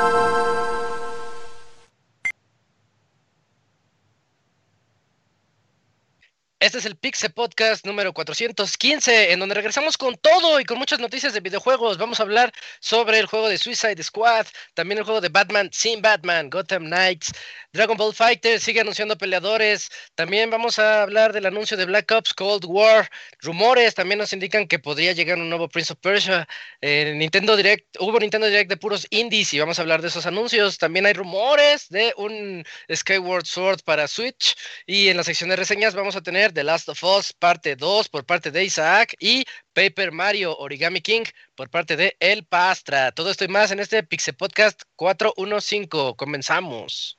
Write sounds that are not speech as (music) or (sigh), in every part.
you Este es el Pixel Podcast número 415, en donde regresamos con todo y con muchas noticias de videojuegos. Vamos a hablar sobre el juego de Suicide Squad, también el juego de Batman sin Batman, Gotham Knights, Dragon Ball Fighter sigue anunciando peleadores. También vamos a hablar del anuncio de Black Ops Cold War. Rumores también nos indican que podría llegar un nuevo Prince of Persia. Eh, Nintendo Direct, hubo Nintendo Direct de puros indies y vamos a hablar de esos anuncios. También hay rumores de un Skyward Sword para Switch. Y en la sección de reseñas vamos a tener The Last of Us parte 2 por parte de Isaac y Paper Mario Origami King por parte de El Pastra. Todo esto y más en este Pixel Podcast 415. Comenzamos.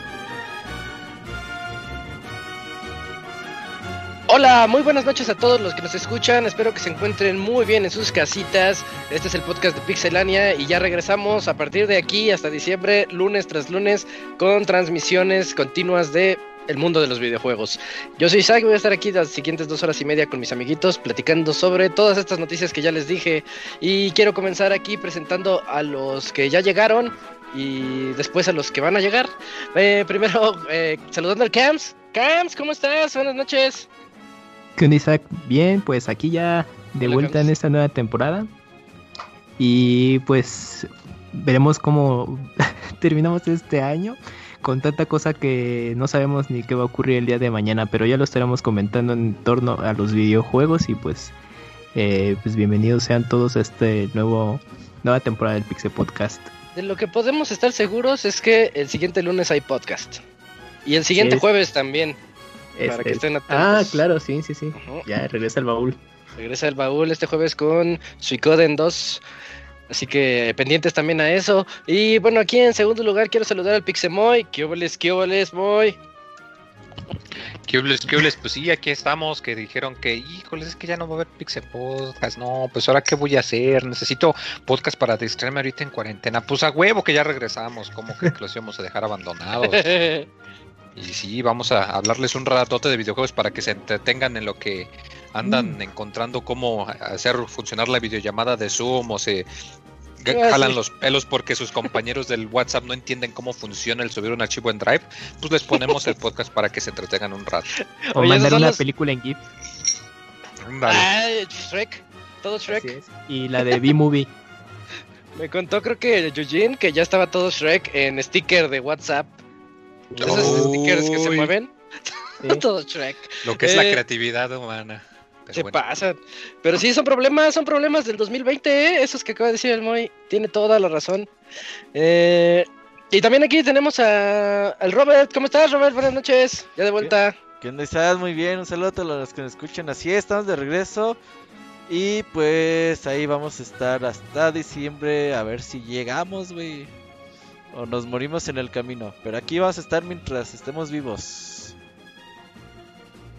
Hola, muy buenas noches a todos los que nos escuchan. Espero que se encuentren muy bien en sus casitas. Este es el podcast de Pixelania y ya regresamos a partir de aquí hasta diciembre, lunes tras lunes, con transmisiones continuas de el mundo de los videojuegos. Yo soy Isaac, voy a estar aquí las siguientes dos horas y media con mis amiguitos platicando sobre todas estas noticias que ya les dije y quiero comenzar aquí presentando a los que ya llegaron y después a los que van a llegar. Eh, primero, eh, saludando al Cams. Cams, ¿cómo estás? Buenas noches. Con Isaac, bien, pues aquí ya de Hola, vuelta en esta nueva temporada. Y pues veremos cómo (laughs) terminamos este año con tanta cosa que no sabemos ni qué va a ocurrir el día de mañana, pero ya lo estaremos comentando en torno a los videojuegos y pues, eh, pues bienvenidos sean todos a este nuevo nueva temporada del Pixel Podcast. De lo que podemos estar seguros es que el siguiente lunes hay podcast. Y el siguiente es. jueves también. Para que es- estén atentos. Ah, claro, sí, sí, sí. Ya regresa el baúl. Regresa el baúl este jueves con Suicoden 2. Así que pendientes también a eso. Y bueno, aquí en segundo lugar quiero saludar al Pixemoy. ¿Qué óboles, qué óboles, Moy? ¿Qué hubles, qué hubles? Pues sí, aquí estamos, que dijeron que, híjoles, es que ya no va a haber Pixel Podcast. No, pues ahora qué voy a hacer? Necesito podcast para distraerme ahorita en cuarentena. Pues a huevo que ya regresamos, como que los íbamos a dejar abandonados. (laughs) Y sí, vamos a hablarles un ratote de videojuegos para que se entretengan en lo que andan Mm. encontrando cómo hacer funcionar la videollamada de Zoom o se jalan los pelos porque sus compañeros del WhatsApp no entienden cómo funciona el subir un archivo en Drive, pues les ponemos el podcast para que se entretengan un rato. O Oye, mandar una los- película en GIF. Ah, Shrek. Todo Shrek. Y la de B-Movie. (laughs) Me contó, creo que Yujin, que ya estaba todo Shrek en sticker de WhatsApp. Esos stickers que se mueven. Sí. (laughs) todo Shrek. Lo que es la Eh, creatividad humana. Pero Se bueno. pasan. Pero sí, son problemas, son problemas del 2020, ¿eh? Esos que acaba de decir el Moy. Tiene toda la razón. Eh, y también aquí tenemos a, al Robert. ¿Cómo estás, Robert? Buenas noches. Ya de vuelta. ¿Qué onda, estás? Muy bien, un saludo a todos los que nos escuchan. Así es, estamos de regreso. Y pues ahí vamos a estar hasta diciembre. A ver si llegamos, güey. O nos morimos en el camino. Pero aquí vamos a estar mientras estemos vivos.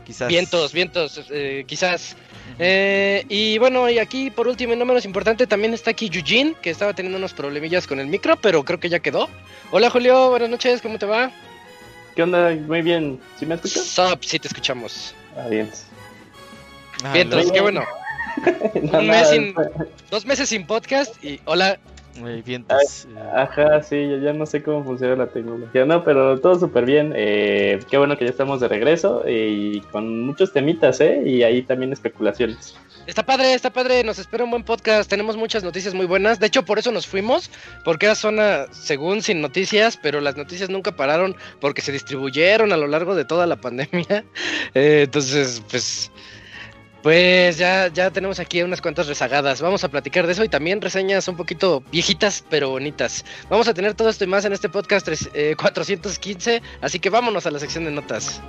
Quizás. Vientos, vientos, eh, quizás. Eh, y bueno, y aquí por último y no menos importante también está aquí Eugene, que estaba teniendo unos problemillas con el micro, pero creo que ya quedó. Hola Julio, buenas noches, ¿cómo te va? ¿Qué onda? Muy bien. ¿Sí me escuchas? Sup, sí te escuchamos. Ah, bien. Ah, Vientos, qué bueno. (laughs) No, Un mes sin, dos meses sin podcast y hola. Güey, vientos. eh, Ajá, sí, ya, ya no sé cómo funciona la tecnología. No, pero todo súper bien. Eh, qué bueno que ya estamos de regreso eh, y con muchos temitas, ¿eh? Y ahí también especulaciones. Está padre, está padre, nos espera un buen podcast, tenemos muchas noticias muy buenas, de hecho por eso nos fuimos, porque era zona según sin noticias, pero las noticias nunca pararon porque se distribuyeron a lo largo de toda la pandemia, (laughs) Eh, entonces pues Pues ya, ya tenemos aquí unas cuantas rezagadas. Vamos a platicar de eso y también reseñas un poquito viejitas pero bonitas. Vamos a tener todo esto y más en este podcast tres- eh, 415, así que vámonos a la sección de notas.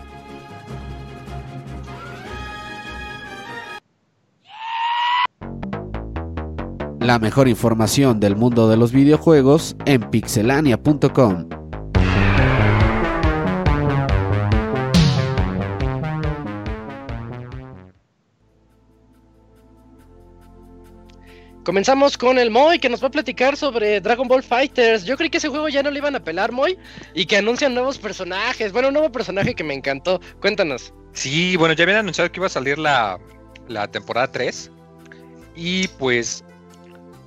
La mejor información del mundo de los videojuegos en pixelania.com. Comenzamos con el Moy que nos va a platicar sobre Dragon Ball Fighters. Yo creí que ese juego ya no le iban a pelar, Moy, y que anuncian nuevos personajes. Bueno, un nuevo personaje que me encantó. Cuéntanos. Sí, bueno, ya habían anunciado que iba a salir la, la temporada 3. Y pues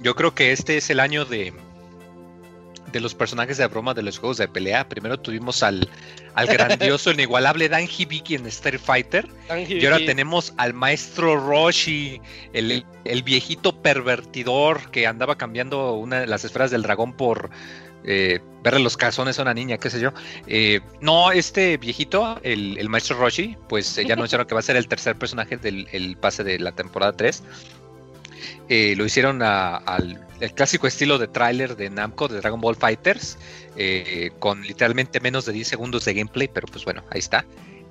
yo creo que este es el año de, de los personajes de broma de los juegos de pelea. Primero tuvimos al, al grandioso, (laughs) inigualable Dan Hibiki en Street Fighter. Y ahora tenemos al maestro Roshi, el, el viejito pervertidor que andaba cambiando una de las esferas del dragón por eh, verle los calzones a una niña, qué sé yo. Eh, no, este viejito, el, el maestro Roshi, pues eh, ya (laughs) anunciaron que va a ser el tercer personaje del el pase de la temporada 3. Eh, lo hicieron al clásico estilo de tráiler de Namco de Dragon Ball Fighters, eh, con literalmente menos de 10 segundos de gameplay, pero pues bueno, ahí está.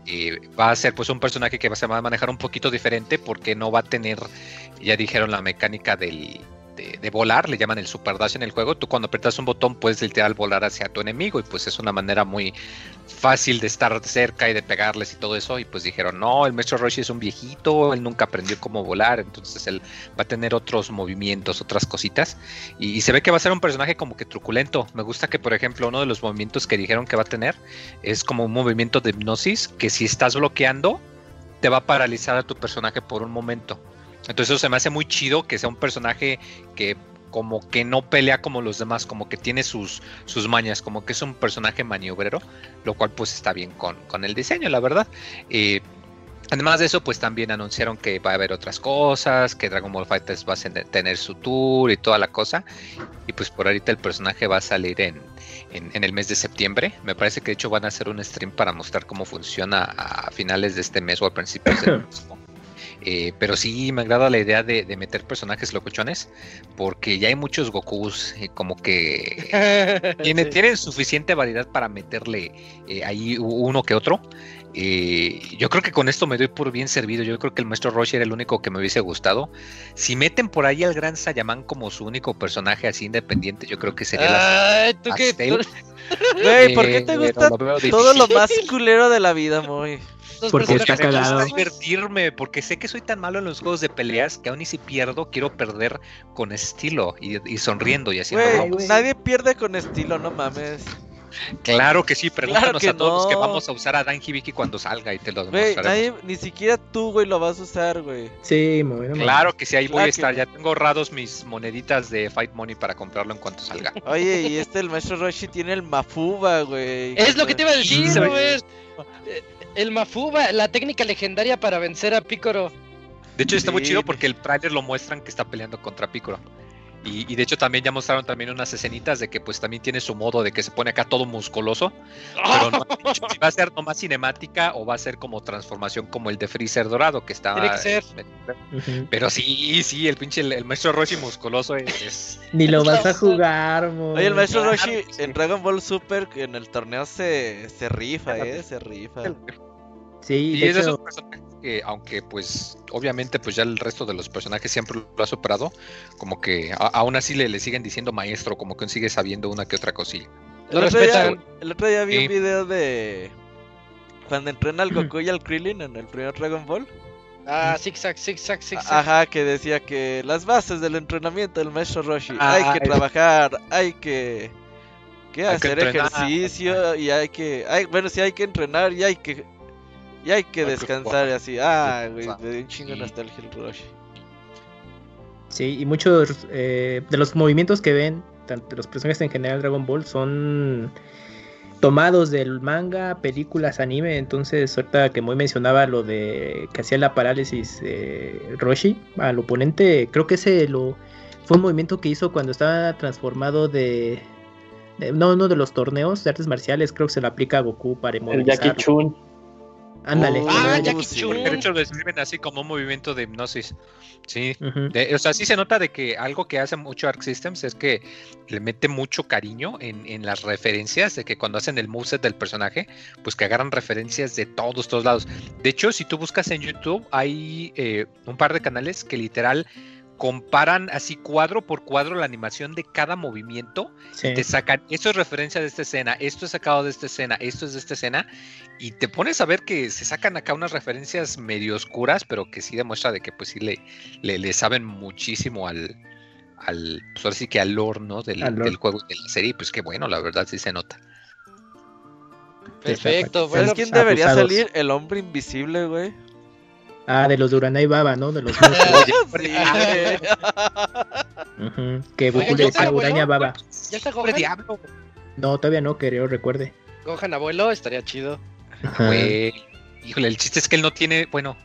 Eh, va a ser pues un personaje que va a manejar un poquito diferente porque no va a tener, ya dijeron, la mecánica del, de, volar, le llaman el super dash en el juego. Tú cuando apretas un botón puedes literal volar hacia tu enemigo y pues es una manera muy fácil de estar cerca y de pegarles y todo eso. Y pues dijeron, no, el maestro Roshi es un viejito, él nunca aprendió cómo volar, entonces él va a tener otros movimientos, otras cositas. Y, y se ve que va a ser un personaje como que truculento. Me gusta que, por ejemplo, uno de los movimientos que dijeron que va a tener es como un movimiento de hipnosis que si estás bloqueando te va a paralizar a tu personaje por un momento. Entonces eso se me hace muy chido que sea un personaje que como que no pelea como los demás, como que tiene sus, sus mañas, como que es un personaje maniobrero, lo cual pues está bien con, con el diseño, la verdad. Eh, Además de eso, pues también anunciaron que va a haber otras cosas, que Dragon Ball Fighters va a tener su tour y toda la cosa. Y pues por ahorita el personaje va a salir en, en, en el mes de septiembre. Me parece que de hecho van a hacer un stream para mostrar cómo funciona a finales de este mes o a principios del (clears throat) próximo. Eh, pero sí me agrada la idea de, de meter personajes locochones, porque ya hay muchos Gokus, eh, como que (laughs) tiene, Sí. tienen suficiente variedad para meterle eh, ahí uno que otro. Eh, yo creo que con esto me doy por bien servido. Yo creo que el maestro Roshi era el único que me hubiese gustado. Si meten por ahí al gran Sayaman como su único personaje así independiente, yo creo que sería la. Tú qué. (laughs) Güey, ¿por qué te gusta todo lo más culero de la vida, muy? Los Porque está me gusta cagado. divertirme, porque sé que soy tan malo en los juegos de peleas que aún y si pierdo, quiero perder con estilo y, y sonriendo y haciendo Güey, bromas. nadie pierde con estilo, no mames. Claro que sí, pregúntanos que a todos que no. vamos a usar a Dan Hibiki cuando salga y te lo Güey, demostraremos. nadie, ni siquiera tú, güey, lo vas a usar, güey. Sí, muy bien. Claro que sí, ahí voy Claro a que estar. Ya tengo ahorrados mis moneditas de Fight Money para comprarlo en cuanto salga. (laughs) Oye, y este, el maestro Roshi tiene el Mafuba, güey. Es lo que te iba a decir, Sí, Robert. Eh, El Mafuba, la técnica legendaria para vencer a Picoro. De hecho, está muy chido porque el trailer lo muestran que está peleando contra Piccolo. Y, y de hecho también ya mostraron también unas escenitas de que pues también tiene su modo de que se pone acá todo musculoso. Pero no han dicho si va a ser nomás cinemática o va a ser como transformación como el de Freezer dorado que está... Tiene que ser. Ujú. Pero sí, sí, el pinche, el, el maestro Roshi musculoso es... es- Ni lo vas a jugar, mo. Oye, el maestro Roshi en Dragon Ball Super en el torneo se, se rifa, eh, se rifa. Sí, Y de es de esos hecho, personajes que, aunque pues obviamente pues ya el resto de los personajes siempre lo ha superado, como que a- aún así le, le siguen diciendo maestro, como que aún sigue sabiendo una que otra cosilla. El, otro día, el otro día vi Sí. un video de cuando entrena al Goku y al Krillin en el primer Dragon Ball. Ah, zigzag, zigzag, zigzag. Ajá, que decía que las bases del entrenamiento del maestro Roshi. Ah, hay que trabajar, hay que, que Hay que hacer ejercicio y hay que, hay, bueno, sí hay que entrenar y hay que, y hay que descansar y así. Ah, güey, me dio un chingo nostalgia el Roshi. sí, y muchos eh, de los movimientos que ven, tanto los personajes en general Dragon Ball, son tomados del manga, películas, anime. Entonces, ahorita que muy mencionaba lo de que hacía la parálisis eh, Roshi al oponente, creo que ese lo fue un movimiento que hizo cuando estaba transformado de. de- no, uno de los torneos de artes marciales, creo que se lo aplica a Goku para El. Jackie Chun. Ándale. Uh, Ah, Jackie sí. Chun. De hecho, lo describen así como un movimiento de hipnosis. Sí. De- o sea, sí se nota de que algo que hace mucho Arc Systems es que le mete mucho cariño en, en las referencias, de que cuando hacen el moveset del personaje, pues que agarran referencias de todos, todos lados. De hecho, si tú buscas en YouTube, hay eh, un par de canales que literal comparan así cuadro por cuadro la animación de cada movimiento Sí. te sacan, esto es referencia de esta escena, esto es sacado de esta escena, esto es de esta escena, y te pones a ver que se sacan acá unas referencias medio oscuras, pero que sí demuestra de que pues sí le, le, le saben muchísimo al, al, pues ahora sí que al lore, ¿no? Del, Al del juego de la serie, pues que bueno, la verdad sí se nota. Perfecto, ¿Sabes bueno, ¿Sabes quién pues, debería abusados. salir? El hombre invisible, güey. Ah, de los de Uranai Baba, ¿no? De los (laughs) monstruos. Güey. Ujú. Que Goku ¿ya le decía abuelo? Uraña Baba. ¿Ya está ¡Pobre Gohan? diablo! No, todavía no, yo recuerde. Gohan abuelo, estaría chido. Ajá. Güey, híjole, el chiste es que él no tiene, bueno,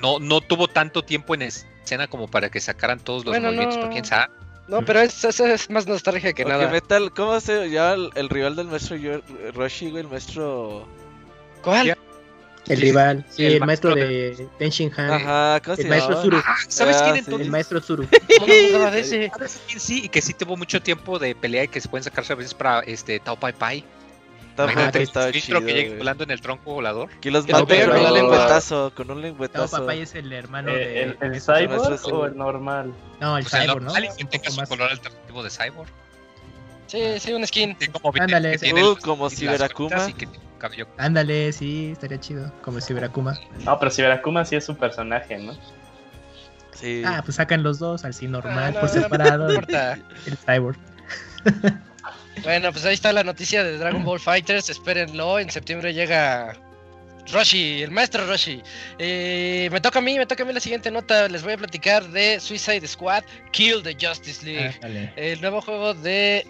no, no tuvo tanto tiempo en escena como para que sacaran todos los Bueno, movimientos, no. pero quién sabe. No, pero es, es, es más nostalgia que nada. Metal, ¿cómo se llama el, el rival del maestro Roshi, güey? El maestro. ¿Cuál? El rival, sí, el el, maestro maestro de Tenshin Han. Ajá, ¿cómo se el maestro llama? Zuru. Ah, ¿sabes Ah, quién sí. entonces? El maestro Zuru. ¿Cómo no de (laughs) ese? ¿Sabes quién sí? Y que sí tuvo mucho tiempo de pelea y que se pueden sacar referencias para este Tao Pai Pai. Que estaba el chido, que llega volando en el tronco volador. Que los pega con un lengüetazo, con un Tao lengüetazo. Es el hermano Eh, de. ¿El, el maestro cyborg o el- el normal? No, el Pues el Cyborg, ¿no? normal y su más. color alternativo de Cyborg. Sí, sí, un skin. Sí, como Ándale, que sí. tiene Uh, como Ciberakuma. un Ándale, sí, estaría chido. Como si Verakuma. No, pero si Verakuma sí es su personaje, ¿no? Sí. Ah, pues sacan los dos, al sí normal, Ah, no, por no, no separado. el, (laughs) importa. el Cyborg. Bueno, pues ahí está la noticia de Dragon Ball Fighters. Espérenlo. En septiembre llega Roshi, el maestro Roshi. Eh, me toca a mí, me toca a mí la siguiente nota. Les voy a platicar de Suicide Squad Kill the Justice League. El nuevo juego de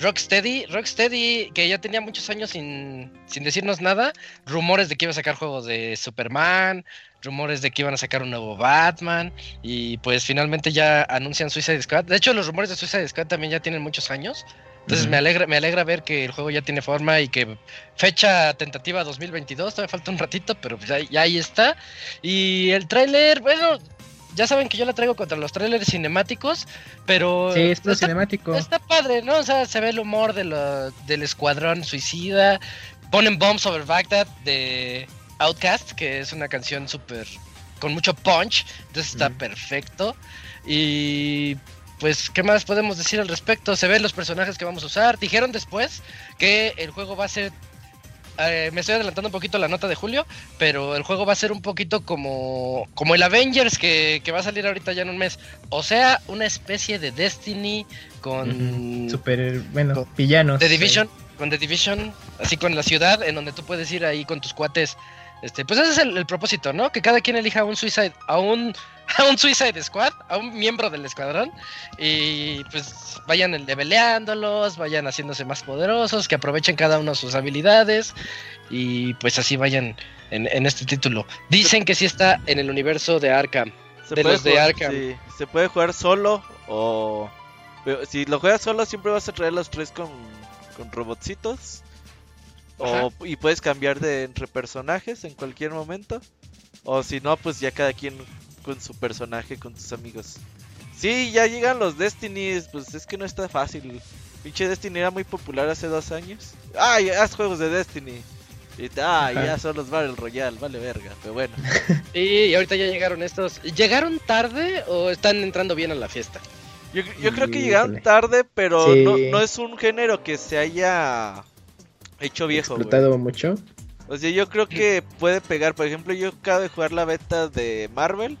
Rocksteady. Rocksteady, que ya tenía muchos años sin, sin decirnos nada. Rumores de que iba a sacar juegos de Superman. Rumores de que iban a sacar un nuevo Batman. Y pues finalmente ya anuncian Suicide Squad. De hecho, los rumores de Suicide Squad también ya tienen muchos años. Entonces me alegra, me alegra ver que el juego ya tiene forma y que fecha tentativa 2022, todavía falta un ratito, pero pues ya, ya ahí está. Y el tráiler, bueno, ya saben que yo la traigo contra los trailers cinemáticos, pero Sí, es está, cinemático. está padre, ¿no? O sea, se ve el humor de lo- del escuadrón suicida. Ponen Bombs Over Baghdad de Outcast, que es una canción súper con mucho punch, entonces está perfecto. Y pues, ¿qué más podemos decir al respecto? Se ven los personajes que vamos a usar. Dijeron después que el juego va a ser. Eh, me estoy adelantando un poquito la nota de Julio, pero el juego va a ser un poquito como, como el Avengers que, que va a salir ahorita ya en un mes. O sea, una especie de Destiny con. Super, bueno, villanos. The Division, con The Division, así con la ciudad, en donde tú puedes ir ahí con tus cuates. Este, pues ese es el, el propósito, ¿no? Que cada quien elija un Suicide, a un, (laughs) a un Suicide Squad, a un miembro del escuadrón, y pues vayan leveleándolos, vayan haciéndose más poderosos, que aprovechen cada uno sus habilidades, y pues así vayan en, en este título. Dicen que sí está en el universo de Arkham. Se de puede los de jugar- Arkham. sí, se puede jugar solo o. pero si lo juegas solo, siempre vas a traer los tres con, con robotcitos. O, y puedes cambiar de entre personajes en cualquier momento. O si no, pues ya cada quien con su personaje, con sus amigos. Sí, ya llegan los Destinies, pues es que no está fácil. Pinche Destiny era muy popular hace dos años. Ah, ya haz juegos de Destiny. Y ah, ya son los Battle Royale, vale verga, pero bueno. (laughs) Y ahorita ya llegaron estos. ¿Llegaron tarde o están entrando bien a la fiesta? Yo, yo creo que llegaron tarde, pero Sí. no, no es un género que se haya hecho viejo. Explotado mucho. O sea, yo creo que puede pegar. Por ejemplo, yo acabo de jugar la beta de Marvel.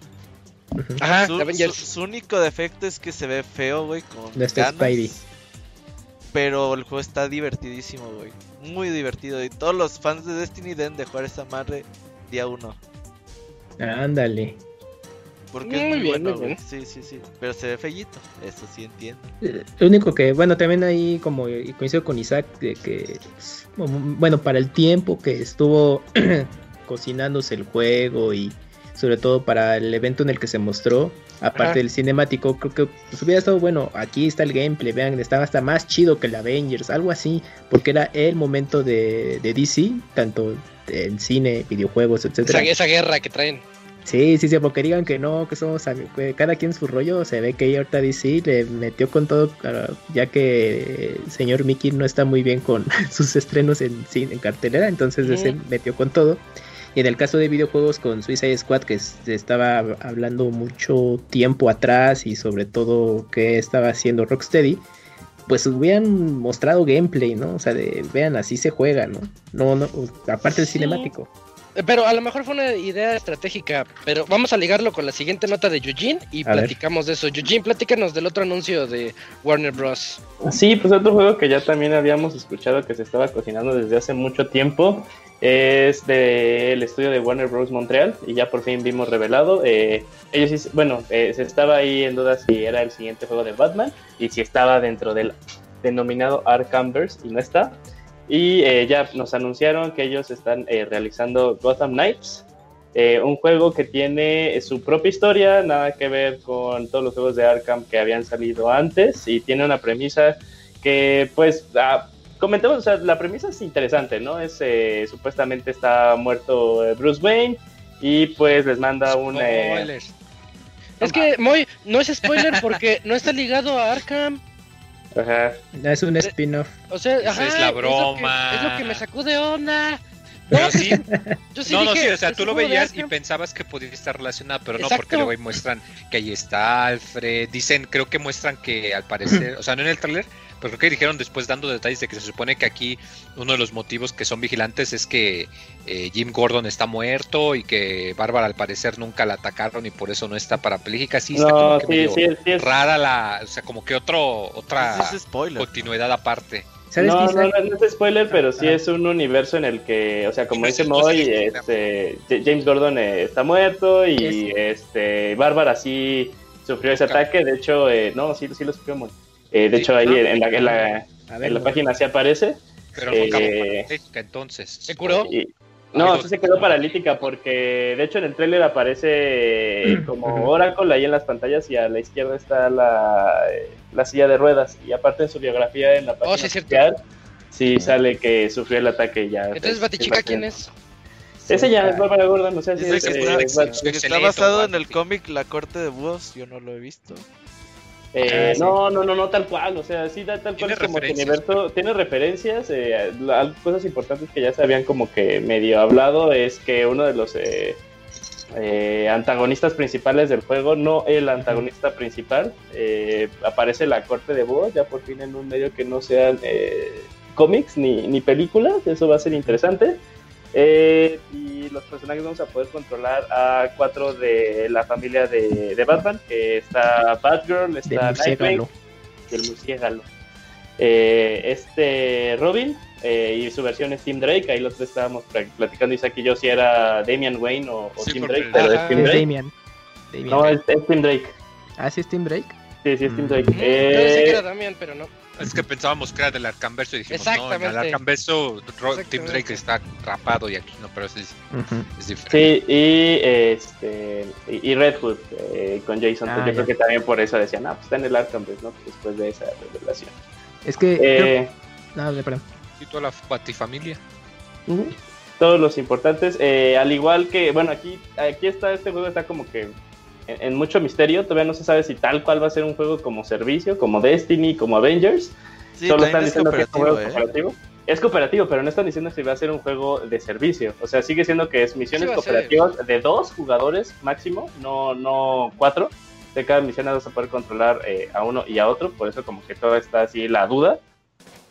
Ajá, su, Avengers. su- su único defecto es que se ve feo, güey, con No está canas. Spidey. Pero el juego está divertidísimo, güey. Muy divertido. Y todos los fans de Destiny deben de jugar esa madre día uno. Ándale. Porque es Muy bien, bueno, güey. Sí, sí, sí. Pero se ve fellito. Eso sí entiendo. Lo único que, bueno, también ahí como coincido con Isaac, de que, bueno, para el tiempo que estuvo (clears throat) cocinándose el juego y sobre todo para el evento en el que se mostró, aparte Ajá. del cinemático, creo que pues, hubiera estado bueno, aquí está el gameplay, vean, estaba hasta más chido que el Avengers, algo así, porque era el momento de, de DC, tanto en cine, videojuegos, etcétera. Esa, esa guerra que traen. Sí, sí, sí, porque digan que no, que somos que cada quien su rollo, se ve que ahorita DC le metió con todo, ya que el señor Mickey no está muy bien con (laughs) sus estrenos en cine, en cartelera, entonces Ujú. ese metió con todo. Y en el caso de videojuegos con Suicide Squad, que se estaba hablando mucho tiempo atrás y sobre todo que estaba haciendo Rocksteady, pues hubieran mostrado gameplay, ¿no? O sea, de, vean, así se juega, ¿no? No, no, aparte del Sí. cinemático. Pero a lo mejor fue una idea estratégica. Pero vamos a ligarlo con la siguiente nota de Eugene y A ver. platicamos de eso. Eugene, platícanos del otro anuncio de Warner Bros. Sí, pues otro juego que ya también habíamos escuchado que se estaba cocinando desde hace mucho tiempo es del estudio de Warner Bros. Montreal y ya por fin vimos revelado. Eh, ellos sí, bueno, eh, se estaba ahí en duda si era el siguiente juego de Batman y si estaba dentro del denominado Arkhamverse y no está. Y eh, ya nos anunciaron que ellos están eh, realizando Gotham Knights, eh, un juego que tiene su propia historia, nada que ver con todos los juegos de Arkham que habían salido antes y tiene una premisa que pues ah, comentemos, o sea, la premisa es interesante, ¿no? Es eh, supuestamente está muerto Bruce Wayne y pues les manda un... eh. Es que, Moy, no es spoiler porque no está ligado a Arkham. Ajá. Es un spin-off. O sea, ajá, es la lo que- broma. Es lo que, me sacó de onda. Pero No, sí, Yo sí no, no, sí, o sea, es tú lo veías y pensabas que podía estar relacionado, pero no Exacto. porque luego ahí muestran que ahí está Alfred, dicen, creo que muestran que al parecer, o sea, no en el tráiler, pero creo que dijeron después dando detalles de que se supone que aquí uno de los motivos que son vigilantes es que eh, Jim Gordon está muerto y que Bárbara al parecer nunca la atacaron y por eso no está parapléjica, sí está No, como que sí, medio sí, sí rara la, o sea, como que otro, otra Ese es spoiler. continuidad aparte. ¿Sabes no, no, no, no es spoiler, pero sí Ah. es un universo en el que, o sea, como (laughs) dice Moy, este, James Gordon eh, está muerto y este Bárbara sí sufrió ese ataque. De hecho, eh, no, sí, sí lo sufrió Moy. Eh, de Sí. hecho, ahí Ah. en la, en la, A ver, en la no. página sí aparece. Pero no Eh, entonces. ¿Se curó? Y- no, sí se quedó paralítica porque, de hecho, en el tráiler aparece eh, (clears throat) como. Oracle ahí en las pantallas y a la izquierda está la, la silla de ruedas. Y aparte en su biografía en la página Oh, sí, oficial, sí sale que sufrió el ataque ya. Entonces, Es- Batichica, ¿quién es? Ese ya es Bárbara Gordon, o sea, sí Dice es, que está- basado en el cómic La Corte de Búhos. Yo no lo he visto. Eh, Ah, sí. No, no, no, no tal cual, o sea, sí da tal cual Tiene es como que referencias, universo, tiene referencias, eh, la- cosas importantes que ya se habían como que medio hablado es que uno de los eh, eh, antagonistas principales del juego, no el antagonista principal, eh, aparece la corte de voz, ya por fin en un medio que no sean eh, cómics ni, ni películas, eso va a ser interesante. Eh, y los personajes vamos a poder controlar a cuatro de la familia de, de Batman, que está Batgirl, está Nightwing, del murciélago. Eh, este Robin eh, y su versión es Tim Drake, ahí los tres estábamos pla- platicando Isaac y yo si era Damian Wayne o, o Sí, Tim Drake, pero es Ajá. Tim Es Drake. Damian. Damian. No, es, es Tim Drake. ¿Ah, sí es Team Drake? Sí, sí, es Tim Mm. Drake. Mm, Yo pensé que Eh, era Damian, pero no. Es que pensábamos que era del Arcanverso y dijimos, no, en el. Arcanverso Exactamente. Drake está rapado y aquí no, pero es, diferente. Sí, y este y, Red Hood eh, con Jason. Ah, yo ya. creo que también por eso decían, ah, pues está en el pues, ¿no? Después de esa revelación. Es que... Eh, No, de perdón. Y toda la batifamilia. Ujú. Todos los importantes, eh, al igual que, bueno, aquí, aquí está, este juego está como que en, en mucho misterio, todavía no se sabe si tal cual va a ser un juego como servicio, como Destiny, como Avengers, Sí, solo están es diciendo que es un juego ¿eh? cooperativo. Es cooperativo, pero no están diciendo si va a ser un juego de servicio, o sea, sigue siendo que es misiones Sí cooperativas de dos jugadores máximo, no, no cuatro, de cada misión vas a poder controlar eh, a uno y a otro, por eso como que todo está así la duda.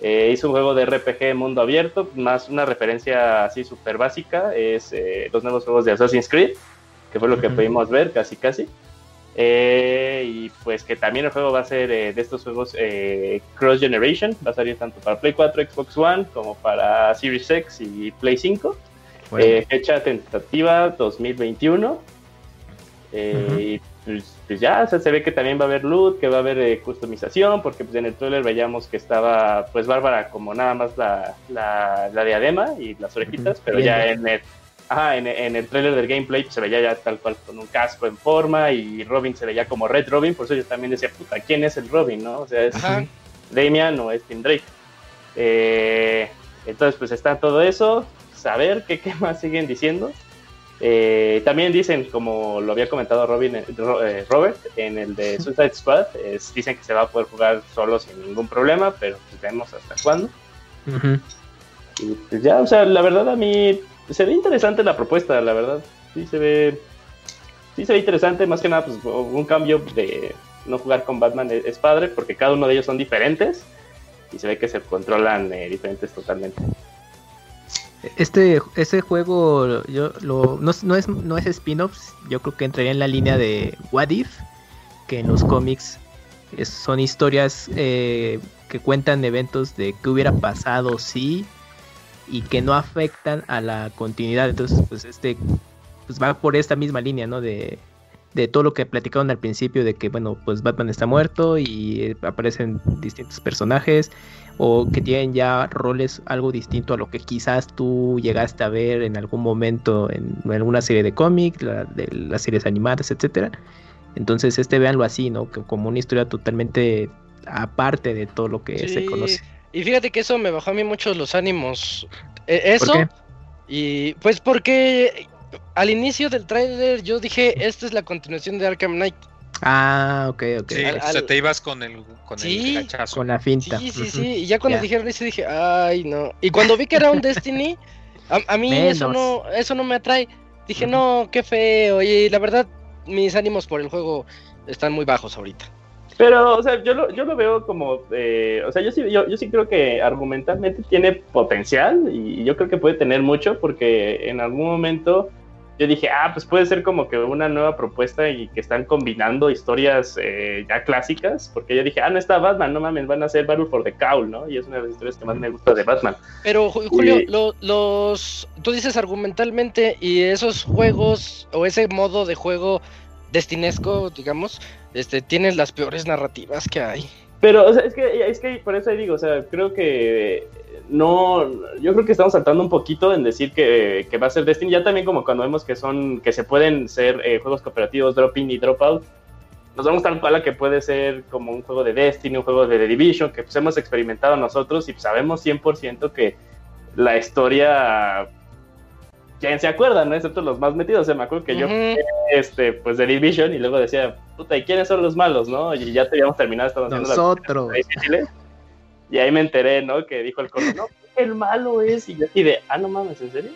Eh, hizo un juego de RPG mundo abierto, más una referencia así súper básica, es eh, los nuevos juegos de Assassin's Creed, que fue lo que pudimos ver casi casi. Eh, y pues que también el juego va a ser eh, de estos juegos eh, cross generation, va a salir tanto para Play 4, Xbox One, como para Series X y Play 5. Bueno, Eh, fecha tentativa 2021. Eh, Ujú. Y pues, pues ya, o sea, se ve que también va a haber loot, que va a haber eh, customización, porque pues, en el trailer veíamos que estaba pues Bárbara como nada más la, la, la diadema y las orejitas, Ujú, pero ya viendo. en el, ajá, en, en el trailer del gameplay se veía ya tal cual con un casco en forma y Robin se veía como Red Robin, por eso yo también decía, puta, ¿quién es el Robin? ¿no? O sea, es, Ajá. Damian o es Tim Drake. Eh, entonces, pues está todo eso. a ver qué, qué más siguen diciendo. Eh, también dicen, como lo había comentado Robin, eh, Ro- Robert, en el de (laughs) Suicide Squad, es- dicen que se va a poder jugar solo sin ningún problema, pero pues vemos hasta cuándo. Y pues ya, o sea, la verdad a mí se ve interesante la propuesta, la verdad. Sí se ve, sí se ve interesante, más que nada, pues un cambio de no jugar con Batman es, padre, porque cada uno de ellos son diferentes y se ve que se controlan eh, diferentes totalmente. Este, ese juego yo no, no es, no es spin-offs, yo creo que entraría en la línea de What If, que en los cómics son historias eh, que cuentan eventos de qué hubiera pasado si y que no afectan a la continuidad. Entonces, pues este pues va por esta misma línea, ¿no? De, de todo lo que platicaron al principio, de que, bueno, pues Batman está muerto y eh, aparecen distintos personajes o que tienen ya roles algo distinto a lo que quizás tú llegaste a ver en algún momento en, en alguna serie de cómics, la- de las series animadas, etcétera. Entonces, este véanlo así, ¿no? Que como una historia totalmente aparte de todo lo que se conoce. Y fíjate que eso me bajó a mí mucho los ánimos. Eh, ¿Por eso, qué? y pues porque al inicio del tráiler yo dije, esta es la continuación de Arkham Knight. Ah, ok, ok. Sí, Al- o sea, te ibas con el, con Sí. el gachazo. Con la finta. Sí, sí, sí. Y ya cuando Ya. dijeron eso dije, ay, no. Y cuando vi que era un (laughs) Destiny, a, a mí eso no, eso no me atrae. Dije, no, qué feo. Y la verdad, mis ánimos por el juego están muy bajos ahorita. Pero, o sea, yo lo, yo lo veo como, eh, o sea, yo sí, yo, yo sí creo que argumentalmente tiene potencial y yo creo que puede tener mucho porque en algún momento yo dije, ah, pues puede ser como que una nueva propuesta y que están combinando historias eh, ya clásicas, porque yo dije, ah, no está Batman, no mames, van a hacer Battle for the Cowl, ¿no? Y es una de las historias que más me gusta de Batman. Pero, Ju- Julio, Y- lo- los. Tú dices argumentalmente y esos juegos o ese modo de juego destinesco, digamos, este, tienen las peores narrativas que hay. Pero, o sea, es que, es que por eso digo, o sea, creo que no, yo creo que estamos saltando un poquito en decir que, va a ser Destiny, ya también como cuando vemos que son, que se pueden ser eh, juegos cooperativos drop in y drop out, nos vamos tal cual a que puede ser como un juego de Destiny, un juego de The Division, que pues hemos experimentado nosotros y sabemos 100% que la historia, ¿quién se acuerda, no? Excepto los más metidos, o sea, me acuerdo que yo este, pues de Division y luego decía, puta, ¿y quiénes son los malos, no? Y ya te habíamos terminado, estábamos haciendo Nosotros. (laughs) difíciles. Y ahí me enteré, ¿no? Que dijo el coro, no, el malo es. Y yo así de, ah, no mames, ¿en serio?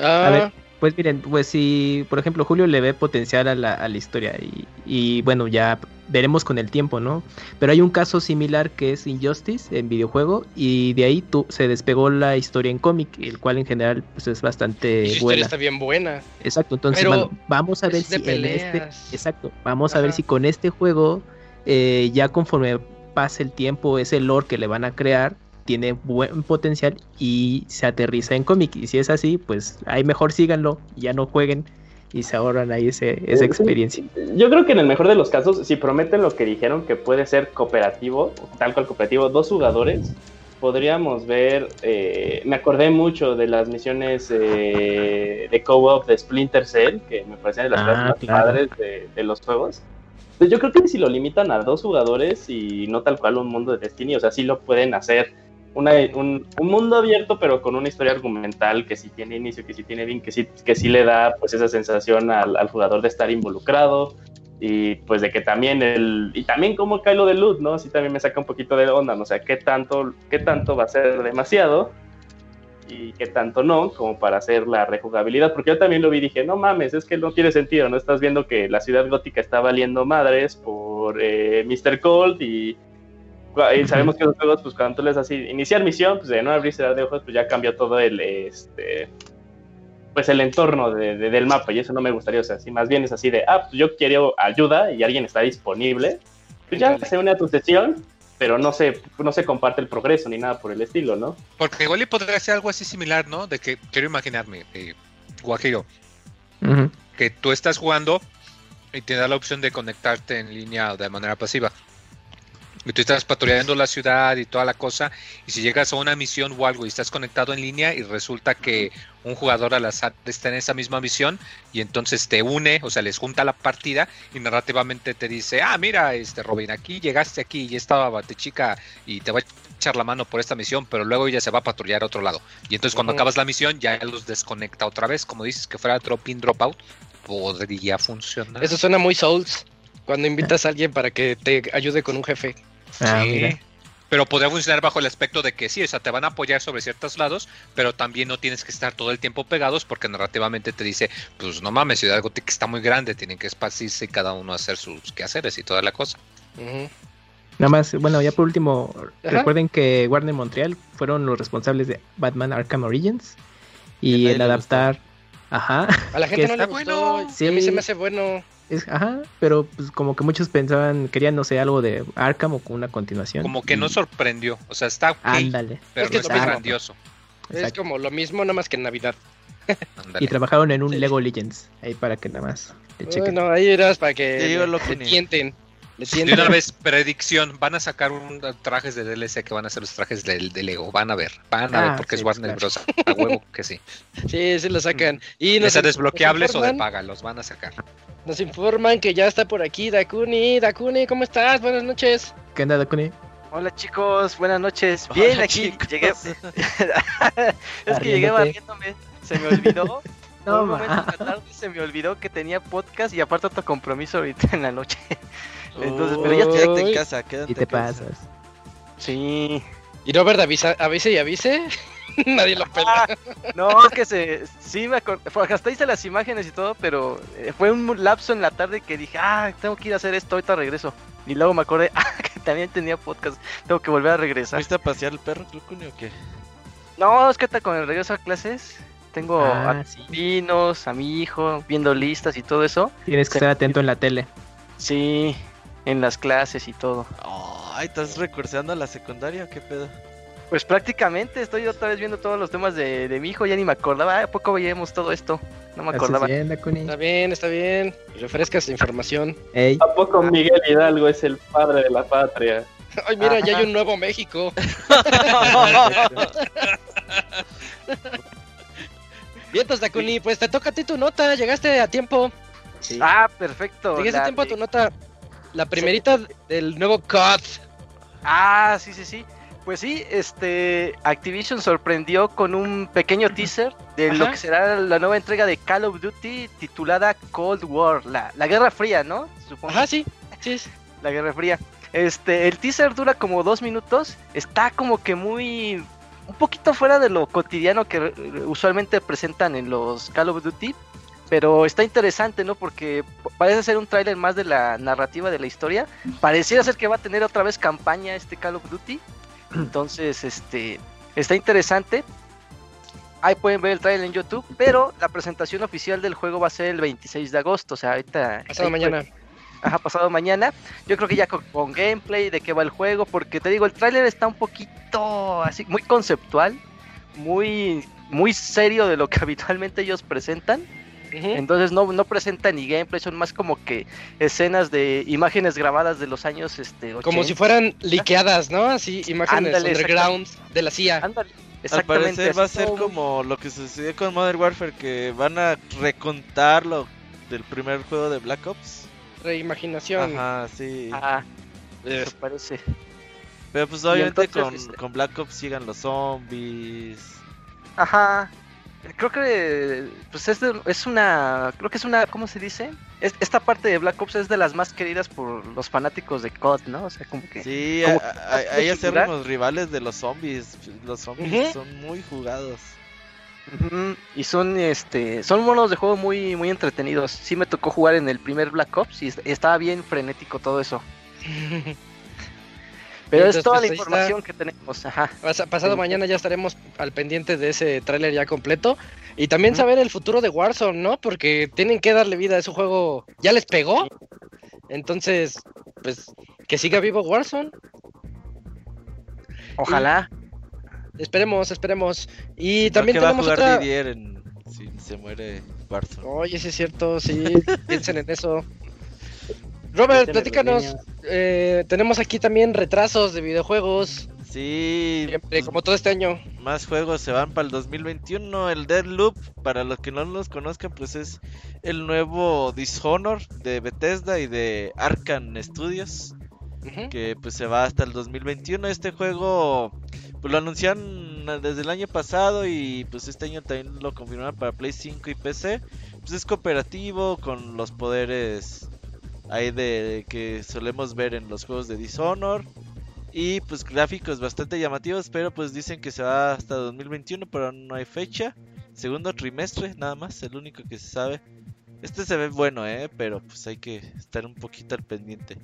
Ah, A ver, pues miren, pues si, por ejemplo, Julio le ve potencial a la, a la historia y, y, bueno, ya veremos con el tiempo, ¿no? Pero hay un caso similar que es Injustice en videojuego y de ahí tú, se despegó la historia en cómic, el cual en general pues es bastante buena. está bien buena. Exacto, entonces vamos a ver si en este, exacto, vamos a ver si con este juego eh, ya conforme pase el tiempo ese lore que le van a crear tiene buen potencial y se aterriza en cómic y si es así pues ahí mejor síganlo ya no jueguen y se ahorran ahí ese, esa experiencia Yo creo que en el mejor de los casos, si prometen lo que dijeron que puede ser cooperativo, tal cual cooperativo, dos jugadores, podríamos ver, eh, me acordé mucho de las misiones eh, de co-op de Splinter Cell, que me parecían de las Ah, más claro. padres de, de los juegos. Pues yo creo que si lo limitan a dos jugadores y no tal cual un mundo de Destiny, o sea, sí lo pueden hacer un, un mundo abierto, pero con una historia argumental que sí tiene inicio, que sí tiene fin, que sí, que sí le da pues esa sensación al, jugador de estar involucrado y pues de que también el y también como cae lo de loot, ¿no? Sí también me saca un poquito de onda, ¿no? o sea, qué tanto qué tanto va a ser demasiado y qué tanto no, como para hacer la rejugabilidad, porque yo también lo vi y dije, no mames, es que no tiene sentido, no estás viendo que la ciudad gótica está valiendo madres por eh, Mr. Cold y, y sabemos que los juegos, pues cuando tú les así, iniciar misión, pues de no abrirse de ojos, pues ya cambió todo el, este, pues el entorno de- de- del mapa y eso no me gustaría, o sea, si más bien es así de, ah, pues yo quiero ayuda y alguien está disponible, pues ya se une a tu sesión, pero no se, no se comparte el progreso ni nada por el estilo, ¿no? Porque igual y podría ser algo así similar, ¿no? De que quiero imaginarme, eh, Guajiro, que tú estás jugando y te da la opción de conectarte en línea de manera pasiva. Y tú estás patrullando la ciudad y toda la cosa, y si llegas a una misión o algo y estás conectado en línea y resulta que un jugador al azar está en esa misma misión y entonces te une, o sea, les junta la partida y narrativamente te dice, ah, mira, este Robin, aquí llegaste aquí y estaba Batechica y te va a echar la mano por esta misión, pero luego ella se va a patrullar a otro lado. Y entonces cuando acabas la misión ya los desconecta otra vez, como dices que fuera drop in, drop out, podría funcionar. Eso suena muy Souls. Cuando invitas a alguien para que te ayude con un jefe. Ah, Sí, mira. Pero podría funcionar bajo el aspecto de que sí, o sea, te van a apoyar sobre ciertos lados, pero también no tienes que estar todo el tiempo pegados porque narrativamente te dice, pues no mames, Ciudad Gótica está muy grande, tienen que esparcirse y cada uno hacer sus quehaceres y toda la cosa. Nada más, bueno, ya por último, Ajá. recuerden que Warner Montreal fueron los responsables de Batman Arkham Origins y el adaptar, ajá, A la (laughs) gente no le está gustó. bueno. y a mí se Sí. me hace bueno. Es, ajá, pero pues como que muchos pensaban, querían, no sé, algo de Arkham o con una continuación. Como que no y- sorprendió, o sea, está ok, Ándale. pero Es que no es está lo mismo. grandioso. Es exacto. como lo mismo, nada más que en Navidad. Y trabajaron en un Sí. Lego Legends, ahí para que nada más le chequen. Bueno, ahí irás para que llegó le, Locuni. De una vez, predicción, van a sacar un trajes de DLC que van a ser los trajes del de Lego, van a ver, van a Ah, ver porque sí, es Warner claro. Bros. A huevo que sí. (laughs) Sí, sí lo sacan. Y ¿Ya nos, sea desbloqueables o de informan- paga? Los van a sacar. Nos informan que ya está por aquí Dakuni. Dakuni, ¿cómo estás? Buenas noches. ¿Qué onda, Dakuni? Hola chicos, buenas noches. Bien, Hola, aquí chicos. llegué. (laughs) es que llegué barriéndome. Se me olvidó. (laughs) No, un momento ma. en la tarde se me olvidó que tenía podcast y aparte otro compromiso ahorita en la noche. Entonces, pero ya quédate en casa, quédate Y te en casa. pasas. Sí. Y Robert avisa, avise y avise. (laughs) Nadie lo pela. Ah, no, es que se. Sí, me acordé. Hasta hice las imágenes y todo, pero eh, fue un lapso en la tarde que dije, ah, tengo que ir a hacer esto, ahorita regreso. Y luego me acordé, (laughs) ah, que también tenía podcast. Tengo que volver a regresar. ¿Fuiste a pasear el perro, Clucuni, o qué? No, es que hasta con el regreso a clases. Tengo a Ah, sí. vinos, a mi hijo, viendo listas y todo eso. Tienes que estar atento en la tele. Sí, en las clases y todo. Ay, ¿estás recursando a la secundaria qué pedo? Pues prácticamente estoy otra vez viendo todos los temas de, de mi hijo, ya ni me acordaba, ¿a poco veíamos todo esto? No me acordaba. bien, Dakuni. Está bien, está bien. Refrescas la información. Ey, ¿A poco Miguel Hidalgo es el padre de la patria? Ay, mira, ya hay un nuevo México. (laughs) Vientos, Dakuni, pues te toca a ti tu nota. Llegaste a tiempo. Ah, perfecto. Llegaste a tiempo a tu nota. La primerita del nuevo COD. Ah, sí, sí, sí. Pues sí, este Activision sorprendió con un pequeño teaser de lo que será la nueva entrega de Call of Duty titulada Cold War, la, la Guerra Fría, ¿no? Supongo. Ajá, sí. Sí. La Guerra Fría. Este, el teaser dura como dos minutos. Está como que muy. Un poquito fuera de lo cotidiano que usualmente presentan en los Call of Duty. Pero está interesante, ¿no? Porque parece ser un tráiler más de la narrativa de la historia. Pareciera ser que va a tener otra vez campaña este Call of Duty. (clears throat) Entonces, este. Está interesante. Ahí pueden ver el tráiler en YouTube. Pero la presentación oficial del juego va a ser el 26 de agosto. O sea, ahorita. Pasado mañana. Ajá, pasado mañana. Yo creo que ya con, con gameplay de qué va el juego, porque te digo, el tráiler está un poquito así, muy conceptual, muy, muy serio de lo que (laughs) habitualmente ellos presentan. Entonces no, no presentan ni gameplay, son más como que escenas de imágenes grabadas de los años este, 80. Como si fueran (laughs) liqueadas, ¿no? Así, imágenes Ándale, underground de la CIA. Ándale, Al exactamente. parecer va a ser como lo que sucedió con Modern Warfare, que van a recontar lo del primer juego de Black Ops. Reimaginación. Ajá, sí. Ajá, Eh, me parece. Pero pues obviamente entonces, con, este- con Black Ops llegan los zombies. Ajá. Creo que pues es, de- es una, creo que es una, ¿cómo se dice? Es- esta parte de Black Ops es de las más queridas por los fanáticos de COD, ¿no? O sea, como que Sí, como a- que a- vas a hay figurar. acérrimos rivales de los zombies. Los zombies son muy jugados. Y son este son monos de juego muy muy entretenidos. Sí me tocó jugar en el primer Black Ops y est- estaba bien frenético todo eso. (laughs) Pero Entonces, es toda pues, la está. información que tenemos. Ajá. Pas- Pasado Sí. mañana ya estaremos al pendiente de ese tráiler ya completo. Y también saber el futuro de Warzone, ¿no? Porque tienen que darle vida a ese juego. Ya les pegó. Entonces, pues, que siga vivo Warzone. Ojalá. Esperemos, esperemos. Y también que va a tenemos jugar otra. Didier en, si se muere Warzone. Oye, sí es cierto, sí. (laughs) piensen en eso. Robert, platícanos. Eh, tenemos aquí también retrasos de videojuegos. Sí, Siempre, pues, como todo este año. más juegos se van para el 2021. El Deadloop, para los que no los conozcan, pues es el nuevo Dishonor de Bethesda y de Arcan Studios. Que pues se va hasta el 2021. Este juego pues lo anunciaron desde el año pasado y pues este año también lo confirmaron para Play 5 y PC. Pues es cooperativo con los poderes ahí de que solemos ver en los juegos de Dishonor y pues gráficos bastante llamativos, pero pues dicen que se va hasta 2021, pero no hay fecha. Segundo trimestre, nada más, el único que se sabe. Este se ve bueno, eh, pero pues hay que estar un poquito al pendiente.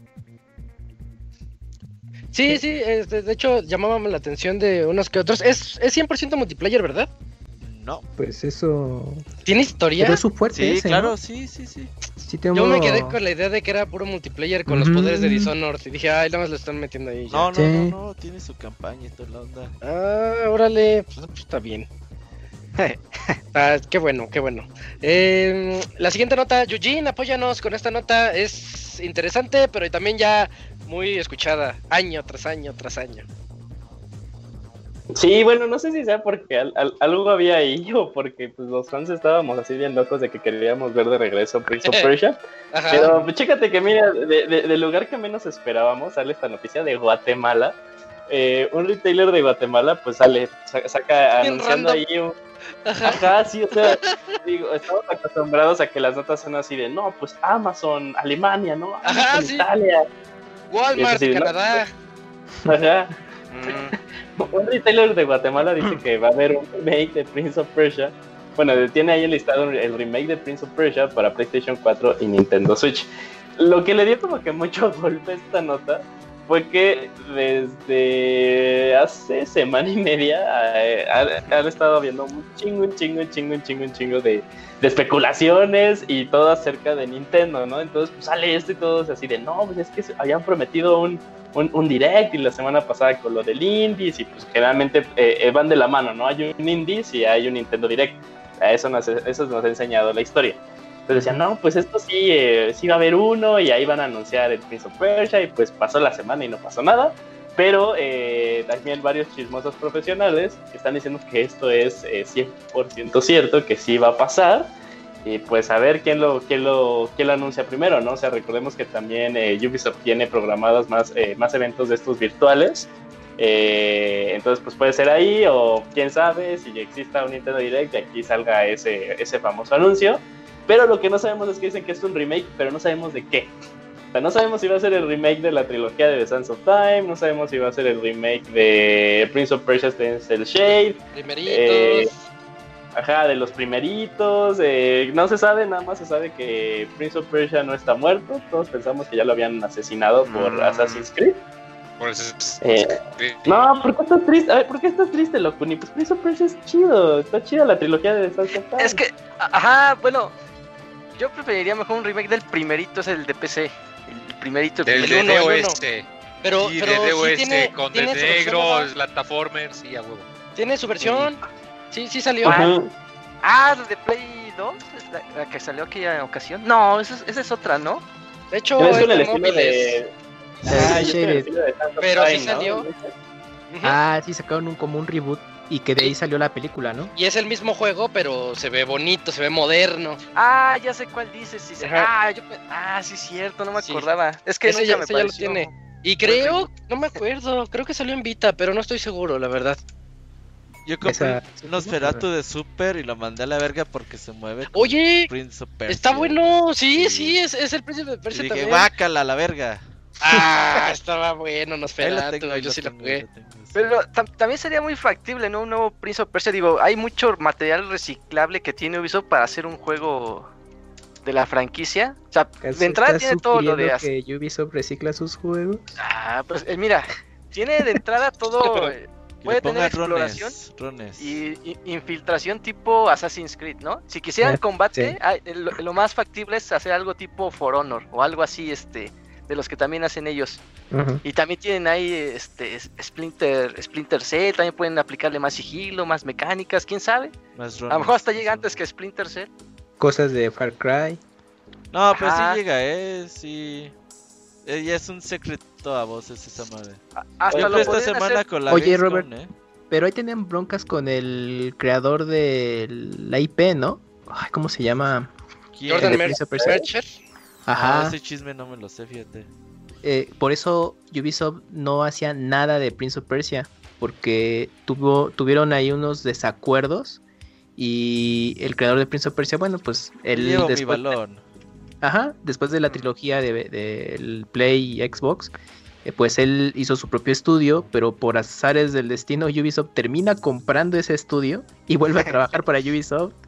Sí, sí, este, de hecho llamábamos la atención de unos que otros. Es, es 100% multiplayer, ¿verdad? No. Pues eso. ¿Tiene historia? Pero es su fuerte. Sí, ese, claro, ¿no? sí, sí, sí. Sí tengo- Yo me quedé con la idea de que era puro multiplayer con los poderes de Dishonored. Y dije, ay, nada más lo están metiendo ahí. ya". No, no, Sí. no, no, tiene su campaña y toda la onda. Ah, órale, pues, pues, está bien. (laughs) Ah, qué bueno, qué bueno. Eh, la siguiente nota, Eugene, apóyanos con esta nota. Es interesante, pero también ya muy escuchada, año tras año tras año. Sí, bueno, no sé si sea porque al- al- algo había ahí (laughs) o porque pues, los fans estábamos así bien locos de que queríamos ver de regreso Prince of (laughs) Persia. Ajá. Pero pues, chécate que, mira, de- de- del lugar que menos esperábamos sale esta noticia de Guatemala. Eh, un retailer de Guatemala, pues sale, sa- saca Bien anunciando random. ahí un. Ajá. Ajá, sí, o sea, (laughs) digo, estamos acostumbrados a que las notas son así de, no, pues Amazon, Alemania, ¿no? Ajá, Amazon, sí. Italia. Walmart, Sí, sí, ¿no? Canadá. Ajá. Mm, Un retailer de Guatemala dice que va a haber un remake de Prince of Persia. Bueno, tiene ahí enlistado el remake de Prince of Persia para PlayStation 4 y Nintendo Switch. Lo que le dio como que mucho (laughs) golpe esta nota fue que desde hace semana y media eh, han, estado viendo un chingo, un chingo, un chingo, un chingo, un chingo de, especulaciones y todo acerca de Nintendo, ¿no? Entonces pues, sale esto y todos así de, no, pues es que habían prometido un, un, direct y la semana pasada con lo del Indies y pues generalmente eh, eh, van de la mano, ¿no? Hay un Indies y hay un Nintendo Direct. Eso nos, eso nos ha enseñado la historia. Entonces decían, no, pues esto sí, eh, sí va a haber uno y ahí van a anunciar el Prince of Persia y pues pasó la semana y no pasó nada. Pero eh, también varios chismosos profesionales están diciendo que esto es eh, 100% cierto, que sí va a pasar. Y pues a ver quién lo, quién lo, quién lo anuncia primero, ¿no? O sea, recordemos que también eh, Ubisoft tiene programados más, eh, más eventos de estos virtuales. Eh, entonces, pues puede ser ahí, o quién sabe si exista un Nintendo Direct y aquí salga ese, ese famoso anuncio. Pero lo que no sabemos es que dicen que es un remake, pero no sabemos de qué. O sea, no sabemos si va a ser el remake de la trilogía de The Sands of Time, no sabemos si va a ser el remake de Prince of Persia Stencil Shade, Primeritos. Eh, Ajá, de los primeritos. eh, no se sabe, nada más se sabe que Prince of Persia no está muerto. Todos pensamos que ya lo habían asesinado por Mm. Assassin's Creed. Por eso es- Eh, no, ¿por qué estás triste? A ver, ¿por qué estás triste, Locuni? Pues Prince of Persia es chido. Está chida la trilogía de Sands of Time. Es que, ajá, bueno, yo preferiría mejor un remake del primerito, es el de PC. El primerito, el Del uno, uno. DDoS. pero, Sí, pero sí DDoS tiene, con tiene de negro, plataformers, sí, a huevo. Tiene su versión. Sí, sí salió. Ajá. Ah, el de Play 2, es la, la que salió aquella ocasión. No, esa es, esa es otra, ¿no? De hecho, es el de móviles. de. Ah, Sí, de- de of Pero sí salió. Ah, sí, sacaron un, como un reboot y que de ahí salió la película, ¿no? Y es el mismo juego, pero se ve bonito, se ve moderno. Ah, ya sé cuál dices. Sí. Ah, yo, ah, sí, cierto, no me Sí. acordaba. Es que Ese nunca ya- me ese ya lo tiene. Y creo, no me acuerdo, creo que salió en Vita, pero no estoy seguro, la verdad. Yo compré Esa- un Nosferatu de Super y lo mandé a la verga porque se mueve. con Oye, Prince of Persia. está bueno, sí, Sí. sí, es, es el príncipe de Y Persia dije, también. guácala, la verga. Ah, estaba bueno, Nosferatu, tengo, yo lo sí lo jugué. lo. Pero tam- también sería muy factible, ¿no? Un nuevo Prince of Persia. Digo, hay mucho material reciclable que tiene Ubisoft para hacer un juego de la franquicia. O sea, ¿Acaso de entrada tiene todo lo de... que Ubisoft recicla sus juegos? Ah, pues eh, mira, tiene de entrada (laughs) todo... eh, puede tener exploración runes, runes. y, y- infiltración tipo Assassin's Creed, ¿no? Si quisieran Eh, combate, sí. hay- lo, lo más factible es hacer algo tipo For Honor o algo así, este, de los que también hacen ellos. Y también tienen ahí este es- Splinter, Splinter Cell, también pueden aplicarle más sigilo, más mecánicas, quién sabe. Más A lo mejor hasta llega antes que Splinter Cell. Cosas de Far Cry. No, pero Ajá. sí llega, eh, sí. Eh, ya es un secreto a voces esa madre. Hasta Yo lo esta semana hacer- con la Oye, Gamescom, Robert. ¿eh? Pero ahí tenían broncas con el creador de la IP, ¿no? Ay, ¿Cómo se llama? ¿Quién? Jordan Mer-. Mercer. Ah, Ajá. ese chisme no me lo sé, fíjate. Eh, por eso Ubisoft no hacía nada de Prince of Persia. Porque tuvo, tuvieron ahí unos desacuerdos. Y el creador de Prince of Persia, bueno, pues él Llevo mi después, balón. Ajá, después de la trilogía del de, Play y Xbox, eh, pues él hizo su propio estudio, pero por azares del destino Ubisoft termina comprando ese estudio y vuelve a (laughs) trabajar para Ubisoft Mm,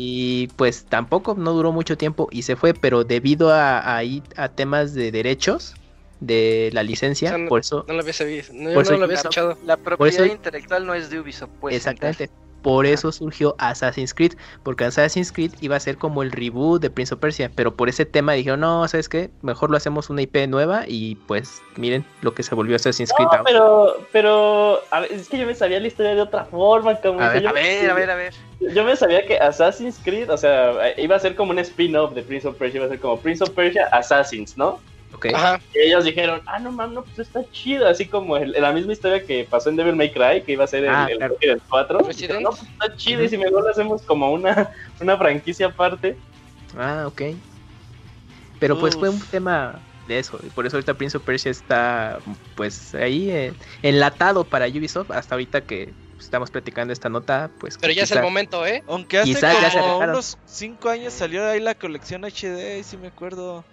y pues tampoco no duró mucho tiempo y se fue, pero debido a, a, a temas de derechos de la licencia, O sea, por eso No lo había sabido. No, yo no lo había la- escuchado. La propiedad eso- intelectual no es de Ubisoft, pues. exactamente. Por eso surgió Assassin's Creed, porque Assassin's Creed iba a ser como el reboot de Prince of Persia, pero por ese tema dijeron, no, ¿sabes qué? Mejor lo hacemos una IP nueva y pues miren lo que se volvió Assassin's Creed. No, pero, pero, a ver, es que yo me sabía la historia de otra forma, cabrón. A ver. yo, A ver, a ver, a ver. yo me sabía que Assassin's Creed, o sea, iba a ser como un spin-off de Prince of Persia, iba a ser como Prince of Persia Assassins, ¿no? Ok. Ajá. Y ellos dijeron, ah, no mames, no, pues está chido, así como el- la misma historia que pasó en Devil May Cry, que iba a ser el, Ah, el claro. Resident 4. Resident. No, pues está chido, y si mejor lo hacemos como una, una franquicia aparte. Ah, ok. Pero pues fue un tema de eso, y por eso ahorita Prince of Persia está pues ahí eh, enlatado para Ubisoft hasta ahorita que estamos platicando esta nota, pues Pero ya es el momento, ¿eh? Aunque hace como unos 5 años salió ahí la colección HD, si me acuerdo.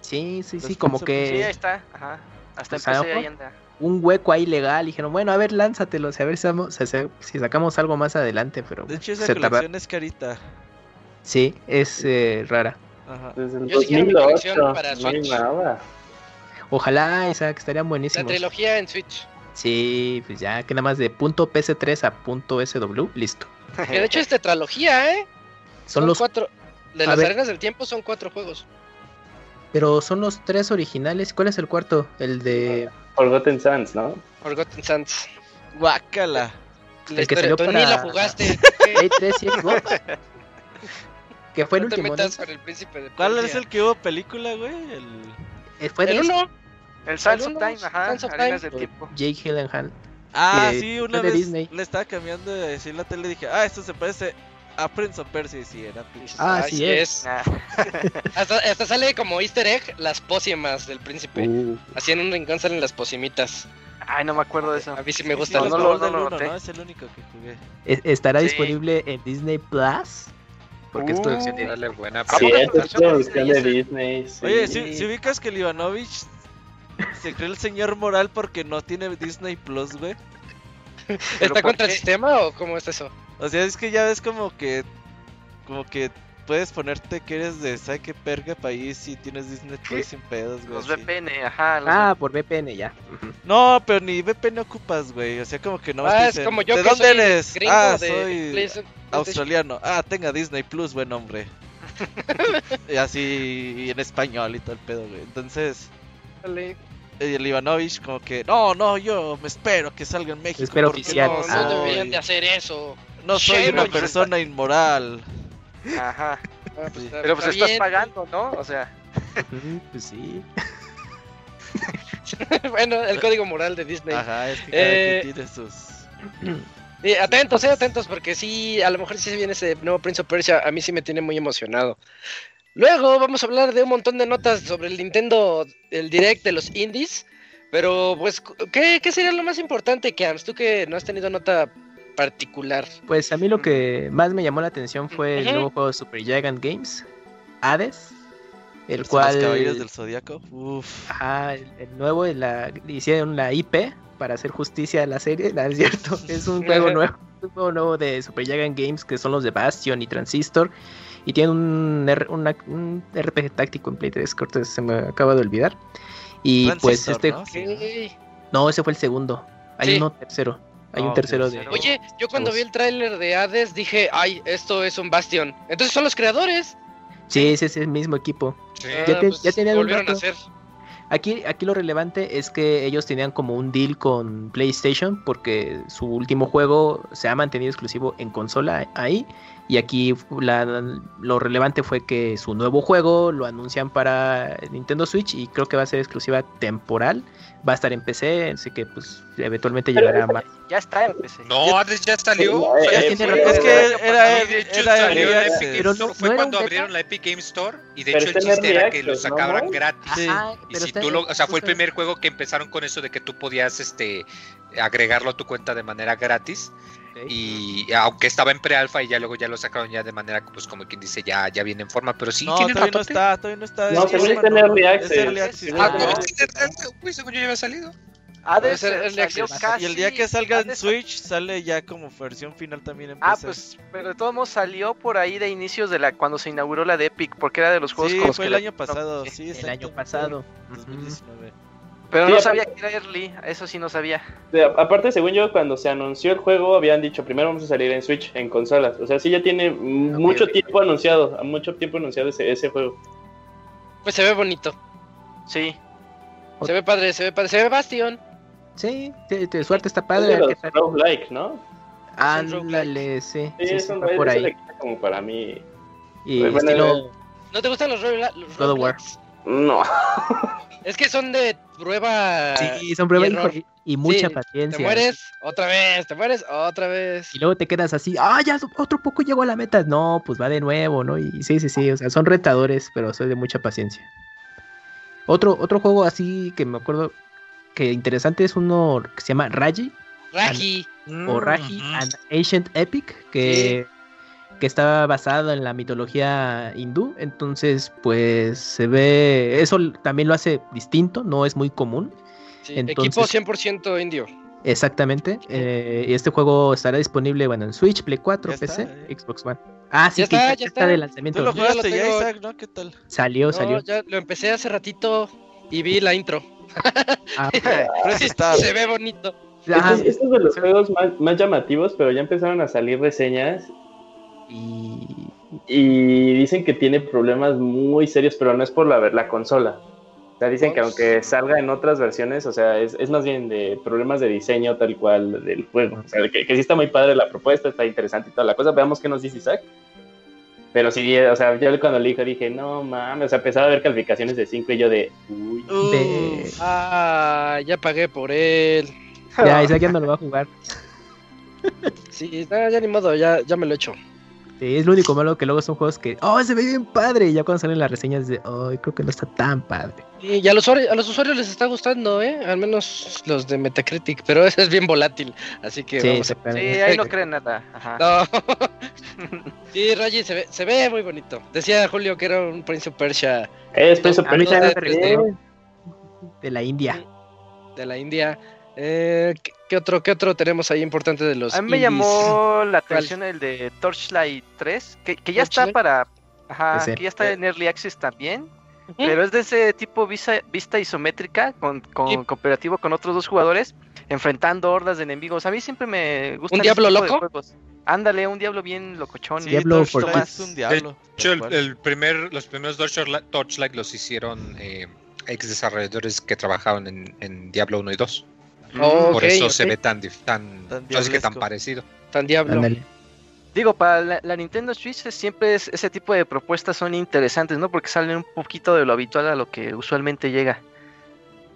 Sí, sí, sí, como Prince of Sí, ahí que está. Ajá. Hasta Pues, empecé ahí anda. un hueco ahí legal, dijeron, bueno, a ver, lánzatelos, a ver si, vamos- si, si sacamos algo más adelante, pero De hecho, esa se colección es carita. Sí, es eh, rara. Ajá. Desde el Yo sí quiero mi 2008, colección para no hay Switch. nada. Ojalá, Isaac, estarían La buenísimos. trilogía en Switch. Sí, pues ya, que nada más de punto PS3 a punto SW, listo. Que de hecho es tetralogía, ¿eh? Son los, cuatro. De A las ver. arenas del tiempo son cuatro juegos. Pero son los tres originales. ¿Cuál es el cuarto? El de Forgotten Sands, ¿no? Forgotten Sands. Guácala. La El que salió tú ni para- lo jugaste. Play 3 y Xbox. (laughs) que fue el no te último. metas ¿no? el príncipe de ¿Cuál es el que hubo película, güey? El... Eh, Fue de El uno. El Sands El of Time, ajá. Sands of Arenas Time. del tiempo. Jake. Ah, Eh, sí, una fue de vez Disney. le estaba cambiando de decir la tele y dije, ah, esto se parece a Prince of Persia. Sí, era pinche. Ah, sí sí es. Ah, Hasta, hasta sale como easter egg las pócimas del príncipe. Uh, Así en un rincón salen las pocimitas. Ay, no me acuerdo de eso. A mí sí Sí, me sí, los las no no uno, noté. ¿no? Es el único que jugué. es- estará Sí. disponible en Disney Plus. Porque es Uh. producción de Dale buena. ¿A Sí, es es de Disney sí. Oye, si, si ubicas que el Ivanovich se cree el señor moral porque no tiene Disney Plus, güey. ¿Está contra el sistema o cómo es eso? O sea, es que ya ves como que. Como que puedes ponerte que eres de sabe qué perga país y tienes Disney Plus sin pedos, güey. Los. VPN, ajá. los Ah, por VPN ya. No, pero ni VPN ocupas, güey. O sea, como que no ah, es como yo ¿De que dónde soy eres? gringo Ah, de soy australiano. Ah, tenga Disney Plus, buen hombre. (laughs) y así y en español y todo el pedo, güey. Entonces, Dale. el Ivanovich como que, no, no, yo me espero que salga en México. espero porque oficial. No, No, no Ah. deberían de hacer eso. No soy Shame una persona inmoral. Ajá. Ah, pues, Sí. Pero pues está estás bien. pagando, ¿no? O sea, Pues sí. (laughs) bueno, el código moral de Disney. Ajá, es que cada Eh, quien tiene sus... Sí, (clears throat) atentos, eh, atentos, porque sí, a lo mejor sí se viene ese nuevo Prince of Persia, a mí sí me tiene muy emocionado. Luego vamos a hablar de un montón de notas sobre el Nintendo, el Direct de los indies, pero pues, ¿qué, qué sería lo más importante, Kams? Tú que no has tenido nota particular. Pues a mí lo que más me llamó la atención fue el nuevo juego de Super Gigant Games, Hades, el Los cual Caballeros del Zodíaco. Uf. Ajá, el, el nuevo, la, hicieron la IP para hacer justicia a la serie, (laughs) ¿no es cierto? Es un juego nuevo, (laughs) un juego nuevo de Super Giant Games que son los de Bastion y Transistor y tiene un, R- una- un RPG táctico en Play 3, corto, se me acaba de olvidar. Y pues este, ¿no? Sí. no, ese fue el segundo, hay Sí. uno tercero, hay Ah, un tercero de... Oye, yo cuando vi el tráiler de Hades dije, ay, esto es un Bastion. Entonces son los creadores. Sí, ese es el mismo equipo. Sí. Ya Ah, te- pues, ya tenían un volvieron a rato. hacer. Aquí, aquí lo relevante es que ellos tenían como un deal con PlayStation porque su último juego se ha mantenido exclusivo en consola ahí Y aquí la- lo relevante fue que su nuevo juego lo anuncian para Nintendo Switch y creo que va a ser exclusiva temporal. Va a estar en PC, así que pues eventualmente llegará más. Ya está en PC. No, antes ya salió. Sí, Ya eh, tiene fue- rato. Es que era, de hecho era salió en early Epic access. Game Pero Store. no- Fue no era cuando abrieron la Epic Game Store. Y de Pero hecho el en chiste era que lo access, ¿no, sacaban gratis. Ajá, Y si tú lo, o sea, fue el primer juego que empezaron con eso de que tú podías este agregarlo a tu cuenta de manera gratis Y aunque estaba en pre-alfa y ya luego ya lo sacaron ya de manera pues como quien dice ya ya viene en forma, pero sí No, tiene todavía no ratote. está, todavía no está. No, según está en no, early es access. early access. Ah, Ah, según yo ya había salido. Ha de ser ser, Early salió Access. casi- Y el día que salga en Switch sale ya como versión final también en Ah, PC. pues, pero de todos modos salió por ahí de inicios de la cuando se inauguró la de Epic, porque era de los juegos Sí, con los fue que el año pasado, sí, el año pasado. Ujú. 2019. Pero Sí, no sabía que era early, eso sí no sabía. De- aparte, según yo, cuando se anunció el juego, habían dicho primero vamos a salir en Switch, en consolas. O sea, sí ya tiene mucho tiempo anunciado, mucho tiempo anunciado ese, ese juego. Pues se ve bonito. Sí. Se ve padre, se ve padre. Se ve Bastion. Sí, de, de suerte está Es padre. de a ver los ¿no? Ándale, sí. Sí, no- va por ahí. como para mí. Y Bueno, estilo ¿No te gustan los, los God of War. roguelikes? No. (laughs) Es que son de prueba. Sí, son prueba y mucha Sí, paciencia. Te mueres otra vez, te mueres otra vez. Y luego te quedas así, ah, ya otro poco llego a la meta. No, pues va de nuevo, ¿no? Y sí, sí, sí, o sea, son retadores, pero soy de mucha paciencia. Otro, otro juego así que me acuerdo que interesante es uno que se llama Raji Raji. o Raji and Ancient Epic, que, que está basado en la mitología hindú. Entonces, pues se ve, eso también lo hace distinto, no es muy común. Sí, Entonces- Equipo 100% indio. Exactamente. eh, y este juego estará disponible, bueno, en Switch, Play 4, Ya está, PC, eh. Xbox One. Ah, sí, Ya que está, ya, ya está está. de Tú lanzamiento. lo Yo ya lo jugaste ya, tengo. Isaac, ¿no? ¿Qué tal? Salió, No, salió. ya lo empecé hace ratito y vi la intro. Ah, (laughs) Start. Se ve bonito. Estos, estos de los juegos más, más llamativos, pero ya empezaron a salir reseñas y y dicen que tiene problemas muy serios, pero no es por la, la consola. O sea, dicen que aunque salga en otras versiones, o sea, es, es más bien de problemas de diseño tal cual del juego. O sea, que, que sí está muy padre la propuesta, está interesante y toda la cosa. Veamos qué nos dice Isaac. Pero sí, o sea, yo cuando le dije, dije, no mames, o sea, empezaba a ver calificaciones de 5 y yo de, uy. de-. Ah, ya pagué por él. ya, Isaac ya no lo va a jugar. Sí, ya ni modo, ya, ya me lo he hecho. Sí, es lo único malo que luego son juegos que, oh, se ve bien padre. Y ya cuando salen las reseñas de, oh, creo que no está tan padre. Y a los, usuarios, a los usuarios les está gustando, ¿eh? Al menos los de Metacritic, (laughs) pero ese es bien volátil, así que Sí, vamos a... Sí, ahí no creen nada. Ajá. No. (laughs) sí, Raji se ve, se ve muy bonito. Decía Julio que era un Prince of Persia Es Prince of Persia. De la India. de la India. Eh, ¿qué, qué otro, ¿Qué otro tenemos ahí importante de los A mí me llamó la ¿Cuál? atención el de Torchlight 3, que, que ya está para... Ajá, que ya está en Early Access también. Pero es de ese tipo vista, vista isométrica, con, con cooperativo con otros dos jugadores, enfrentando hordas de enemigos. A mí siempre me gusta. ¿Un diablo loco? Ándale, un diablo bien locochón. Sí, Diablo Torchlight for es un diablo. De hecho, el, primer, los primeros Torchlight, Torchlight los hicieron eh, ex desarrolladores que trabajaban en, en Diablo 1 y 2. Oh, Por eso se ve tan, tan, Tan que tan parecido. Tan diablo. Digo, para la, la Nintendo Switch siempre es, ese tipo de propuestas son interesantes, ¿no? Porque salen un poquito de lo habitual a lo que usualmente llega.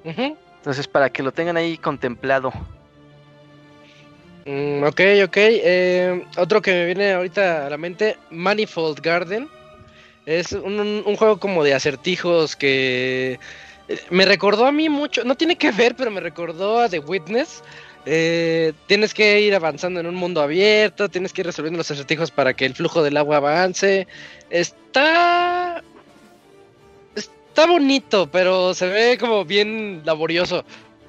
Entonces, para que lo tengan ahí contemplado. Mm, ok, ok. eh, otro que me viene ahorita a la mente, Manifold Garden. Es un, un juego como de acertijos que eh, me recordó a mí mucho, no tiene que ver, pero me recordó a The Witness. Eh, tienes que ir avanzando en un mundo abierto, tienes que ir resolviendo los acertijos para que el flujo del agua avance. Está... Está bonito, pero se ve como bien laborioso.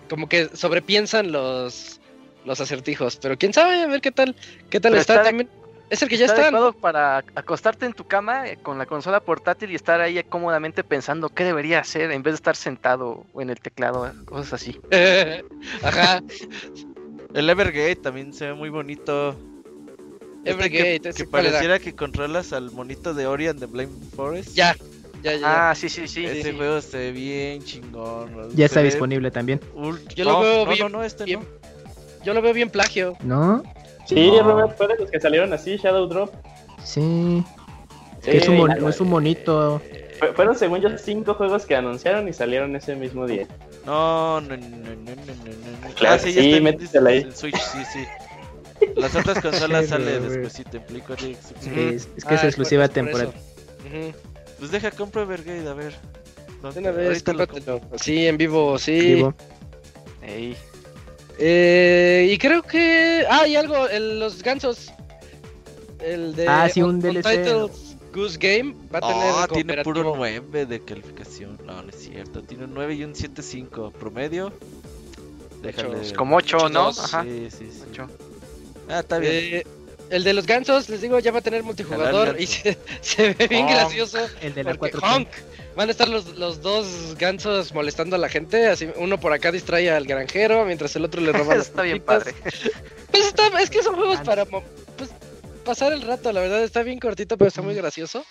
Como que sobrepiensan los, los acertijos. Pero quién sabe, a ver qué tal, qué tal Pero está. está También es el que ya está adecuado para acostarte en tu cama eh, con la consola portátil y estar ahí cómodamente pensando qué debería hacer en vez de estar sentado o en el teclado, cosas así. (laughs) Ajá. El Evergate también se ve muy bonito. Este Evergate, que, que pareciera que controlas al monito de Ori and the Blame Forest. Ya, ya, ya. ya. Ah, sí, sí, sí. Ese sí. juego se ve bien chingón. Ya está disponible también. ult- Yo lo no, veo no, bien- no, no, este bien- no. Yo lo veo bien plagio. ¿No? Sí, No. Robert, fue de los que salieron así, Shadow Drop. Sí. Sí, que es un, mon- algo- es un monito. Fue- Fueron según yo cinco juegos que anunciaron y salieron ese mismo día. No, no, no, no, no, no, no, no. Claro Ah, sí, en métetela ahí. el Switch, sí, sí. Las otras consolas (laughs) Sí, sale güey. después, te explico. Sí, Ujú. es, es que Ah, es exclusiva por- por temporal. Pues deja, compro Evergate, a ver. Una vez, lo. Sí, en vivo, sí. Vivo. Ey. Eh, y creo que. Ah, y algo, el- los gansos. El de. Ah, sí, un DLC. Goose Game va a tener. Ah, tiene puro cooperativo. 9 de calificación. No, no es cierto. Tiene un 9 y un 7.5 promedio. Déjale. Ocho. Como 8, ¿no? Ajá. Sí, sí, sí. Ocho. Ah, está bien. Eh, el de los gansos, les digo, ya va a tener multijugador y se, (laughs) se ve bien Honk. gracioso. El de la Porque 4 honk. Van a estar los, los dos gansos molestando a la gente. Así, uno por acá distrae al granjero mientras el otro le roba (laughs) las Está bien padre. Pues está, es que son juegos para mo- pues, pasar el rato, la verdad. Está bien cortito, pero está muy gracioso.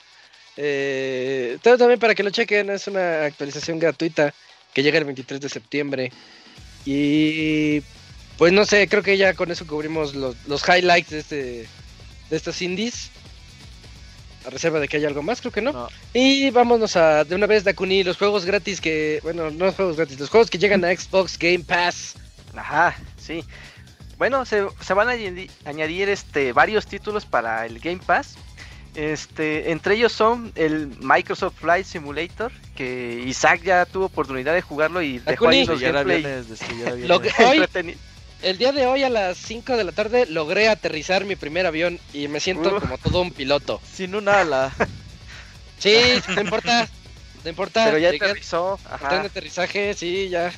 Eh, también para que lo chequen, es una actualización gratuita que llega el 23 de septiembre. Y pues no sé, creo que ya con eso cubrimos los, los highlights de, este, de estos indies. A reserva de que haya algo más, creo que no. No. Y vámonos a de una vez, Dakuni, los juegos gratis que. Bueno, no los juegos gratis, los juegos que llegan a Xbox Game Pass. Ajá, sí. Bueno, se, se van a añadi- añadir este varios títulos para el Game Pass. Este, entre ellos son el Microsoft Flight Simulator, que Isaac ya tuvo oportunidad de jugarlo y dejó ahí los era (laughs) Lo que- Hoy- El día de hoy a las 5 de la tarde logré aterrizar mi primer avión y me siento Uh. como todo un piloto. Sin un ala. (laughs) Sí, no importa. No importa. Pero ya llegué aterrizó. Ajá. aterrizaje, sí, ya.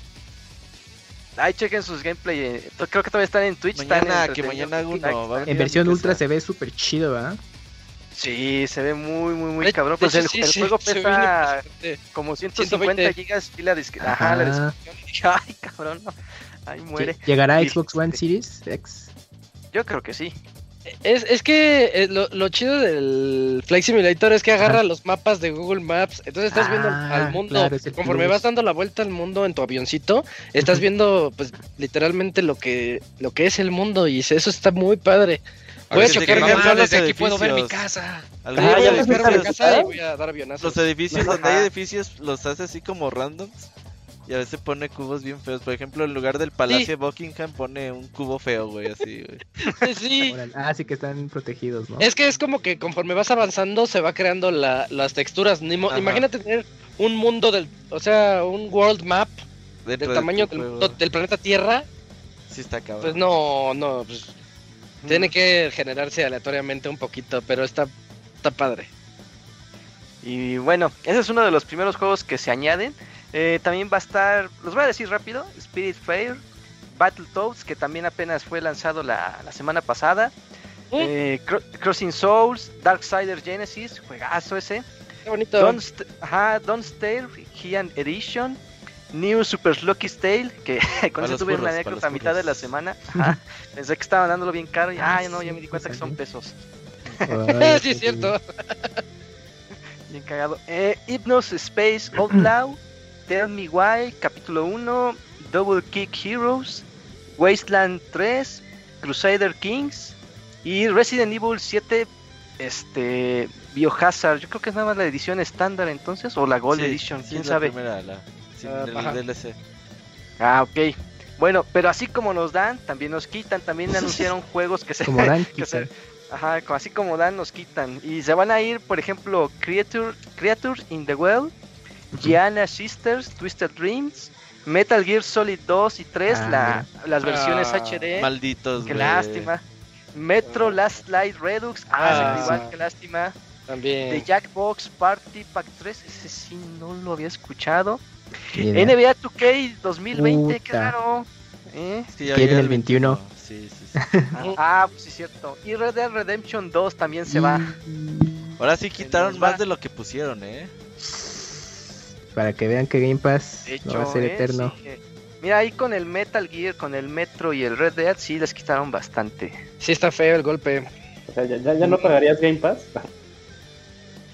Ahí chequen sus gameplay. eh, Creo que todavía están en Twitch. están Mañana, que entretenidos. mañana hago uno. va a venir En versión ultra se ve súper chido, ¿verdad? Sí, se ve muy, muy, muy cabrón. Pues el, sí, el sí, juego ve pesa como 150 120. gigas pila de disque- Ajá, la Ajá. descripción. (laughs) Ay, cabrón, no. Ahí muere. Lle- ¿Llegará a Xbox One Series X? Yo creo que sí. Es, es que eh, lo, lo chido del Flight Simulator es que agarra los mapas de Google Maps. Entonces estás viendo Ah, al mundo. claro, conforme plus. vas dando la vuelta al mundo en tu avioncito, estás viendo, pues, literalmente lo que, lo que es el mundo. Y eso está muy padre. Voy a Desde chocar avión, los desde aquí puedo ver mi casa. Ah, voy ya a despegar mi edificios, casa y voy a dar avionazos. Los edificios, donde hay edificios, los hace así como randoms. Y a veces pone cubos bien feos. Por ejemplo, en lugar del Palacio de Buckingham pone un cubo feo, güey, así, güey. (laughs) Sí. Ah, sí que están protegidos, ¿no? Es que es como que conforme vas avanzando se va creando la- las texturas. Ni. Imagínate tener un mundo del, o sea, un world map Dentro del de tamaño del planeta Tierra. Sí está cabrón. Pues no, no, pues tiene que generarse aleatoriamente un poquito, pero está, está padre. Y bueno, ese es uno de los primeros juegos que se añaden. Eh, también va a estar, los voy a decir rápido, Spirit Fair, Battletoads, que también apenas fue lanzado la, la semana pasada. Eh, Cro- Crossing Souls, Darksider Genesis, juegazo ese. Qué bonito. Don't, St- ajá, Don't Stare, Heian Edition. New Super Lucky Tale, que (laughs) con eso tuve una anécdota a mitad de la semana. Ajá. (laughs) Pensé que estaban dándolo bien caro y Ah, ay, no, ya me di cuenta que son sí. pesos. (laughs) Sí, es cierto. Bien cagado. Eh, Hypnos Space Outlaw, Tell Me Why, capítulo 1, Double Kick Heroes, Wasteland 3, Crusader Kings y Resident Evil 7, este, Biohazard. Yo creo que es nada más la edición estándar entonces, o la Gold Sí, Edition, sí, quién es la sabe. primera, la- sin Ah, el. DLC. Ah, ok. Bueno, pero así como nos dan, también nos quitan. También (laughs) anunciaron juegos que se. Como Dan, (laughs) que se-. Ajá, así como dan, nos quitan. Y se van a ir, por ejemplo, Creature, Creatures in the Well, Gianna Sisters, Twisted Dreams, Metal Gear Solid 2 y 3, Ah, la, las versiones Ah, HD. Malditos, Qué lástima. Metro Last Light Redux, ah, Ah, igual, sí. qué lástima. También. The Jackbox Party Pack 3, ese sí no lo había escuchado. NBA 2K 2020, qué Puta. raro. ¿Eh? Sí, el 21. Sí, sí, sí. (laughs) Ah, pues sí, cierto. Y Red Dead Redemption 2 también se va. Ahora sí quitaron nos va. más de lo que pusieron, ¿eh? Para que vean que Game Pass no va a ser ¿eh? eterno. Sí, eh. Mira, ahí con el Metal Gear, con el Metro y el Red Dead, sí les quitaron bastante. Sí está feo el golpe. O sea, ¿ya, ya, ya no pagarías Game Pass?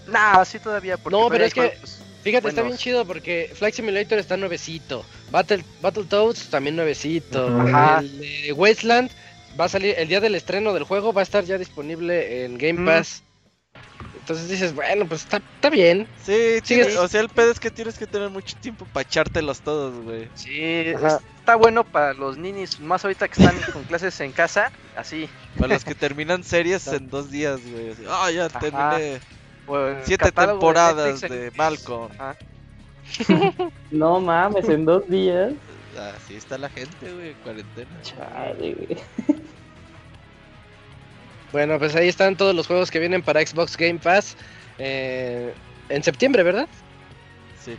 Nah, sí todavía. Porque No, pero es que- pues, Fíjate, está bien chido porque Flight Simulator está nuevecito. Battle, Battletoads también nuevecito. Ajá. El Wasteland va a salir el día del estreno del juego, va a estar ya disponible en Game Mm. Entonces dices, bueno, pues está, está bien. Sí, Sí, tiene- es- o sea, el pedo es que tienes que tener mucho tiempo para echártelos todos, güey. Sí, Ajá. está bueno para los ninis, más ahorita que están con clases en casa, así. Para los que terminan series en dos días, güey. Ah, ya Ajá. terminé el siete catálogo de temporadas Netflix en- de Malcolm. Ajá. (laughs) No mames, en dos días. Así está la gente, güey, en cuarentena. Chale, güey. Bueno, pues ahí están todos los juegos que vienen para Xbox Game Pass eh, en septiembre, ¿verdad? Sí.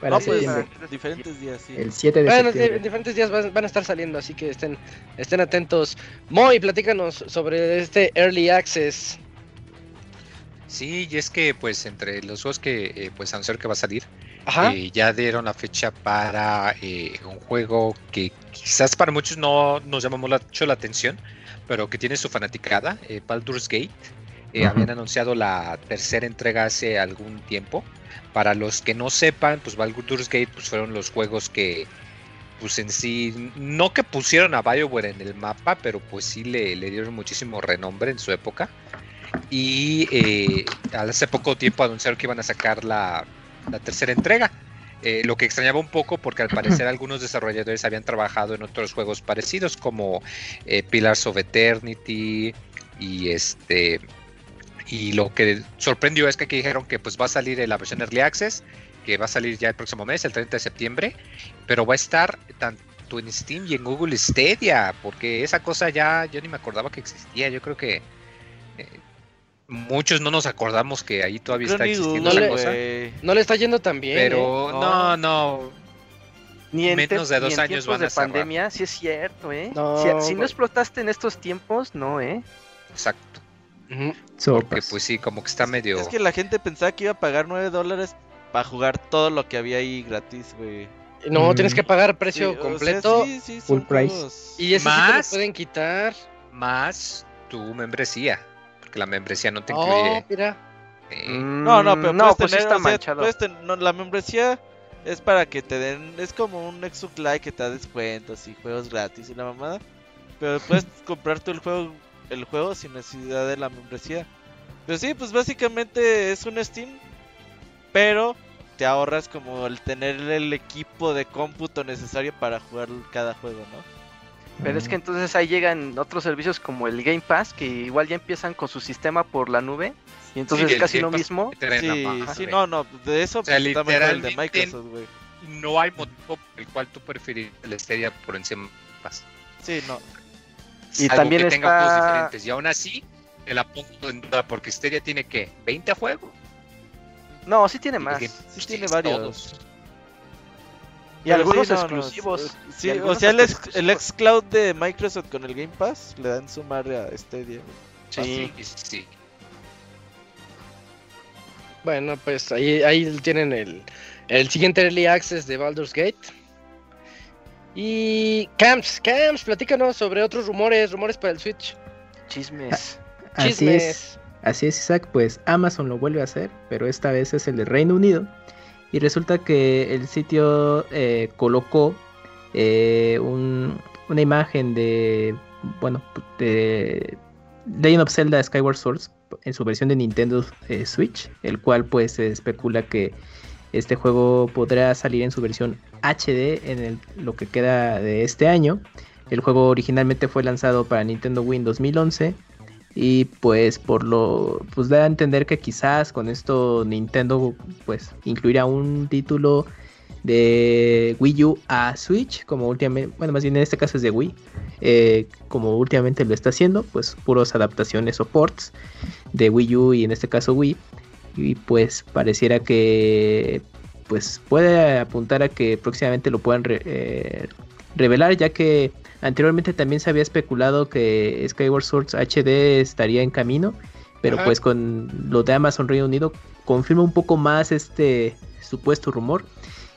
Para No, pues, septiembre. diferentes días, sí. El 7 de Bueno, septiembre. en diferentes días van, van a estar saliendo, así que estén, estén atentos. Moy, platícanos sobre este Early Access. Sí, y es que pues entre los juegos que eh, pues anunciaron que va a salir, Ajá. eh, ya dieron la fecha para eh, un juego que quizás para muchos no nos llama mucho la atención, pero que tiene su fanaticada, eh, Baldur's Gate. Eh. Habían anunciado la tercera entrega hace algún tiempo. Para los que no sepan, pues Baldur's Gate pues, fueron los juegos que pues en sí, no que pusieron a BioWare en el mapa, pero pues sí le, le dieron muchísimo renombre en su época. Y eh, hace poco tiempo anunciaron que iban a sacar la, la tercera entrega. Eh, lo que extrañaba un poco porque al parecer (laughs) algunos desarrolladores habían trabajado en otros juegos parecidos como eh, Pillars of Eternity y este y lo que sorprendió es que aquí dijeron que pues va a salir en la versión Early Access que va a salir ya el próximo mes el 30 de septiembre pero va a estar tanto en Steam y en Google Stadia porque esa cosa ya yo ni me acordaba que existía yo creo que muchos no nos acordamos que ahí todavía Creo está existiendo Google, esa cosa güey. No le está yendo tan bien. pero ¿eh? no, no, Ni en, Menos de ni dos en años van a de cerrar. pandemia, sí es cierto, ¿eh? No, si, si no explotaste en estos tiempos, no, ¿eh? exacto. Ujú. Porque pues sí, como que está medio... Es que la gente pensaba que iba a pagar 9 dólares para jugar todo lo que había ahí gratis, güey. No, Mm. tienes que pagar precio Sí, o sea, completo. sí, sí, full price. Y ese sí te lo Más. pueden quitar. Más tu membresía. Porque la membresía no te Oh, incluye... mira. eh, No, no, pero Mm, no, puedes pues tener, está o sea, manchado. puedes ten- no, la membresía es para que te den, es como un Xbox Live que te da descuentos y juegos gratis y la mamada. Pero puedes (laughs) comprar tú el juego, el juego sin necesidad de la membresía. Pero sí, pues básicamente es un Steam, pero te ahorras como el tener el equipo de cómputo necesario para jugar cada juego, ¿no? Pero es que entonces ahí llegan otros servicios como el Game Pass, que igual ya empiezan con su sistema por la nube. Y entonces Sí, es el casi lo Pass mismo. Sí, no, no, de eso O sea, pues, está mejor el de Microsoft, güey. No hay motivo por el cual tú prefieres el Stadia por encima más. Sí, no. Y también que tenga juegos está- diferentes. Y aún así, te la pongo en duda porque Stadia tiene que 20 juegos. No, sí tiene más. Sí tiene varios. todos. Y Pero algunos sí, no, no, exclusivos. sí, o sea, el, ex, el xCloud de Microsoft con el Game Pass le dan su madre a Stadia. Sí. Sí, sí. Bueno, pues ahí, ahí tienen el, el siguiente Early Access de Baldur's Gate. Y Camps, Camps, platícanos sobre otros rumores, rumores para el Switch. Chismes. Así Chismes. es, así es, Isaac. Pues Amazon lo vuelve a hacer, pero esta vez es el de Reino Unido. Y resulta que el sitio eh, colocó eh, un- una imagen de, bueno, de Legend of Zelda Skyward Sword en su versión de Nintendo eh, Switch, el cual pues se especula que este juego podrá salir en su versión HD en lo que queda de este año. El juego originalmente fue lanzado para Nintendo Wii en 2011 y pues por lo pues da a entender que quizás con esto Nintendo pues incluirá un título de Wii U a Switch como últimamente bueno más bien en este caso es de Wii eh, como últimamente lo está haciendo pues puros adaptaciones o ports de Wii U y en este caso Wii. Y pues pareciera que pues puede apuntar a que próximamente lo puedan eh, revelar ya que anteriormente también se había especulado que Skyward Sword HD estaría en camino pero Ajá. pues con lo de Amazon Reino Unido confirma un poco más este supuesto rumor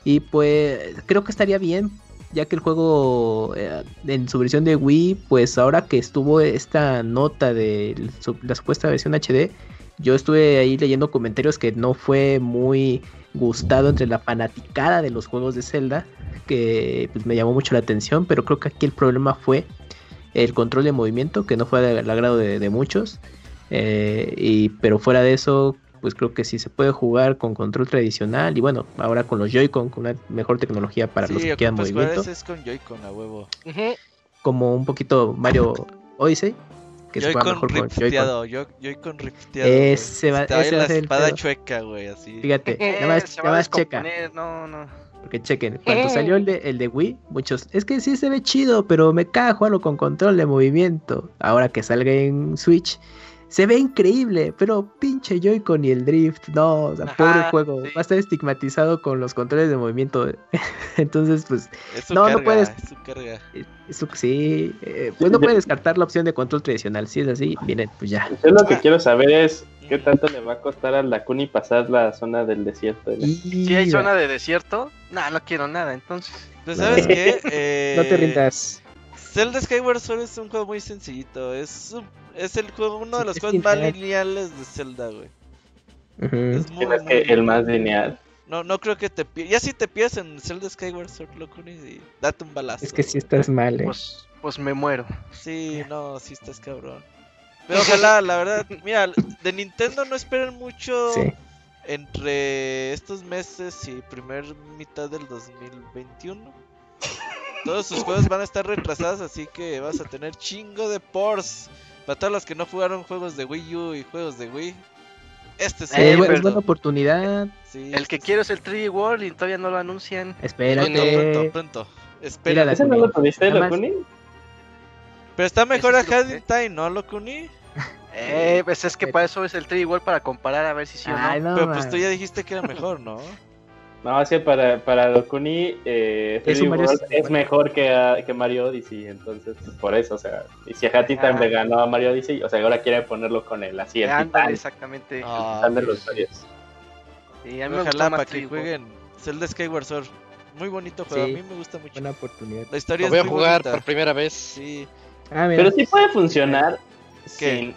y pues creo que estaría bien ya que el juego eh, en su versión de Wii pues ahora que estuvo esta nota de la supuesta versión HD yo estuve ahí leyendo comentarios que no fue muy gustado entre la fanaticada de los juegos de Zelda, que pues, me llamó mucho la atención, pero creo que aquí el problema fue el control de movimiento, que no fue del agrado de, de muchos. eh, y, pero fuera de eso, pues creo que sí se puede jugar con control tradicional y bueno, ahora con los Joy-Con, con una mejor tecnología para los que jugar movimiento, es con Joy-Con a huevo. Como un poquito Mario Odyssey, que se mejor con Joy-Con. rifteado, Yo- Joy-Con rifteado. güey. Ese va- ese va la a ser el espada pedo. chueca, güey, así. Fíjate, Eh, (laughs) nada más, nada más checa. No, no. Porque chequen, cuando salió el de, el de Wii, muchos, es que sí se ve chido, pero me caga jugarlo con control de movimiento. Ahora que salga en Switch, se ve increíble, pero pinche Joy-Con y el Drift, no, o sea, Ajá, pobre juego, sí. va a estar estigmatizado con los controles de movimiento. (laughs) Entonces, pues, Es su No, no puedes. es su carga. eso sí, eh, pues no puede descartar la opción de control tradicional. Si es así, miren, pues ya. Yo lo que quiero saber es qué tanto le va a costar al Dakuni pasar la zona del desierto. ¿no? Si hay zona de desierto, no, no quiero nada, entonces. Pues, No. ¿sabes qué? Eh, (laughs) No te rindas. Zelda Skyward Sword es un juego muy sencillito. Es, un- es el juego, uno de los juegos más lineal. lineales de Zelda, güey. Es muy, Es muy que el más lineal. No, no creo que te pierdas. Ya si te pierdes en Zelda Skyward Sword, loco, y date un balazo. Es que si estás mal, eh. Pues, pues me muero. Sí, (laughs) no, sí estás cabrón. Pero ojalá, la verdad, mira, de Nintendo no esperen mucho Sí. entre estos meses y primer mitad del 2021. Todos sus juegos van a estar retrasados, así que vas a tener chingo de ports. Para todos los que no jugaron juegos de Wii U y juegos de Wii, este es Eh, Es buena oportunidad. Sí, El que este quiero es el 3D World y todavía no lo anuncian. Espérate. Pronto, pronto, pronto. Espera. ¿Ese no lo tuviste. Dakuni? Pero está mejor a in Time, ¿no, Locuni? Eh, pues es que para eso es el 3D World para comparar a ver si sí o no. Ay, no, Pero pues tú ya dijiste que era mejor, ¿no? (laughs) No, es que para, para Dakuni eh, Es 3D un Mario World es mejor que, a- que Mario Odyssey, entonces por eso, o sea, y si a Ah. le ganó a Mario Odyssey, o sea, ahora quiere ponerlo con el así, el exactamente. Ah, titán de los Marios. Y a mí me Ojalá para que 3D World. jueguen Zelda Skyward Sword. Muy bonito juego, Sí. a mí me gusta mucho. Buena oportunidad. La historia Lo voy a es muy jugar bonita. por primera vez. Sí. Ah, mira. Pero sí puede funcionar ¿Qué?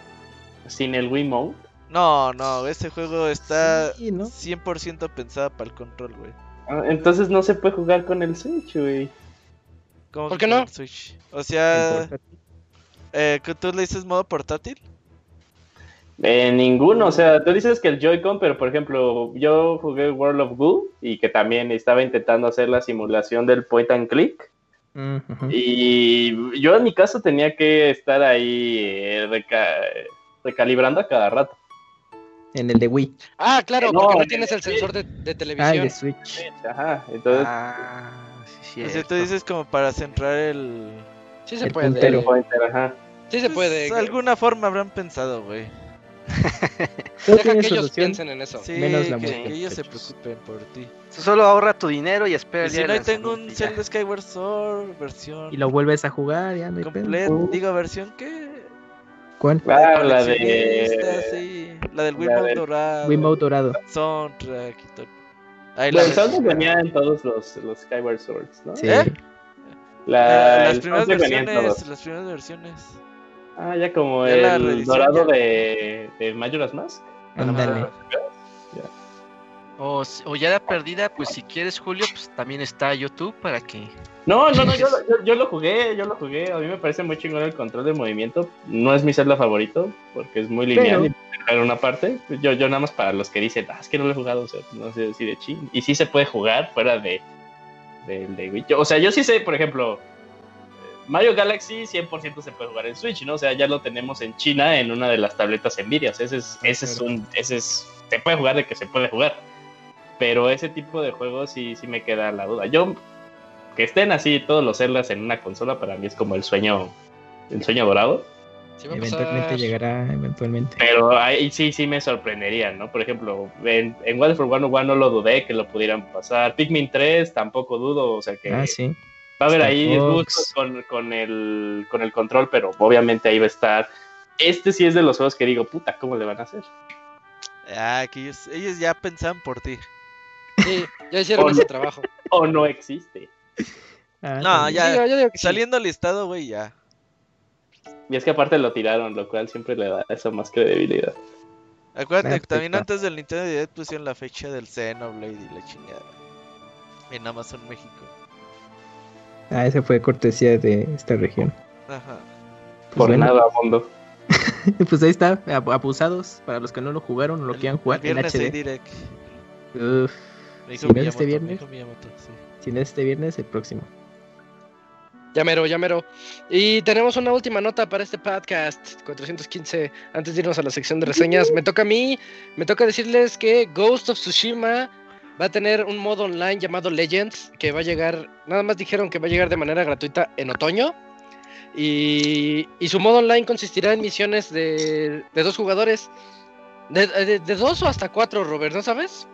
sin, sin el Wii Mode. No, no, ese juego está Sí, ¿no? 100% pensado para el control, güey. Ah, Entonces no se puede jugar con el Switch, güey. ¿Cómo ¿Por qué no? Switch? O sea, eh, ¿que ¿tú le dices modo portátil? Eh, ninguno, o sea, tú dices que el Joy-Con, pero por ejemplo, yo jugué World of Goo y que también estaba intentando hacer la simulación del point and click. Y yo en mi caso tenía que estar ahí eh, reca- recalibrando a cada rato. En el de Wii. Ah, claro, No, porque no en tienes el- el sensor de, de Ah, el televisión. de Switch. Ajá, entonces Ah, sí, cierto. tú dices como para centrar el... Sí se el puede. puntero. el pointer, ajá. Sí se Pues, puede. de alguna forma habrán pensado, güey. (laughs) Deja que ellos solución. piensen en eso. Sí, Menos la que, música, que ellos se preocupen por ti. Solo ahorra tu dinero y espera Y si no, tengo un. Zelda Skyward Sword versión Y lo vuelves a jugar, ya no hay. Digo, versión que... ¿Cuál? Ah, la de. sí. La del la del- dorado. Wiimote dorado. Soundtrack y todo. Ahí la Bueno, el soundtrack venía en todos los, los Skyward Swords, ¿no? Sí. ¿Eh? La, Eh, las primeras versiones, las primeras versiones. Ah, ya como Ya la el dorado ya. de, de Majora's Mask. Ándale. O, ya de perdida, pues si quieres, Julio, pues también está YouTube para que. No, no, no, yo, lo- yo, yo lo jugué, yo lo jugué. A mí me parece muy chingón el control de movimiento. No es mi Zelda favorito, porque es muy lineal Pero- dejaron una parte. Yo, yo nada más para los que dicen, ah, es que no lo he jugado, o sea, no sé si de ching. Y sí se puede jugar fuera de, de, de. Yo- o sea, yo sí sé, por ejemplo, Mario Galaxy 100% se puede jugar en Switch, ¿no? O sea, ya lo tenemos en China en una de las tabletas Nvidia. O sea, ese es, ese es un, ese es, se puede jugar de que se puede jugar. Pero ese tipo de juegos sí, sí me queda la duda. Yo, que estén así todos los Zeldas en una consola, para mí es como el sueño, el sueño dorado. Sí Eventualmente pasar. llegará, eventualmente. Pero ahí sí, sí me sorprendería, ¿no? Por ejemplo, en, en Wild for 101 no lo dudé que lo pudieran pasar. Pikmin 3 tampoco dudo, o sea que Ah, sí. va a haber Star ahí gustos con, con, el, con el control, pero obviamente ahí va a estar. Este sí es de los juegos que digo, puta, ¿cómo le van a hacer? Ah, que ellos, ellos ya pensaban por ti. Sí, ya hicieron Oye. ese trabajo. O no existe. Ah, No, ya. Digo, yo digo que sí. Saliendo listado, güey, ya. Y es que aparte lo tiraron, lo cual siempre le da eso más credibilidad. Acuérdate que también antes del Nintendo Direct pusieron la fecha del Xenoblade y la chingada. En Amazon México. Ah, ese fue cortesía de esta región. Ajá. Pues Por bueno. nada, mundo. (laughs) pues ahí está, abusados para los que no lo jugaron o lo El- quieran jugar el en viernes HD. direct. Uf, Me Si no es este Miyamoto, me viernes. dijo Miyamoto, sí. si no es este viernes, el próximo. Ya mero, ya mero. Y tenemos una última nota para este podcast 415. Antes de irnos a la sección de reseñas, me toca a mí, me toca decirles que Ghost of Tsushima va a tener un modo online llamado Legends que va a llegar, nada más dijeron que va a llegar de manera gratuita en otoño. Y, y su modo online consistirá en misiones de, de dos jugadores. De, de- de dos o hasta cuatro, Robert, ¿no sabes?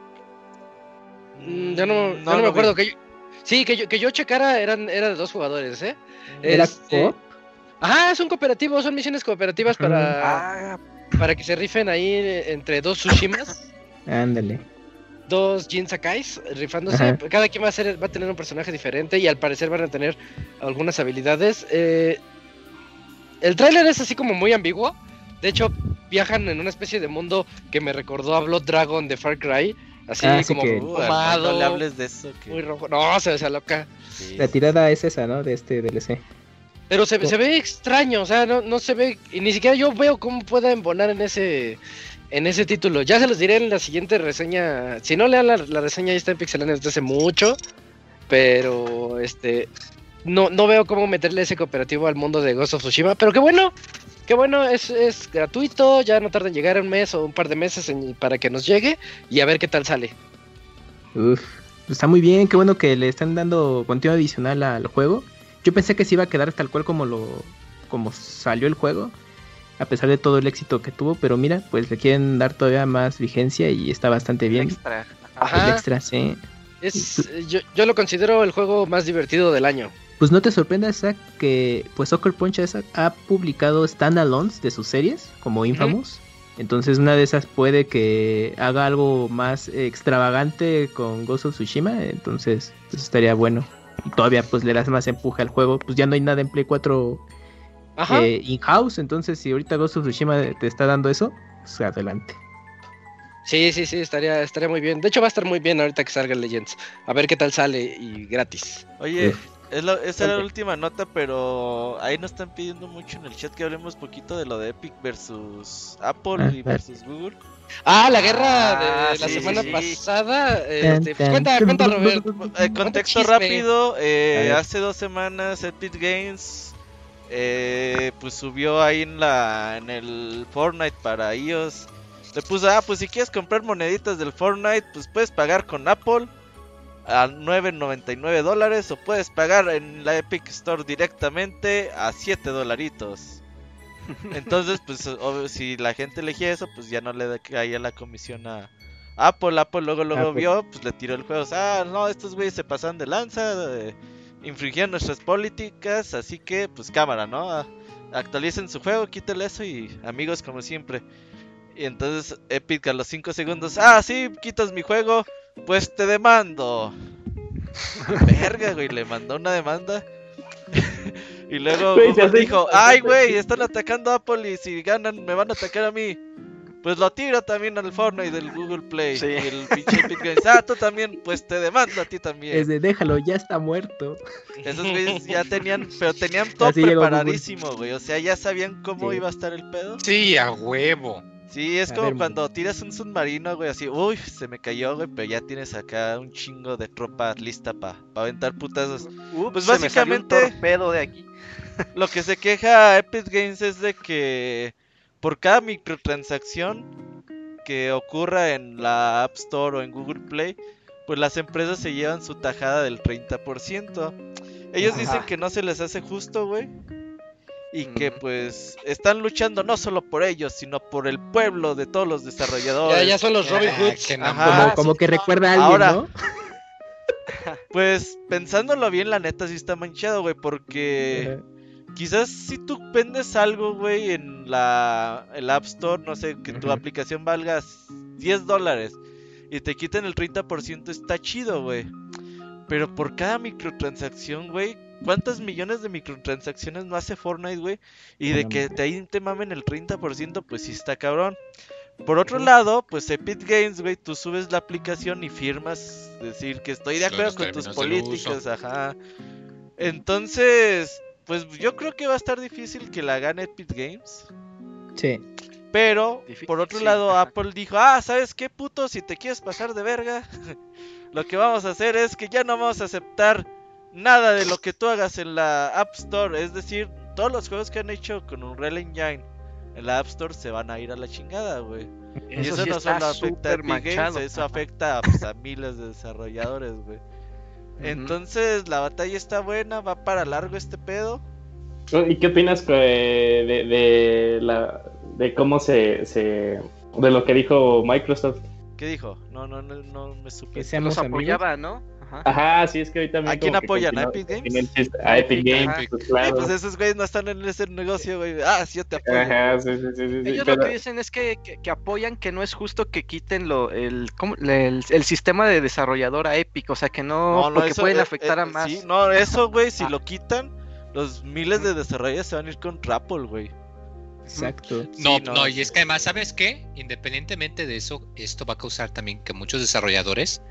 Mm, ya no, no me acuerdo. vi. Que yo- sí, que yo, que yo checara eran, era de dos jugadores, ¿eh? ¿Era Este? Ajá, son cooperativos, son misiones cooperativas para, Ah, para que se rifen ahí entre dos Tsushimas, Ándale. dos Jin Sakais, rifándose. Ajá. Cada quien va a, ser, va a tener un personaje diferente y al parecer van a tener algunas habilidades. Eh, el tráiler es así como muy ambiguo. De hecho, viajan en una especie de mundo que me recordó a Blood Dragon de Far Cry. Así Ah, como que- Uh, fumado, le hables de eso. que- muy rojo. No, se ve loca. sí, La tirada es esa, ¿no? De este DLC. Pero se, Co- se ve extraño, o sea, no, no se ve, y ni siquiera yo veo cómo pueda embonar en ese en ese título. Ya se los diré en la siguiente reseña. Si no lean la, la reseña, ya está en Pixelania desde hace mucho. Pero este no, no veo cómo meterle ese cooperativo al mundo de Ghost of Tsushima. Pero qué bueno, qué bueno, es, es gratuito, ya no tarda en llegar un mes o un par de meses en- para que nos llegue y a ver qué tal sale. Uf, está muy bien, qué bueno que le están dando contenido adicional al juego. Yo pensé que se iba a quedar tal cual como lo como salió el juego, a pesar de todo el éxito que tuvo, pero mira, pues le quieren dar todavía más vigencia y está bastante bien. extra. Ajá. El extra, sí. Es, yo, yo lo considero el juego más divertido del año. Pues no te sorprendas, Zach, que pues Soccer Punch ha- ha publicado standalones de sus series, como Infamous. Entonces una de esas puede que haga algo más extravagante con Ghost of Tsushima. Entonces, pues estaría bueno. Y todavía pues le das más empuje al juego. Pues ya no hay nada en Play 4 Ajá. eh, in-house. Entonces si ahorita Ghost of Tsushima te está dando eso, pues adelante. Sí, sí, sí, estaría, estaría muy bien. De hecho, va a estar muy bien ahorita que salga Legends. A ver qué tal sale y gratis. Oye, Uf. Es la- esa era la última nota, pero ahí nos están pidiendo mucho en el chat que hablemos poquito de lo de Epic versus Apple Ah, y versus Google. Ah, la guerra Ah, de la sí, semana sí, pasada. Este, pues, cuenta, cuenta, Robert. Eh, contexto rápido, eh, hace dos semanas Epic Games eh, pues subió ahí en la en el Fortnite para iOS. Le puso, ah, pues si quieres comprar moneditas del Fortnite, pues puedes pagar con Apple a 9.99 dólares o puedes pagar en la Epic Store directamente a 7 dolaritos. (laughs) Entonces, pues obvio, si la gente elegía eso, pues ya no le caía la comisión a Apple. Apple luego luego Apple. vio, pues le tiró el juego. Ah, no, estos güeyes se pasan de lanza, eh, infringían nuestras políticas, así que pues cámara, ¿no? Ah, Actualicen su juego, quítale eso y amigos como siempre. Y entonces Epic a los 5 segundos, ah, sí, quitas mi juego, pues te demando. Verga, güey, le mandó una demanda. (laughs) y luego Güey, Google dijo, ay, güey, están atacando a Apple y si ganan me van a atacar a mí. Pues lo tiro también al Fortnite del Google Play. Sí. Y el pinche Epic Games, ah, tú también, pues te demando a ti también. Es de déjalo, ya está muerto. Esos güeyes ya tenían, pero tenían (laughs) todo Así preparadísimo, güey. O sea, ya sabían cómo Sí. iba a estar el pedo. Sí, a huevo. Sí, es A como ver, cuando tiras un submarino, güey, así, uy, se me cayó, güey, pero ya tienes acá un chingo de tropa lista para aventar putazos. Ups, Pues se me salió un básicamente- torpedo de aquí. Lo que se queja Epic Games es de que por cada microtransacción que ocurra en la App Store o en Google Play, pues las empresas se llevan su tajada del 30%. Ellos Ajá. dicen que no se les hace justo, güey. Y que pues están luchando no solo por ellos, sino por el pueblo de todos los desarrolladores. Ya, ya son los Robin Ah, Hoods. que no Ajá. Como, como sí, que recuerda a alguien, Ahora- ¿no? (laughs) Pues pensándolo bien, la neta sí está manchado, güey, porque... Quizás si tú vendes algo, güey, en la el App Store, no sé, que tu aplicación valga 10 dólares y te quiten el 30%, está chido, güey. Pero por cada microtransacción, güey, ¿cuántas millones de microtransacciones no hace Fortnite, güey? Y de que te ahí te mamen el 30%, pues sí está cabrón. Por otro lado, pues Epic Games, güey, tú subes la aplicación y firmas decir que estoy de acuerdo con tus políticas, ajá. Entonces, pues yo creo que va a estar difícil que la gane Epic Games. Sí. Pero, por otro sí, lado, ajá. Apple dijo, ah, ¿sabes qué, puto? Si te quieres pasar de verga, (laughs) lo que vamos a hacer es que ya no vamos a aceptar nada de lo que tú hagas en la App Store. Es decir, todos los juegos que han hecho con Unreal Engine en la App Store se van a ir a la chingada, güey. Y Eso sí no solo afecta a Epic Games, eso afecta pues, a miles de desarrolladores, güey. Entonces, la batalla está buena, va para largo este pedo. ¿Y qué opinas de, de, la, de cómo se, se. de lo que dijo Microsoft? ¿Qué dijo? No, no, no, no me supe. Que Nos seamos amigos. apoyaba, ¿no? Ajá. Ajá, sí, es que ahorita ¿A quién apoyan? ¿A Epic Games? A Epic Games, ajá. pues claro. pues esos güeyes no están en ese negocio, güey. Ah, sí, yo te apoyo. Ajá, sí, sí, sí, Ellos pero- lo que dicen es que, que- que apoyan que no es justo que quiten lo, el, ¿cómo? el, el sistema de desarrollador a Epic, o sea que no, porque eso, pueden eh, afectar eh, a más. Sí, no, eso, güey, si Ah. lo quitan, los miles de desarrolladores se van a ir con Apple, güey. Exacto. No, Sí, no, no, y es que además, ¿sabes qué? Independientemente de eso, esto va a causar también que muchos desarrolladores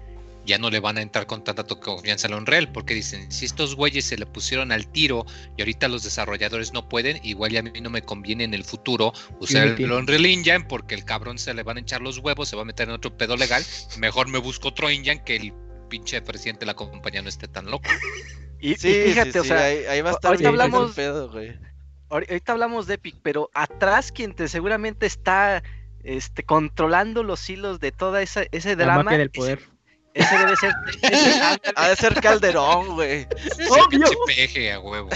ya no le van a entrar con tanta confianza al Unreal, porque dicen, si estos güeyes se le pusieron al tiro y ahorita los desarrolladores no pueden, igual y a mí no me conviene en el futuro usar el Unreal Engine porque el cabrón se le van a echar los huevos, se va a meter en otro pedo legal, mejor me busco otro engine que el pinche presidente de la compañía no esté tan loco. Y, y Sí, fíjate, sí, o sí, sea, ahí, ahí va a estar ahorita bien hablamos- pedo, güey. ahori- ahorita hablamos de Epic, pero atrás quien te seguramente está este, controlando los hilos de toda esa, ese La drama, del poder. Ese, debe ser, ese, (laughs) Ha de ser Calderón, güey. Obvio. Pinche peje a huevo.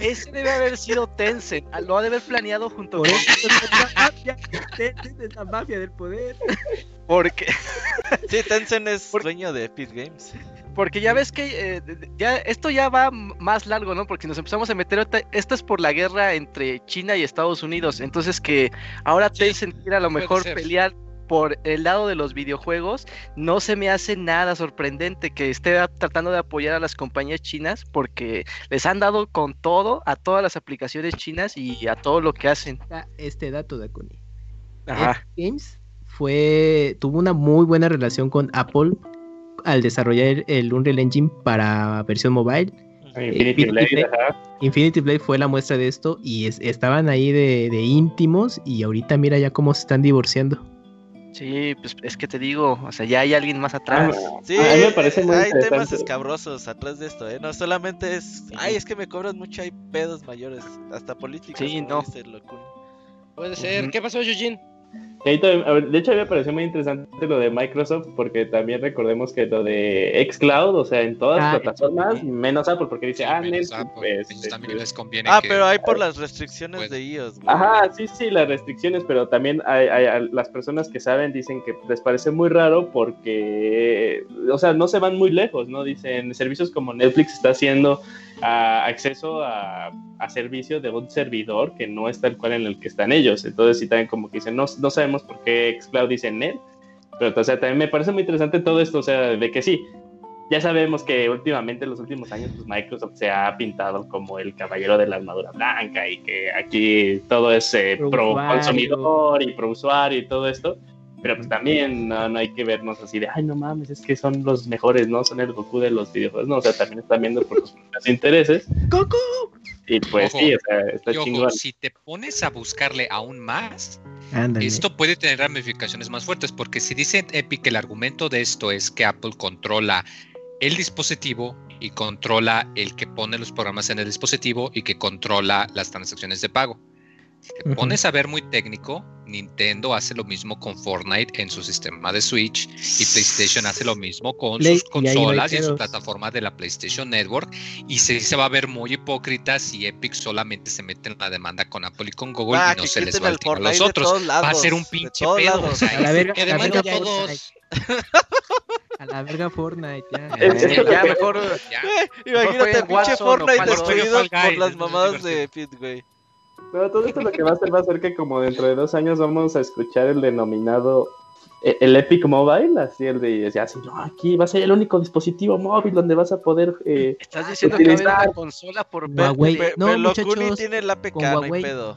ese debe haber sido Tencent, lo ha de haber planeado junto con la mafia. Tencent es la mafia del poder. porque (laughs) Sí, Tencent es Por- dueño de Epic Games. Porque ya ves que eh, ya esto ya va más largo, ¿no? Porque si nos empezamos a meter ahorita- esto es por la guerra entre China y Estados Unidos, entonces que ahora Sí, Tencent quiera a lo mejor pelear por el lado de los videojuegos, no se me hace nada sorprendente que esté tratando de apoyar a las compañías chinas porque les han dado con todo a todas las aplicaciones chinas y a todo lo que hacen. Este dato, Dakuni. Ajá. Epic Games fue, tuvo una muy buena relación con Apple al desarrollar el Unreal Engine para versión mobile. Infinity Infinity Blade, Blade. ajá. Infinity Blade fue la muestra de esto y es- estaban ahí de, de íntimos y ahorita mira ya cómo se están divorciando. Sí, pues es que te digo, o sea, ya hay alguien más atrás. Ah, Sí, a mí me parece muy hay temas escabrosos atrás de esto, ¿eh? No solamente es, ay, es que me cobras mucho, hay pedos mayores, hasta políticos. Sí, no. Locuni. Puede ser. Ujú. ¿Qué pasó, Eugene? De hecho, a mí me pareció muy interesante lo de Microsoft, porque también recordemos que lo de Xcloud, o sea, en todas Ah, las plataformas, sí. menos Apple, porque dice, ah, Menos Netflix, Apple, pues, ellos también este, les conviene Ah, que- pero hay por las restricciones Pues- de iOS, güey. Ajá, sí, sí, las restricciones, pero también hay, hay- hay- las personas que saben dicen que les parece muy raro porque, o sea, no se van muy lejos, ¿no? Dicen, servicios como Netflix está haciendo ah, acceso a, a servicios de un servidor que no es tal cual en el que están ellos. Entonces sí también como que dicen, no, no sabemos por qué Xcloud dice net, pero o sea, también me parece muy interesante todo esto, o sea, de que sí. Ya sabemos que últimamente, en los últimos años, pues Microsoft se ha pintado como el caballero de la armadura blanca y que aquí todo es eh, Pro pro, consumidor y pro usuario y todo esto. Pero pues también no, no hay que vernos así de, ay, no mames, es que son los mejores, ¿no? Son el Goku de los videojuegos. No, o sea, también están viendo por sus propios intereses. ¡Goku! Y pues Ojo. sí, o sea, está chingón. si te pones a buscarle aún más, Ándale. esto puede tener ramificaciones más fuertes, porque si dice Epic que el argumento de esto es que Apple controla el dispositivo y controla el que pone los programas en el dispositivo y que controla las transacciones de pago. Si te pones a ver muy técnico, Nintendo hace lo mismo con Fortnite en su sistema de Switch y PlayStation hace lo mismo con Play- sus no consolas y en su plataforma de la PlayStation Network y se, se va a ver muy hipócrita si Epic solamente se mete en la demanda con Apple y con Google Ah, y no que se les va a el a los otros. todos va a lados, ser un pinche pedo. lados. o sea, A la verga, Que a la demanda verga a todos. Fortnite. A la verga Fortnite, ya. (laughs) Es- Eh, ya mejor ya. Imagínate, pinche Fortnite destruido por las mamadas de Epic, güey. Pero todo esto lo que va a hacer va a ser que como dentro de dos años vamos a escuchar el denominado eh, el Epic Mobile, así el de así, no, aquí va a ser el único dispositivo móvil donde vas a poder eh, estás diciendo que va a haber una consola por Huawei. Pe- No, muchachos, tiene el APK, con no hay Huawei. pedo.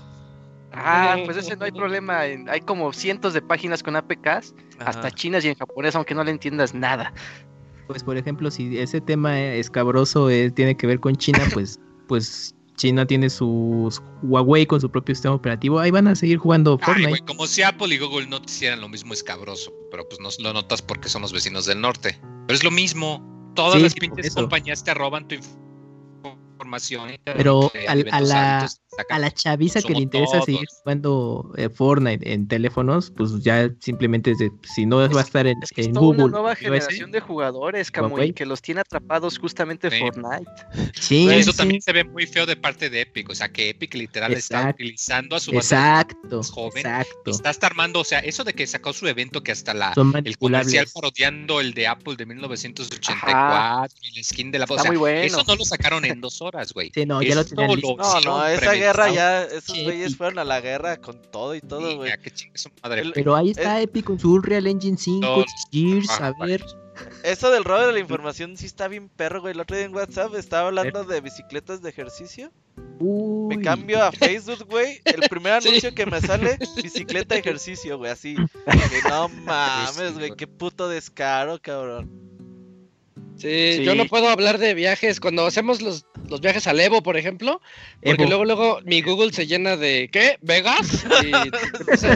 Ah, pues ese no hay problema. Hay como cientos de páginas con APKs, hasta chinas y en japonés, aunque no le entiendas nada. Pues por ejemplo, si ese tema escabroso eh, tiene que ver con China, pues, pues China tiene sus Huawei con su propio sistema operativo, ahí van a seguir jugando Ay, Fortnite. güey, como si Apple y Google no hicieran lo mismo escabroso, pero pues no lo notas porque son los vecinos del norte. Pero es lo mismo. Todas Sí, las pinches compañías te roban tu inf- información. Pero eh, al- a la- A la chaviza que le interesa seguir jugando eh, Fortnite en teléfonos, pues ya simplemente es de- si no va a estar en, Es que es en toda Google. una nueva generación de jugadores, Camuy, que los tiene atrapados justamente Sí. Fortnite. Sí, eso sí, también se ve muy feo de parte de Epic. O sea, que Epic literal está utilizando a su base exacto, más joven. exacto. Está hasta armando, o sea, eso de que sacó su evento que hasta la el comercial parodiando el de Apple de 1984 y el skin de la o sea, bueno. Eso no lo sacaron en dos horas, güey. Sí, no, ya lo tenían lo. No, no, esa guerra ya, esos güeyes fueron a la guerra con todo y todo, güey. Pero ahí está Epic con su Unreal Engine 5, Todos- Gears, a ver. Eso del robo de la información sí está bien perro, güey. El otro día en WhatsApp estaba hablando de bicicletas de ejercicio. Me Uy, cambio a Facebook, güey. El primer (laughs) Sí. anuncio que me sale, bicicleta de ejercicio, güey. Así. (laughs) Que no mames, güey. Qué puto descaro, cabrón. Sí, Sí. yo no puedo hablar de viajes. Cuando hacemos los, los viajes al Evo, por ejemplo, porque Evo. luego, luego mi Google se llena de ¿qué? ¿Vegas? (laughs) Y te empieza,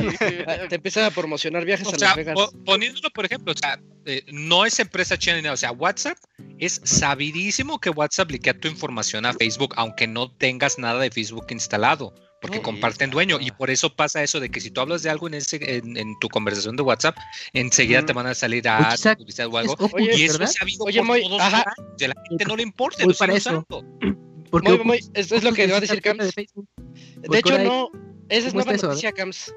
a- te empieza a promocionar viajes O a sea, Las Vegas. po- poniéndolo por ejemplo, o sea, eh, no es empresa china ni nada, o sea, WhatsApp es sabidísimo que WhatsApp liquea tu información a Facebook, aunque no tengas nada de Facebook instalado, porque Sí, comparten dueño, y por eso pasa eso de que si tú hablas de algo en, ese, en, en tu conversación de WhatsApp, enseguida te van a salir a publicidad o algo. Oye, Y eso ¿verdad? es sabido Oye, por Moy, todos ajá. a la gente no le importa, lo sigue para eso. Porque Muy, muy- es, es lo que va a decir fuera de. De hecho, no. Esa es ¿Cómo nueva eso? Noticia, Cams.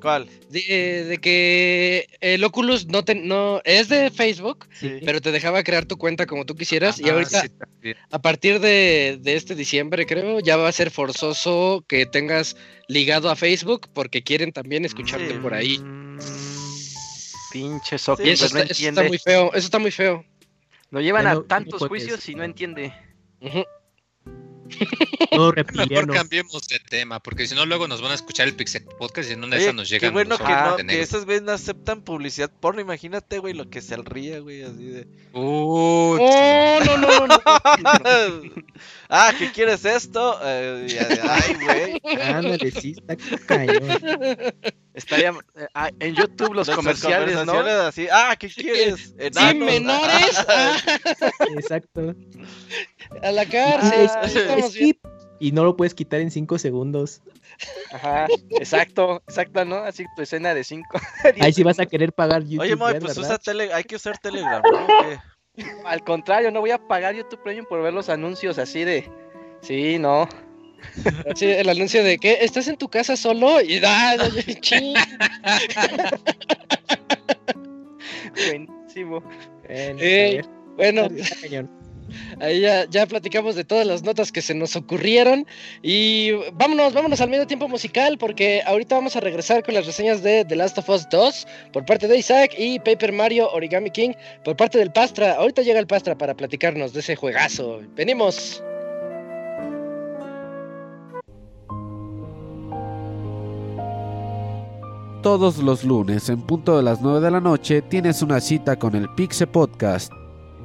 ¿Cuál? De, eh, de que el Oculus no, te, no es de Facebook, Sí. pero te dejaba crear tu cuenta como tú quisieras. y Ah, ahorita, sí, a partir de, de este diciembre, creo, ya va a ser forzoso que tengas ligado a Facebook porque quieren también escucharte Sí. por ahí. Mm, Pinche Y Zuckerberg, eso está, no eso está muy feo. Eso está muy feo. Lo llevan a tantos juicios y no entiende. Ujú. Todo (laughs) Mejor reptiliano. cambiemos de tema, porque si no luego nos van a escuchar el Pixel Podcast y en una de esas nos qué llegan bueno los que, no, que esas veces no aceptan publicidad porno. Imagínate, güey, lo que se ría, güey, así de. Oh, Uy, no, no, no, no. (laughs) ah, ¿qué quieres esto? Eh, ay, güey. Ándale, sí, está cañón. Estaría eh, ah, en YouTube los comerciales, ¿no? así. Ah, ¿qué quieres? Sí, menores ah, (laughs) Exacto. a la cárcel. Skip. Y no lo puedes quitar en 5 segundos. Ajá, exacto, exacto, ¿no? Así tu escena de 5. (laughs) Ahí sí vas a querer pagar YouTube. Oye, Moy, pues ¿verdad? usa tele... hay que usar Telegram, ¿no? ¿Qué? Al contrario, no voy a pagar YouTube Premium por ver los anuncios así de. Sí, no. Sí, el anuncio de que estás en tu casa solo y da, (laughs) ching. Buenísimo. Ver, Bueno. Ahí ya, platicamos de todas las notas que se nos ocurrieron. Y vámonos, vámonos al medio tiempo musical, porque ahorita vamos a regresar con las reseñas de The Last of Us 2 por parte de Isaac y Paper Mario Origami King por parte del Pastra. Ahorita llega el Pastra para platicarnos de ese juegazo. Venimos. Todos los lunes en punto de las 9 de la noche tienes una cita con el Pixe Podcast.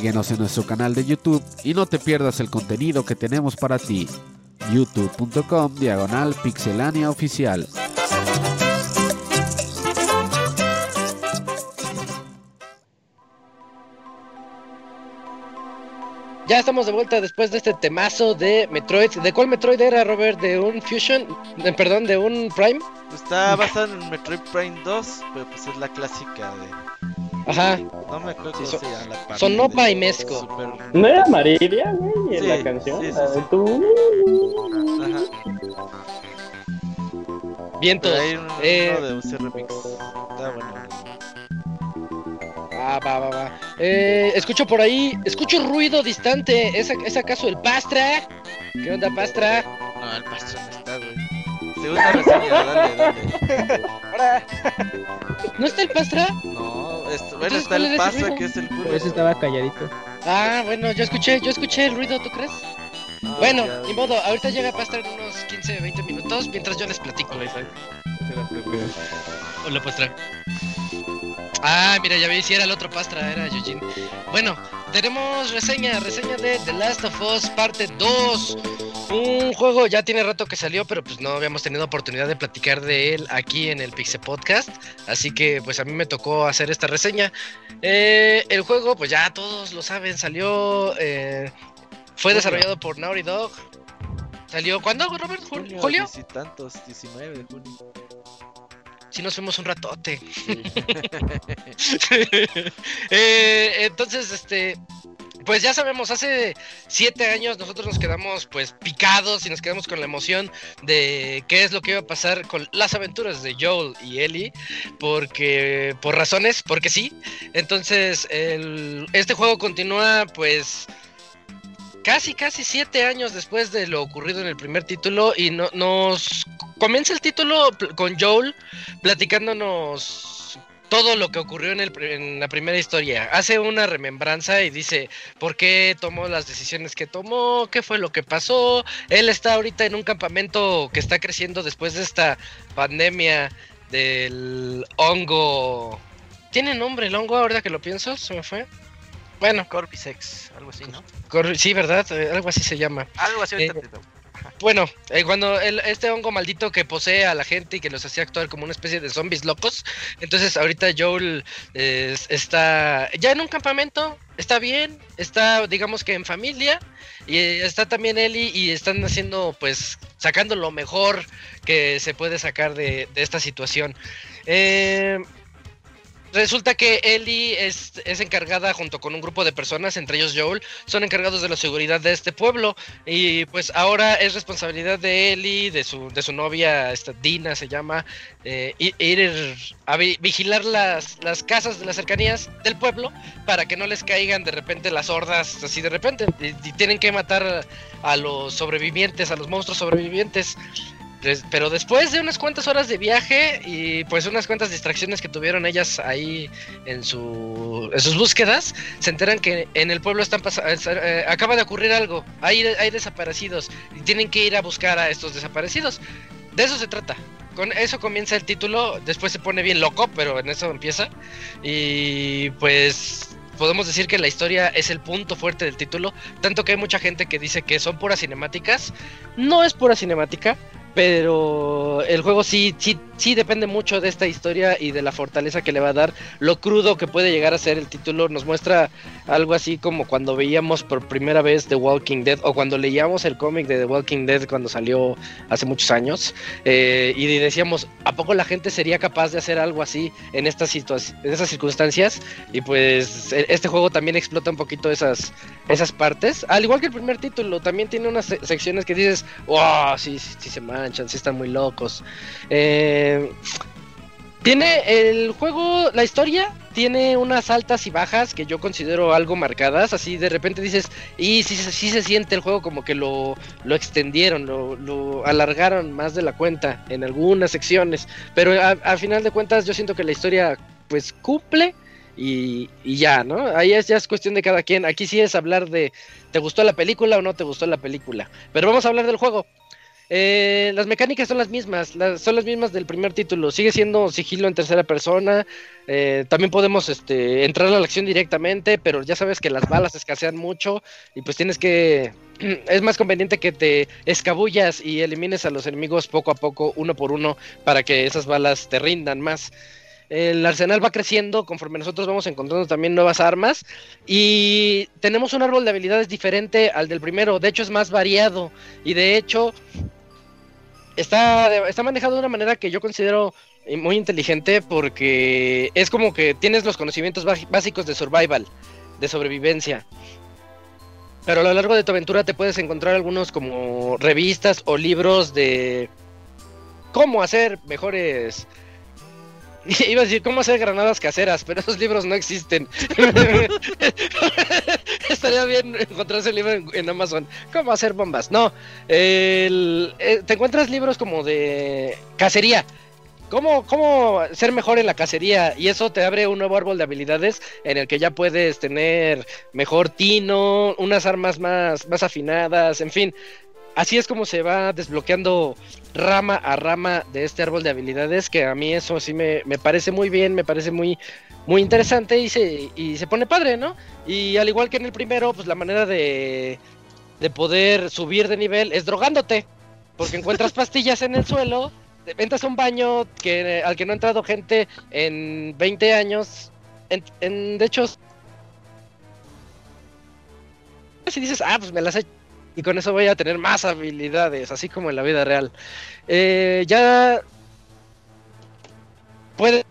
Síguenos en nuestro canal de YouTube y no te pierdas el contenido que tenemos para ti. youtube.com diagonal pixelania oficial. Ya estamos de vuelta después de este temazo de Metroid. ¿De cuál Metroid era, Robert? ¿De un Fusion? De- perdón, ¿de un Prime? Está basado en Metroid Prime 2, pero pues es la clásica de. Ajá. No me acuerdo Sí, son- la parte Sonopa de y Mezco. Super- ¿No era Maridia, güey? En Sí, la canción. sí, sí, la de sí. tú. Ajá. Vientos. Hay un- Eh, uno de un remix. Está bueno. Ah, va, va, va. Eh, escucho por ahí, escucho ruido distante. ¿Es, ¿Es acaso el Pastra? ¿Qué onda, Pastra? No, el pastor no está, güey. Segunda reseña, dale, dale. (laughs) ¿No está el Pastra? No, bueno, está ¿cuál el ruido? que es el culo. Por eso estaba calladito. Ah, bueno, yo escuché, yo escuché el ruido, ¿tú crees? Ah, bueno, ya, ni modo, ahorita llega Pastra en unos 15, 20 minutos mientras yo les platico. Hola, Pastra. Ah, mira, ya vi si era el otro Pastra, era Eugene. Bueno, tenemos reseña, reseña de The Last of Us parte 2. Un juego ya tiene rato que salió, pero pues no habíamos tenido oportunidad de platicar de él aquí en el Pixel Podcast. Así que pues a mí me tocó hacer esta reseña. Eh, el juego, pues ya todos lo saben, salió... eh, fue Julio. desarrollado por Naughty Dog. ¿Salió cuándo, Robert? ¿Jul- Junio, ¿Julio? dieci tantos, 19 de junio. Si nos fuimos un ratote. (laughs) Eh, entonces, este, pues ya sabemos, hace siete años nosotros nos quedamos pues picados y nos quedamos con la emoción de qué es lo que iba a pasar con las aventuras de Joel y Ellie, porque por razones, porque sí. Entonces, el- este juego continúa pues casi, casi siete años después de lo ocurrido en el primer título y no, nos comienza el título con Joel platicándonos todo lo que ocurrió en, el, en la primera historia. Hace una remembranza y dice por qué tomó las decisiones que tomó, qué fue lo que pasó. Él está ahorita en un campamento que está creciendo después de esta pandemia del hongo. ¿Tiene nombre el hongo ahora que lo pienso? Se me fue. Bueno, algo así, ¿no? sí, ¿verdad? Eh, Algo así se llama. Algo así ahorita Eh, Bueno, eh, cuando el- este hongo maldito que posee a la gente y que los hacía actuar como una especie de zombies locos, entonces ahorita Joel eh, está ya en un campamento, está bien, está digamos que en familia y eh, está también Ellie y están haciendo pues sacando lo mejor que se puede sacar de, de esta situación. Resulta que Ellie es, es encargada junto con un grupo de personas, entre ellos Joel, son encargados de la seguridad de este pueblo. Y pues ahora es responsabilidad de Ellie, de su, de su novia, esta Dina se llama, eh, ir a vi- vigilar las, las casas de las cercanías del pueblo para que no les caigan de repente las hordas así de repente. Y, y tienen que matar a los sobrevivientes, a los monstruos sobrevivientes. Pero después de unas cuantas horas de viaje y pues unas cuantas distracciones que tuvieron ellas ahí en, su, en sus búsquedas, se enteran que en el pueblo están eh, acaba de ocurrir algo. Hay, hay desaparecidos y tienen que ir a buscar a estos desaparecidos. De eso se trata. Con eso comienza el título. Después se pone bien loco, pero en eso empieza. Y pues podemos decir que la historia es el punto fuerte del título. Tanto que hay mucha gente que dice que son puras cinemáticas. No es pura cinemática. Pero el juego sí, sí, sí depende mucho de esta historia y de la fortaleza que le va a dar, lo crudo que puede llegar a ser el título. Nos muestra algo así como cuando veíamos por primera vez The Walking Dead o cuando leíamos el cómic de The Walking Dead cuando salió hace muchos años eh, y decíamos, ¿a poco la gente sería capaz de hacer algo así en estas, en estas circunstancias? Y pues e- este juego también explota un poquito esas, esas partes. Al igual que el primer título, también tiene unas se- secciones que dices, wow, sí, sí, sí se manchan, sí están muy locos. Eh, tiene el juego, la historia tiene unas altas y bajas que yo considero algo marcadas. Así de repente dices, y sí, sí se siente el juego como que lo, lo extendieron, lo, lo alargaron más de la cuenta en algunas secciones. Pero a, a final de cuentas yo siento que la historia pues cumple y, y ya, ¿no? Ahí es, ya es cuestión de cada quien. Aquí sí es hablar de, ¿te gustó la película o no te gustó la película? Pero vamos a hablar del juego. Eh, las mecánicas son las mismas, son las mismas del primer título. Sigue siendo sigilo en tercera persona. eh, también podemos este, entrar a la acción directamente, pero ya sabes que las balas escasean mucho y pues tienes que... (clears throat) Es más conveniente que te escabullas y elimines a los enemigos poco a poco, uno por uno, para que esas balas te rindan más. El arsenal va creciendo conforme nosotros vamos encontrando también nuevas armas y tenemos un árbol de habilidades diferente al del primero. De hecho es más variado y de hecho está, está manejado de una manera que yo considero muy inteligente porque es como que tienes los conocimientos básicos de survival, de sobrevivencia. Pero a lo largo de tu aventura te puedes encontrar algunos como revistas o libros de cómo hacer mejores... (laughs) Iba a decir cómo hacer granadas caseras, pero esos libros no existen. (laughs) (laughs) Estaría bien encontrar ese libro en, en Amazon. ¿Cómo hacer bombas? No. el- eh, te encuentras libros como de cacería. ¿Cómo, ¿Cómo ser mejor en la cacería? Y eso te abre un nuevo árbol de habilidades en el que ya puedes tener mejor tino, unas armas más, más afinadas, en fin. Así es como se va desbloqueando rama a rama de este árbol de habilidades, que a mí eso sí me, me parece muy bien, me parece muy, muy interesante y se, y se pone padre, ¿no? Y al igual que en el primero, pues la manera de, de poder subir de nivel es drogándote, porque encuentras (laughs) pastillas en el suelo, te entras a un baño que, al que no ha entrado gente en 20 años, en, en- de hecho... Si dices, ah, pues me las he y con eso voy a tener más habilidades, así como en la vida real. Eh, ya puede.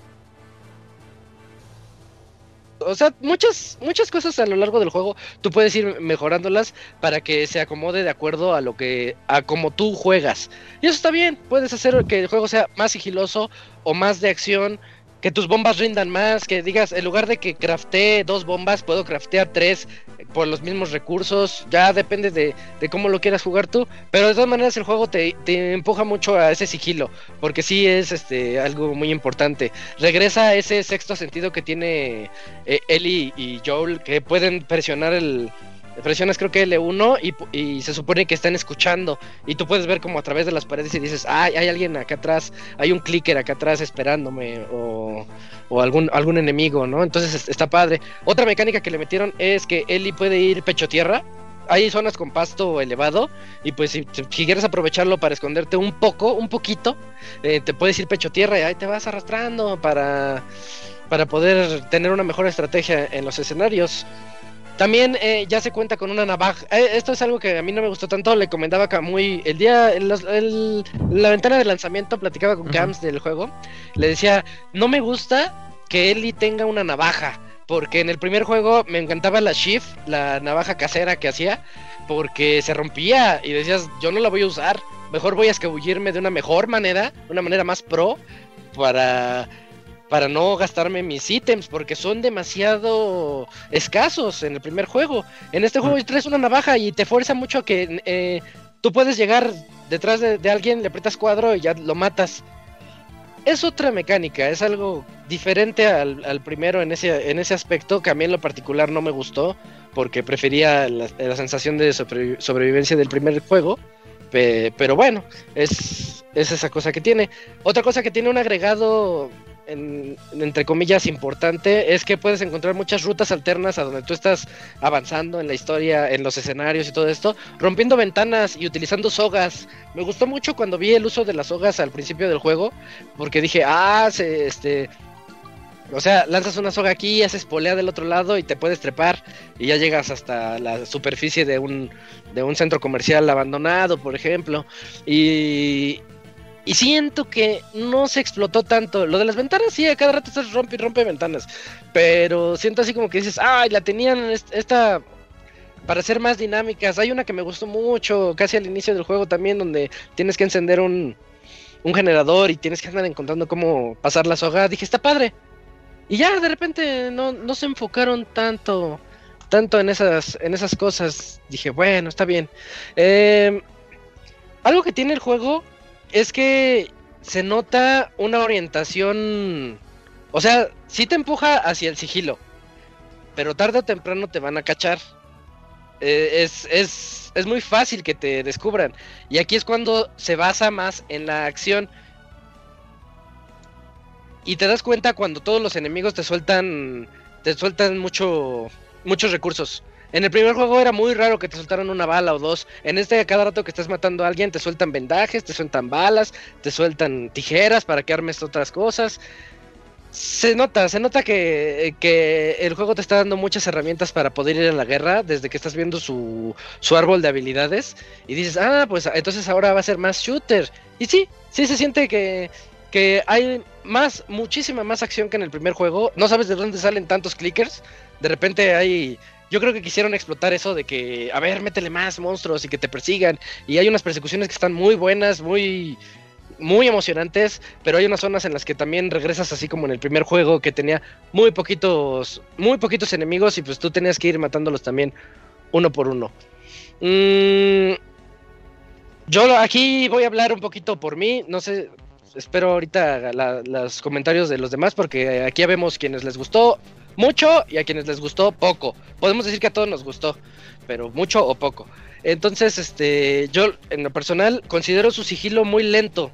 O sea, muchas, muchas cosas a lo largo del juego tú puedes ir mejorándolas para que se acomode de acuerdo a lo que, a como tú juegas. Y eso está bien, puedes hacer que el juego sea más sigiloso o más de acción, que tus bombas rindan más, que digas, en lugar de que craftee dos bombas, puedo craftear tres por los mismos recursos, ya depende de, de cómo lo quieras jugar tú, pero de todas maneras el juego te, te empuja mucho a ese sigilo, porque sí es este algo muy importante. Regresa ese sexto sentido que tiene eh, Ellie y Joel, que pueden presionar el... Presionas creo que L1 y, y se supone que están escuchando y tú puedes ver como a través de las paredes y dices, ay, hay alguien acá atrás, hay un clicker acá atrás esperándome o, o algún, algún enemigo, ¿no? Entonces es- está padre. Otra mecánica que le metieron es que Ellie puede ir pecho tierra. Hay zonas con pasto elevado y pues si, si quieres aprovecharlo para esconderte un poco, un poquito, eh, te puedes ir pecho tierra y ahí te vas arrastrando para, para poder tener una mejor estrategia en los escenarios. También eh, ya se cuenta con una navaja. Eh, esto es algo que a mí no me gustó tanto. Le comentaba a Kamui el día, el- la ventana de lanzamiento, platicaba con. Cams del juego. Le decía, no me gusta que Ellie tenga una navaja. Porque en el primer juego me encantaba la Shift, la navaja casera que hacía. Porque se rompía y decías, yo no la voy a usar. Mejor voy a escabullirme de una mejor manera, una manera más pro, para para no gastarme mis ítems porque son demasiado escasos en el primer juego. En este juego traes una navaja y te fuerza mucho a que eh, tú puedes llegar detrás de, de alguien, le aprietas cuadro y ya lo matas. Es otra mecánica, es algo diferente al, al primero en ese, en ese aspecto que a mí en lo particular no me gustó porque prefería la, la sensación de sobrevi- sobrevivencia del primer juego. Pe- pero bueno, es, es esa cosa que tiene. Otra cosa que tiene un agregado en- entre comillas importante es que puedes encontrar muchas rutas alternas a donde tú estás avanzando en la historia, en los escenarios y todo esto, rompiendo ventanas y utilizando sogas. Me gustó mucho cuando vi el uso de las sogas al principio del juego, porque dije, ah, se, este, o sea, lanzas una soga aquí, haces polea del otro lado y te puedes trepar y ya llegas hasta la superficie de un, de un centro comercial abandonado, por ejemplo. Y, y siento que no se explotó tanto. Lo de las ventanas, sí, a cada rato estás rompe y rompe ventanas. Pero siento así como que dices, ay, la tenían est- esta. Para ser más dinámicas. Hay una que me gustó mucho, casi al inicio del juego también, donde tienes que encender un, un generador y tienes que andar encontrando cómo pasar la soga. Dije, está padre. Y ya de repente no, no se enfocaron tanto. Tanto en esas, en esas cosas. Dije, bueno, está bien. Eh, algo que tiene el juego es que se nota una orientación. O sea, sí te empuja hacia el sigilo. Pero tarde o temprano te van a cachar. Eh, es, es, es muy fácil que te descubran. Y aquí es cuando se basa más en la acción. Y te das cuenta cuando todos los enemigos te sueltan. Te sueltan mucho. muchos recursos. En el primer juego era muy raro que te soltaran una bala o dos. En este, a cada rato que estás matando a alguien, te sueltan vendajes, te sueltan balas, te sueltan tijeras para que armes otras cosas. Se nota, se nota que, que el juego te está dando muchas herramientas para poder ir a la guerra desde que estás viendo su, su árbol de habilidades. Y dices, ah, pues entonces ahora va a ser más shooter. Y sí, sí se siente que, que hay más, muchísima más acción que en el primer juego. No sabes de dónde salen tantos clickers. De repente hay yo creo que quisieron explotar eso de que, a ver, métele más monstruos y que te persigan. Y hay unas persecuciones que están muy buenas, muy, muy emocionantes, pero hay unas zonas en las que también regresas así como en el primer juego que tenía muy poquitos, muy poquitos enemigos y pues tú tenías que ir matándolos también uno por uno. Mm, yo aquí voy a hablar un poquito por mí, no sé, espero ahorita los comentarios de los demás porque aquí ya vemos quienes les gustó, mucho y a quienes les gustó poco. Podemos decir que a todos nos gustó, pero mucho o poco. Entonces, este, yo en lo personal considero su sigilo muy lento.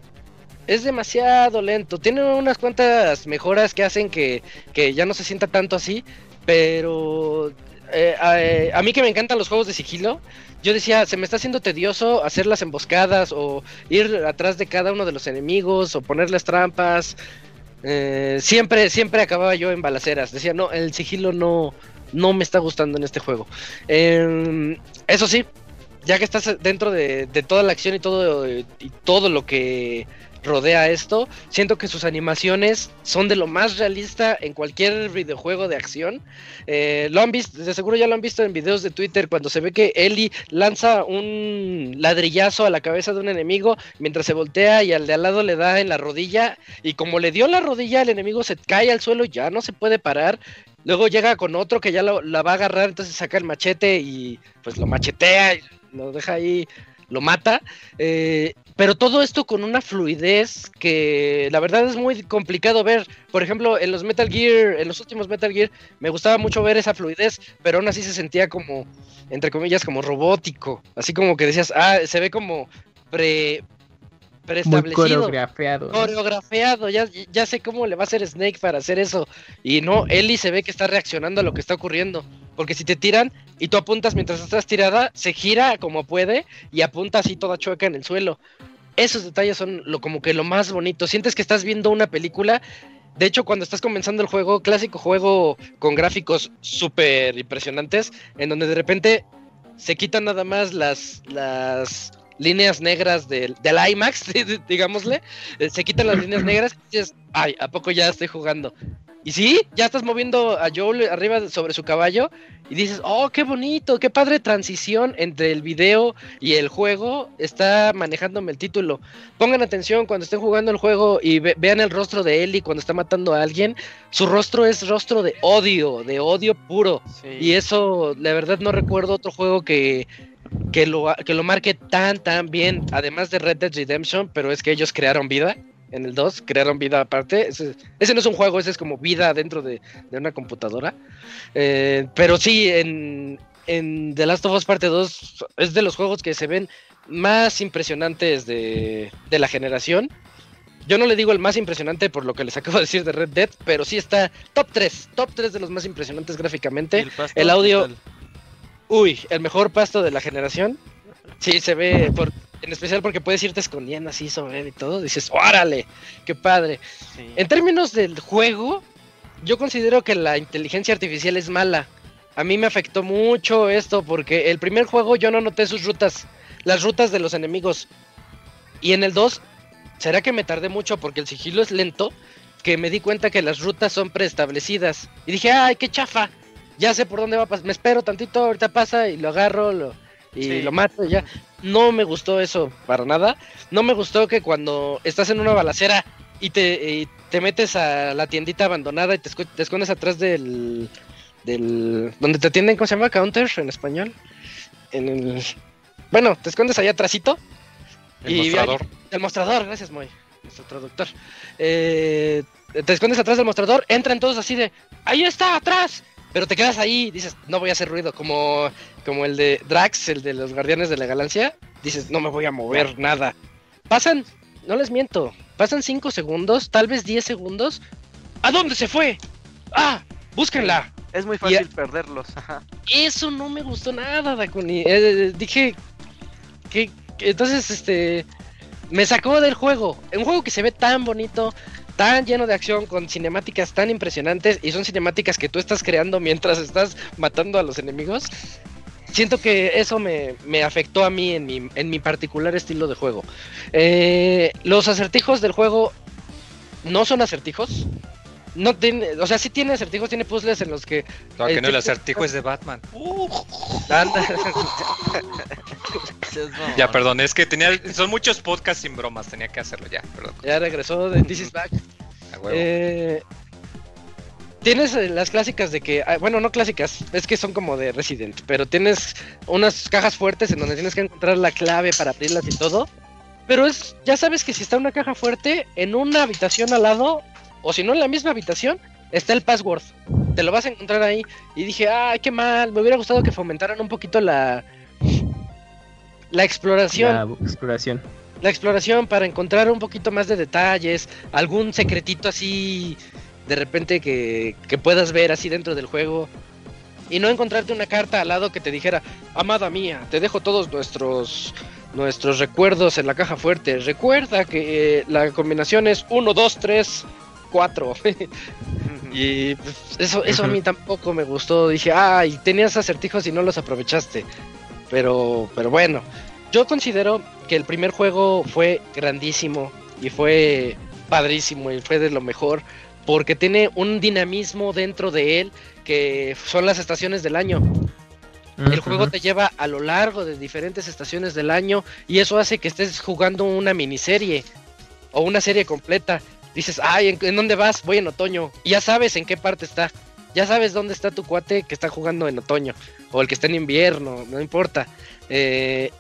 Es demasiado lento. Tiene unas cuantas mejoras que hacen que, que ya no se sienta tanto así, pero eh, a, eh, a, mí que me encantan los juegos de sigilo, yo decía, se me está haciendo tedioso hacer las emboscadas o ir atrás de cada uno de los enemigos o ponerles trampas. Eh, siempre, siempre acababa yo en balaceras. Decía, no, el sigilo no, no me está gustando en este juego. Em, eso sí, ya que estás dentro de, de, toda la acción y todo, y todo lo que rodea esto. Siento que sus animaciones son de lo más realista en cualquier videojuego de acción. Eh, lo han visto, de seguro ya lo han visto en videos de Twitter cuando se ve que Ellie lanza un ladrillazo a la cabeza de un enemigo mientras se voltea y al de al lado le da en la rodilla y como le dio la rodilla el enemigo se cae al suelo, ya no se puede parar. Luego llega con otro que ya lo, la va a agarrar, entonces saca el machete y pues lo machetea y lo deja ahí lo mata. Eh, pero todo esto con una fluidez que la verdad es muy complicado ver. Por ejemplo, en los Metal Gear, en los últimos Metal Gear, me gustaba mucho ver esa fluidez, pero aún así se sentía como, entre comillas, como robótico. Así como que decías, ah, se ve como pre, preestablecido. Muy coreografiado. Coreografiado, ya, ya sé cómo le va a hacer Snake para hacer eso. Y no, Ellie se ve que está reaccionando a lo que está ocurriendo. Porque si te tiran y tú apuntas mientras estás tirada, se gira como puede y apunta así toda chueca en el suelo. Esos detalles son lo, como que lo más bonito. Sientes que estás viendo una película. De hecho, cuando estás comenzando el juego, clásico juego con gráficos súper impresionantes, en donde de repente se quitan nada más las, las líneas negras del, del IMAX, (laughs) digámosle, eh, se quitan las líneas negras y dices, ay, ¿a poco ya estoy jugando? Y sí, ya estás moviendo a Joel arriba sobre su caballo y dices, oh, qué bonito, qué padre transición entre el video y el juego está manejándome el título. Pongan atención cuando estén jugando el juego y ve vean el rostro de Ellie cuando está matando a alguien. Su rostro es rostro de odio, de odio puro. Sí. Y eso, la verdad, no recuerdo otro juego que, que lo, que lo marque tan, tan bien, además de Red Dead Redemption, pero es que ellos crearon vida en el 2, crearon vida aparte. Ese, ese, no es un juego, ese es como vida dentro de, de una computadora. Eh, pero sí, en, en The Last of Us Parte 2 es de los juegos que se ven más impresionantes de, de la generación. Yo no le digo el más impresionante por lo que les acabo de decir de Red Dead, pero sí está top 3, top 3 de los más impresionantes gráficamente. El, el, audio... Uy, el mejor pasto de la generación. Sí, se ve, por, en especial porque puedes irte escondiendo así sobre él y todo. Dices, órale, qué padre. Sí. En términos del juego, yo considero que la inteligencia artificial es mala. A mí me afectó mucho esto porque el primer juego yo no noté sus rutas, las rutas de los enemigos. Y en el 2, ¿será que me tardé mucho porque el sigilo es lento? Que me di cuenta que las rutas son preestablecidas. Y dije, ay, qué chafa ya sé por dónde va a pasar, me espero tantito, ahorita pasa y lo agarro lo, y sí. lo mato y ya. No me gustó eso para nada. No me gustó que cuando estás en una balacera y te, y te metes a la tiendita abandonada y te, te escondes atrás del, del... donde te atienden, ¿cómo se llama? Counter en español. En el... Bueno, te escondes allá atrásito. El y mostrador. Ahí, el mostrador, gracias, Moy, nuestro traductor. Eh, te escondes atrás del mostrador, entran todos así de, ahí está, atrás pero te quedas ahí, dices, no voy a hacer ruido, como, como el de Drax, el de los Guardianes de la Galaxia, dices, no me voy a mover nada. Pasan, no les miento, pasan 5 segundos, tal vez 10 segundos. ¿A dónde se fue? ¡Ah! ¡Búsquenla! Es muy fácil perderlos. Ajá. Eso no me gustó nada, Dakuni. Eh, dije que, que entonces este me sacó del juego. Un juego que se ve tan bonito, tan lleno de acción, con cinemáticas tan impresionantes y son cinemáticas que tú estás creando mientras estás matando a los enemigos. Siento que eso me, me afectó a mí en mi, en mi particular estilo de juego. Eh, los acertijos del juego no son acertijos. No tiene, o sea, sí tiene acertijos, tiene puzzles en los que. No, que no, el te- acertijo es de Batman. Mamón. (laughs) Ya, perdón, es que tenía, son muchos podcasts sin bromas, tenía que hacerlo ya, perdón. ya regresó de This is Back. A huevo. Eh, tienes eh, las clásicas de que, ah, bueno, no clásicas, es que son como de Resident, pero tienes unas cajas fuertes en donde tienes que encontrar la clave para abrirlas y todo. Pero es, ya sabes que si está una caja fuerte en una habitación al lado, o si no en la misma habitación, está el password. Te lo vas a encontrar ahí. Y dije, ay, qué mal, me hubiera gustado que fomentaran un poquito la, la exploración La exploración. la exploración para encontrar un poquito más de detalles, algún secretito así de repente que, que puedas ver así dentro del juego. Y no encontrarte una carta al lado que te dijera, amada mía, te dejo todos nuestros nuestros recuerdos en la caja fuerte. Recuerda que eh, la combinación es 1, 2, 3, 4. (laughs) y pues, eso, eso a mí tampoco me gustó. Dije, ay, tenías acertijos y no los aprovechaste. Pero, pero bueno, yo considero que el primer juego fue grandísimo y fue padrísimo y fue de lo mejor porque tiene un dinamismo dentro de él que son las estaciones del año. El juego te lleva a lo largo de diferentes estaciones del año y eso hace que estés jugando una miniserie o una serie completa. Dices, ay, ¿en, dónde vas? Voy en otoño. Y ya sabes en qué parte está. Ya sabes dónde está tu cuate que está jugando en otoño o el que está en invierno, no importa. Eh,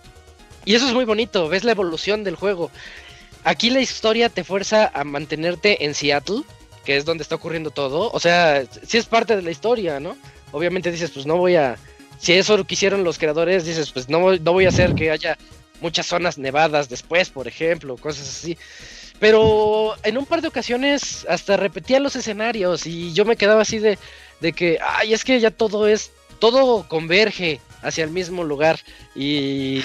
y eso es muy bonito, ves la evolución del juego. Aquí la historia te fuerza a mantenerte en Seattle, que es donde está ocurriendo todo. O sea, sí es parte de la historia, ¿no? Obviamente dices, pues no voy a... Si eso lo quisieron los creadores, dices, pues no, no voy a hacer que haya muchas zonas nevadas después, por ejemplo, cosas así. Pero en un par de ocasiones hasta repetía los escenarios y yo me quedaba así de, de que, ay, es que ya todo es, todo converge hacia el mismo lugar y,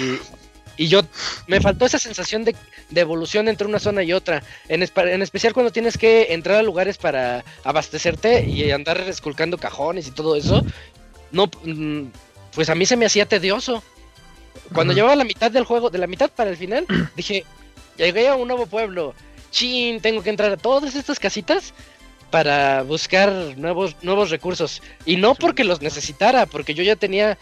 y yo me faltó esa sensación de, de evolución entre una zona y otra, en, en especial cuando tienes que entrar a lugares para abastecerte y andar esculcando cajones y todo eso, no, pues a mí se me hacía tedioso. Cuando Ujú. llevaba la mitad del juego, de la mitad para el final, dije, llegué a un nuevo pueblo, chin, tengo que entrar a todas estas casitas para buscar nuevos, nuevos recursos. Y no porque los necesitara, porque yo ya tenía.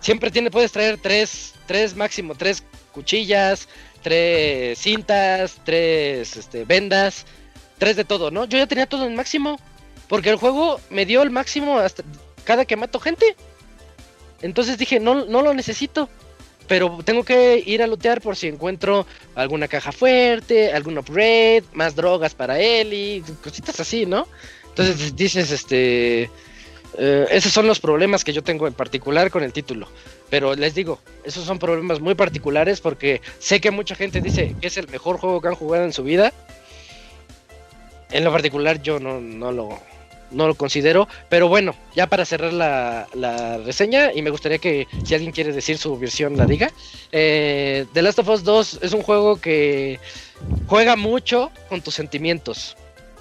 Siempre tiene, puedes traer tres, tres máximo, tres cuchillas, tres cintas, tres este, vendas, tres de todo, ¿no? Yo ya tenía todo en máximo. Porque el juego me dio el máximo hasta cada que mato gente. Entonces dije, no, no lo necesito. Pero tengo que ir a lootear por si encuentro alguna caja fuerte, algún upgrade, más drogas para él y cositas así, ¿no? Entonces dices, este... eh, esos son los problemas que yo tengo en particular con el título. Pero les digo, esos son problemas muy particulares porque sé que mucha gente dice que es el mejor juego que han jugado en su vida. En lo particular yo no, no lo, no lo considero. Pero bueno, ya para cerrar la, la reseña, y me gustaría que si alguien quiere decir su versión la diga. Eh, The Last of Us 2 es un juego que juega mucho con tus sentimientos.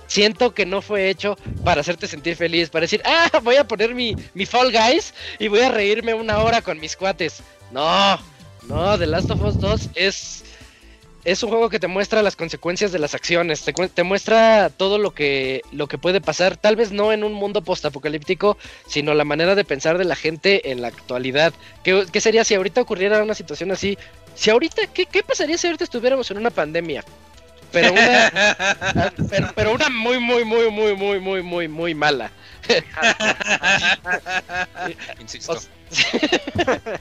Siento que no fue hecho para hacerte sentir feliz, para decir, ah, voy a poner mi, mi Fall Guys y voy a reírme una hora con mis cuates. No, no, The Last of Us 2 es, es un juego que te muestra las consecuencias de las acciones, te, te muestra todo lo que, lo que puede pasar, tal vez no en un mundo postapocalíptico, sino la manera de pensar de la gente en la actualidad. ¿Qué, qué sería si ahorita ocurriera una situación así? Si ahorita, ¿qué, qué pasaría si ahorita estuviéramos en una pandemia? Pero una, (laughs) pero, pero una muy, muy, muy, muy, muy, muy, muy, muy mala. (laughs) (laughs) Insisto. O- (laughs)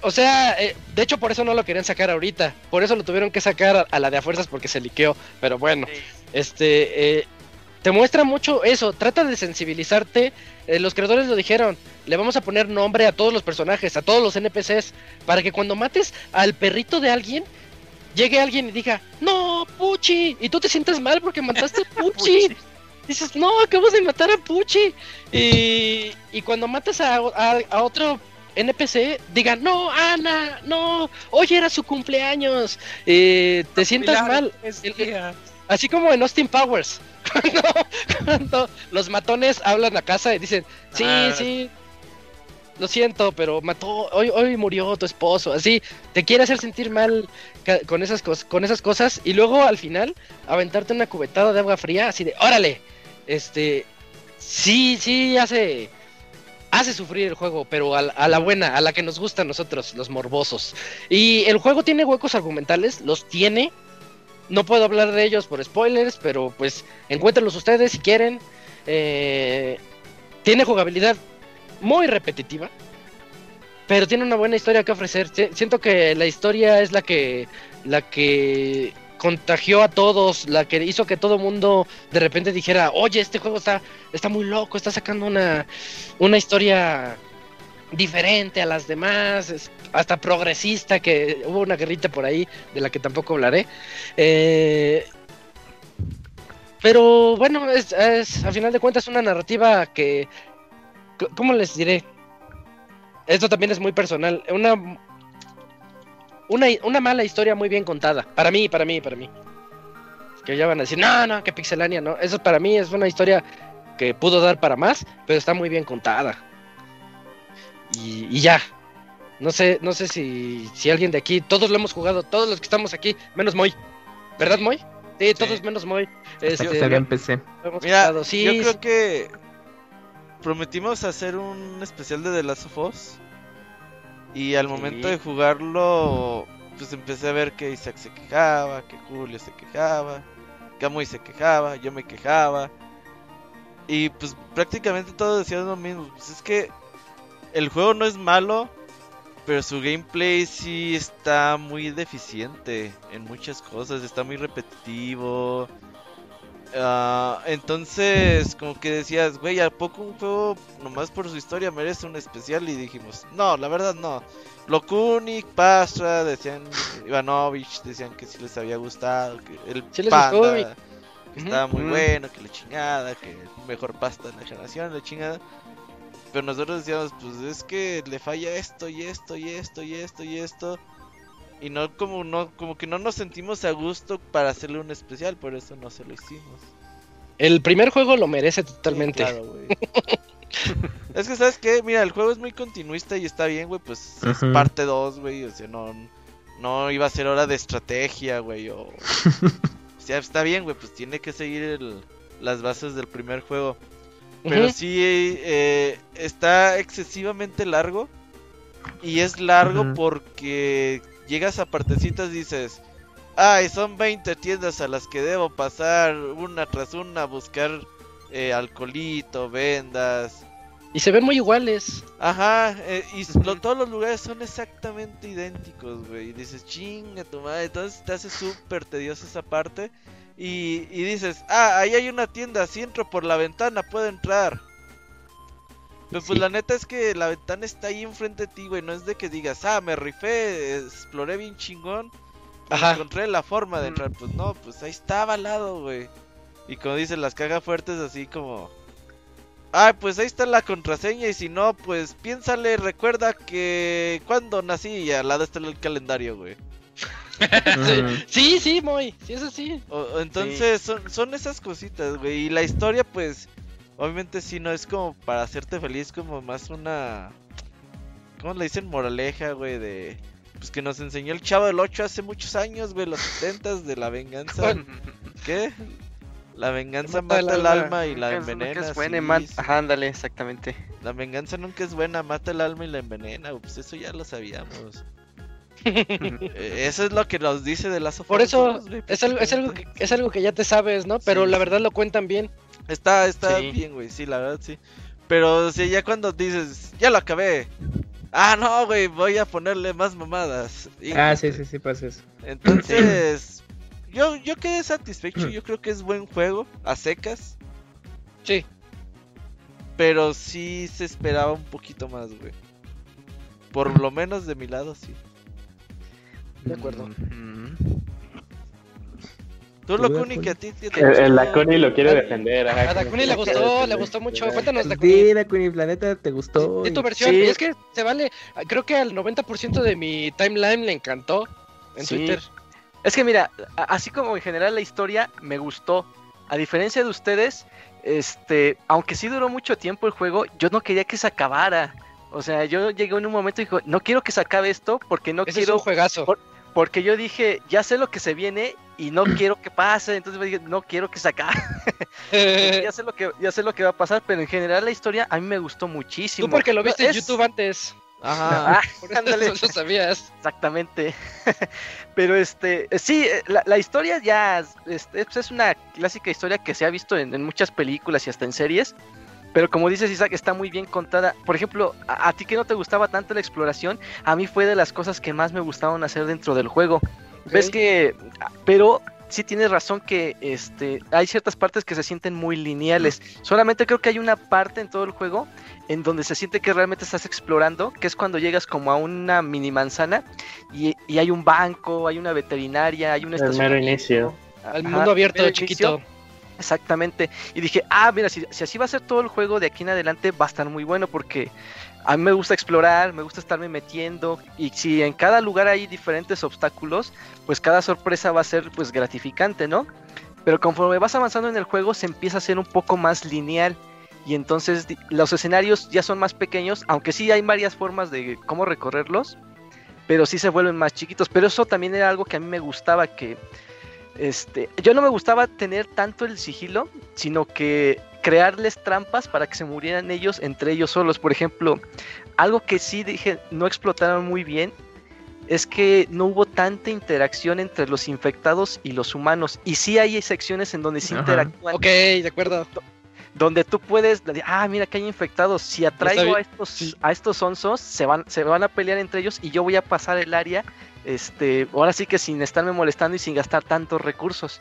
O sea, eh, de hecho por eso no lo querían sacar ahorita. Por eso lo tuvieron que sacar a, a la de a fuerzas porque se liqueó. Pero bueno, este... eh, te muestra mucho eso, trata de sensibilizarte. eh, los creadores lo dijeron, le vamos a poner nombre a todos los personajes, a todos los NPCs, para que cuando mates al perrito de alguien, llegue alguien y diga, no, Puchi, y tú te sientas mal porque mataste a (laughs) Puchi. Dices, no, acabas de matar a Puchi. Y, y cuando matas a, a- a otro NPC, digan, no, Ana, no, hoy era su cumpleaños. Eh, te sientas mal. El- Así como en Austin Powers. (laughs) Cuando, cuando los matones hablan a casa y dicen, sí, Ah. sí. Lo siento, pero mató, hoy, hoy murió tu esposo, así, te quiere hacer sentir mal con esas, con esas cosas y luego al final aventarte una cubetada de agua fría, así de, órale, este, sí, sí, hace, hace sufrir el juego, pero a, la- buena, a la que nos gusta a nosotros, los morbosos. Y el juego tiene huecos argumentales, los tiene, no puedo hablar de ellos por spoilers, pero pues encuéntrenlos ustedes si quieren. Eh, tiene jugabilidad muy repetitiva, pero tiene una buena historia que ofrecer. Si- Siento que la historia es la que la que contagió a todos, la que hizo que todo mundo de repente dijera, oye, este juego está, está muy loco, está sacando una, una historia diferente a las demás, hasta progresista, que hubo una guerrita por ahí de la que tampoco hablaré. Eh, pero bueno, es, a final de cuentas una narrativa que, ¿cómo les diré? Esto también es muy personal, una, una, una mala historia muy bien contada, para mí, para mí, para mí. Que ya van a decir, no, no, que pixelania, no, eso para mí es una historia que pudo dar para más, pero está muy bien contada. Y, y ya. No sé, no sé si, si alguien de aquí, todos lo hemos jugado, todos los que estamos aquí, menos Moy. ¿Verdad, Moy? Sí, todos menos Moy. Este, Se ve en PC. Mira. Sí, yo sí, creo que prometimos hacer un especial de The Last of Us. Y al momento Sí. de jugarlo, pues empecé a ver que Isaac se quejaba, que Julio se quejaba, que Amoy se quejaba, yo me quejaba. Y pues prácticamente todos decían lo mismo. Pues es que el juego no es malo, pero su gameplay sí está muy deficiente en muchas cosas. Está muy repetitivo. Ah, entonces, como que decías, güey, ¿a poco un juego nomás por su historia merece un especial? Y dijimos, no, la verdad no. Lokunik, Pastra, decían, (laughs) Ivanovich, decían que sí les había gustado, que el Sí les gustó, Panda, que estaba muy bueno, que la chingada, que mejor pasta de la generación, la chingada. Pero nosotros decíamos, pues es que le falla esto y esto y esto y esto y esto. Y no como no como que no nos sentimos a gusto para hacerle un especial, por eso no se lo hicimos. El primer juego lo merece Sí, totalmente. claro, güey. es que sabes qué, mira, el juego es muy continuista y está bien, güey, pues es parte 2, güey, o sea, no no iba a ser hora de estrategia, güey, o o sea, está bien, güey, pues tiene que seguir el- las bases del primer juego. Pero sí eh, está excesivamente largo. Y es largo porque llegas a partecitas y dices, ay, son 20 tiendas a las que debo pasar una tras una a buscar eh, alcoholito, vendas. Y se ven muy iguales. Ajá, eh, y lo- todos los lugares son exactamente idénticos, güey. Y dices, chinga tu madre. Entonces te hace súper tediosa esa parte. Y, y dices, ah, ahí hay una tienda. Si entro por la ventana, puedo entrar. Pero pues Sí. la neta es que la ventana está ahí enfrente de ti, güey. No es de que digas, ah, me rifé, exploré bien chingón. pues Ajá. Encontré la forma de Mm. entrar. Pues no, pues ahí estaba al lado, güey. Y como dicen, las cagas fuertes así como... Ay, pues ahí está la contraseña y si no, pues piénsale, recuerda que cuando nací y al lado está el calendario, güey. (laughs) Sí, sí, Moy. Sí, es así. Entonces son, son esas cositas, güey. Y la historia, pues, obviamente sí no es como para hacerte feliz, como más una... ¿Cómo le dicen? Moraleja, güey, de... Pues que nos enseñó el Chavo del 8 hace muchos años, güey, los 70 de la venganza. ¿Qué? La venganza Mata mata el el alma. alma y la Nunca es- nunca envenena. es buena y sí, man- sí. Ajá, ándale, exactamente. La venganza nunca es buena, mata el alma y la envenena, güey, pues eso ya lo sabíamos. (laughs) Eh, Eso es lo que nos dice de las Por eso es algo, es algo que, es algo que ya te sabes, ¿no? Pero Sí, la verdad lo cuentan bien. Está, está Sí. bien, güey, sí, la verdad, sí. Pero si ya cuando dices, ya lo acabé. Ah, no, güey, voy a ponerle más mamadas. Y- Ah, sí, sí, sí, pasa eso. Entonces, (clears throat) yo, yo quedé satisfecho, yo creo que es buen juego, a secas. Sí. Pero sí se esperaba un poquito más, güey. Por lo menos de mi lado, sí. De acuerdo. ¿Tú, Locuni, que a ti te El, el Lacuni lo quiere defender. ajá, A Dakuni le gustó, le gustó mucho. Cuéntanos, Dakuni. Sí, Dakuni, Planeta, ¿te gustó? Di tu versión. Sí. Es que se vale. Creo que al 90% de mi timeline le encantó en Sí. Twitter. Es que mira, así como en general la historia me gustó. A diferencia de ustedes, este, aunque sí duró mucho tiempo el juego, yo no quería que se acabara. O sea, yo llegué en un momento y dijo, no quiero que se acabe esto porque no Ese es quiero, un juegazo. por- porque yo dije, ya sé lo que se viene y no (clears throat) quiero que pase. Entonces me dije, no quiero que se acabe. (laughs) ya sé lo que, ya sé lo que va a pasar, pero en general la historia a mí me gustó muchísimo. Tú porque lo viste en YouTube antes. Ajá. (laughs) Ah, Por eso (laughs) lo sabías. Exactamente. Pero este, sí, eh, la, la historia ya este, pues, es una clásica historia que se ha visto en, en muchas películas y hasta en series. Pero como dices, Isaac, está muy bien contada. Por ejemplo, a, a ti que no te gustaba tanto la exploración, a mí fue de las cosas que más me gustaban hacer dentro del juego. Ves que, pero sí tienes razón que este, hay ciertas partes que se sienten muy lineales. Solamente creo que hay una parte en todo el juego en donde se siente que realmente estás explorando, que es cuando llegas como a una mini manzana y, y hay un banco, hay una veterinaria, hay una El estación. mero inicio. Al Ajá, mundo abierto, chiquito. inicio. Exactamente. Y dije, ah, mira, si, si así va a ser todo el juego de aquí en adelante, va a estar muy bueno porque a mí me gusta explorar, me gusta estarme metiendo y si en cada lugar hay diferentes obstáculos, pues cada sorpresa va a ser pues gratificante, ¿no? Pero conforme vas avanzando en el juego se empieza a ser un poco más lineal y entonces los escenarios ya son más pequeños, aunque sí hay varias formas de cómo recorrerlos, pero sí se vuelven más chiquitos. Pero eso también era algo que a mí me gustaba que este, yo no me gustaba tener tanto el sigilo, sino que crearles trampas para que se murieran ellos entre ellos solos. Por ejemplo, algo que sí dije no explotaron muy bien es que no hubo tanta interacción entre los infectados y los humanos. Y sí hay secciones en donde sí Ajá. interactúan Ok, de acuerdo. donde tú puedes, de- ah, mira que hay infectados, si atraigo a estos, sí. a estos onzos, se van, se van a pelear entre ellos y yo voy a pasar el área, este, ahora sí que sin estarme molestando y sin gastar tantos recursos.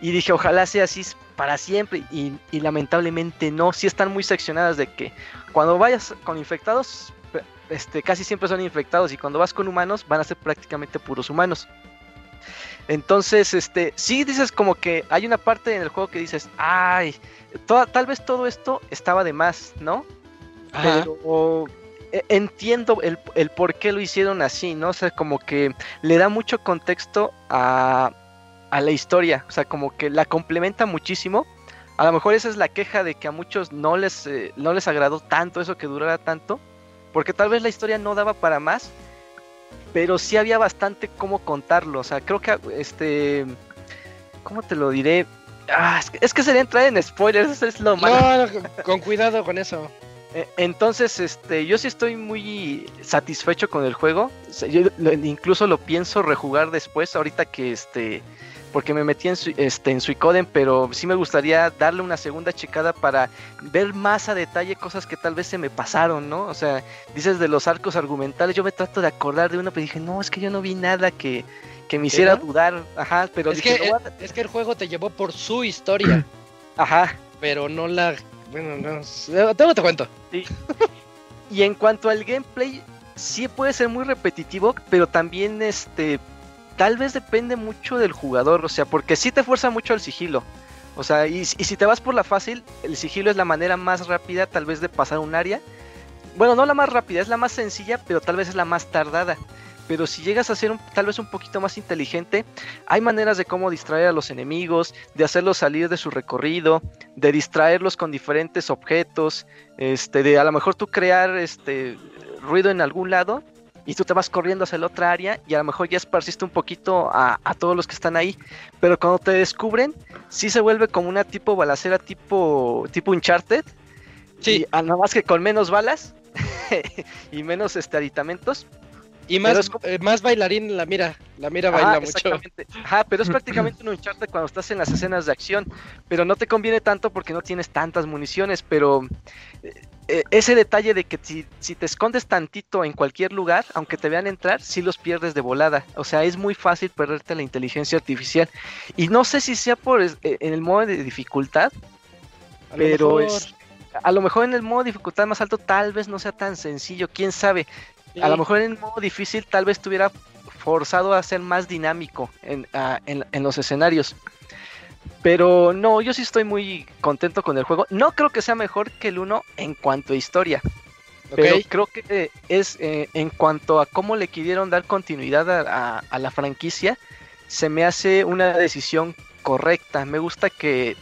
Y dije, ojalá sea así para siempre, y, y lamentablemente no, sí están muy seccionadas de que cuando vayas con infectados, este, casi siempre son infectados, y cuando vas con humanos, van a ser prácticamente puros humanos. Entonces, este, sí dices como que hay una parte en el juego que dices, ay, toda- tal vez todo esto estaba de más, ¿no? Ajá. Pero eh, entiendo el, el por qué lo hicieron así, ¿no? O sea, como que le da mucho contexto a, a la historia, o sea, como que la complementa muchísimo. A lo mejor esa es la queja de que a muchos no les, eh, no les agradó tanto eso que durara tanto, porque tal vez la historia no daba para más, pero sí había bastante cómo contarlo, o sea, creo que este, ¿cómo te lo diré? Ah, es, que, es que sería entrar en spoilers, eso es lo malo. No, no, con cuidado con eso. (laughs) Eh, Entonces, este, yo sí estoy muy satisfecho con el juego. Yo incluso lo pienso rejugar después, ahorita que este, porque me metí en, Sui- este, en Suicoden, pero sí me gustaría darle una segunda checada para ver más a detalle cosas que tal vez se me pasaron, ¿no? O sea, dices de los arcos argumentales, yo me trato de acordar de uno, pero dije, no, es que yo no vi nada que, que me hiciera ¿Era? dudar, ajá, pero Es dije, que, "Lo voy es que el juego te llevó por su historia, a-". (clears throat) ajá, pero no la. Bueno, no. Tengo te cuento. Y en cuanto al gameplay, sí puede ser muy repetitivo, pero también este tal vez depende mucho del jugador, o sea, porque sí te fuerza mucho el sigilo. O sea, y, si te vas por la fácil, el sigilo es la manera más rápida tal vez de pasar un área. Bueno, no la más rápida, es la más sencilla, pero tal vez es la más tardada. Pero si llegas a ser un- tal vez un poquito más inteligente, hay maneras de cómo distraer a los enemigos, de hacerlos salir de su recorrido, de distraerlos con diferentes objetos, este, de a lo mejor tú crear este ruido en algún lado y tú te vas corriendo hacia la otra área y a lo mejor ya esparciste un poquito a, a todos los que están ahí, pero cuando te descubren, sí se vuelve como una tipo balacera tipo tipo Uncharted, Sí, y, nada más que con menos balas (laughs) y menos este aditamentos. y más, como- eh, más bailarín la mira. La mira Ajá, baila mucho. Ajá, pero es prácticamente un Uncharted cuando estás en las escenas de acción. Pero no te conviene tanto porque no tienes tantas municiones. Pero eh, eh, ese detalle de que si, si te escondes tantito en cualquier lugar, aunque te vean entrar, sí los pierdes de volada. O sea, es muy fácil perderte la inteligencia artificial. Y no sé si sea por eh, en el modo de dificultad. A Pero es- a lo mejor en el modo dificultad más alto tal vez no sea tan sencillo, quién sabe. A lo mejor en el modo difícil tal vez estuviera forzado a ser más dinámico en, ah, en- en los escenarios. Pero no, yo sí estoy muy contento con el juego. No creo que sea mejor que el 1 en cuanto a historia. Pero creo que es eh, en cuanto a cómo le quisieron dar continuidad a, a- a la franquicia, se me hace una decisión correcta. Me gusta que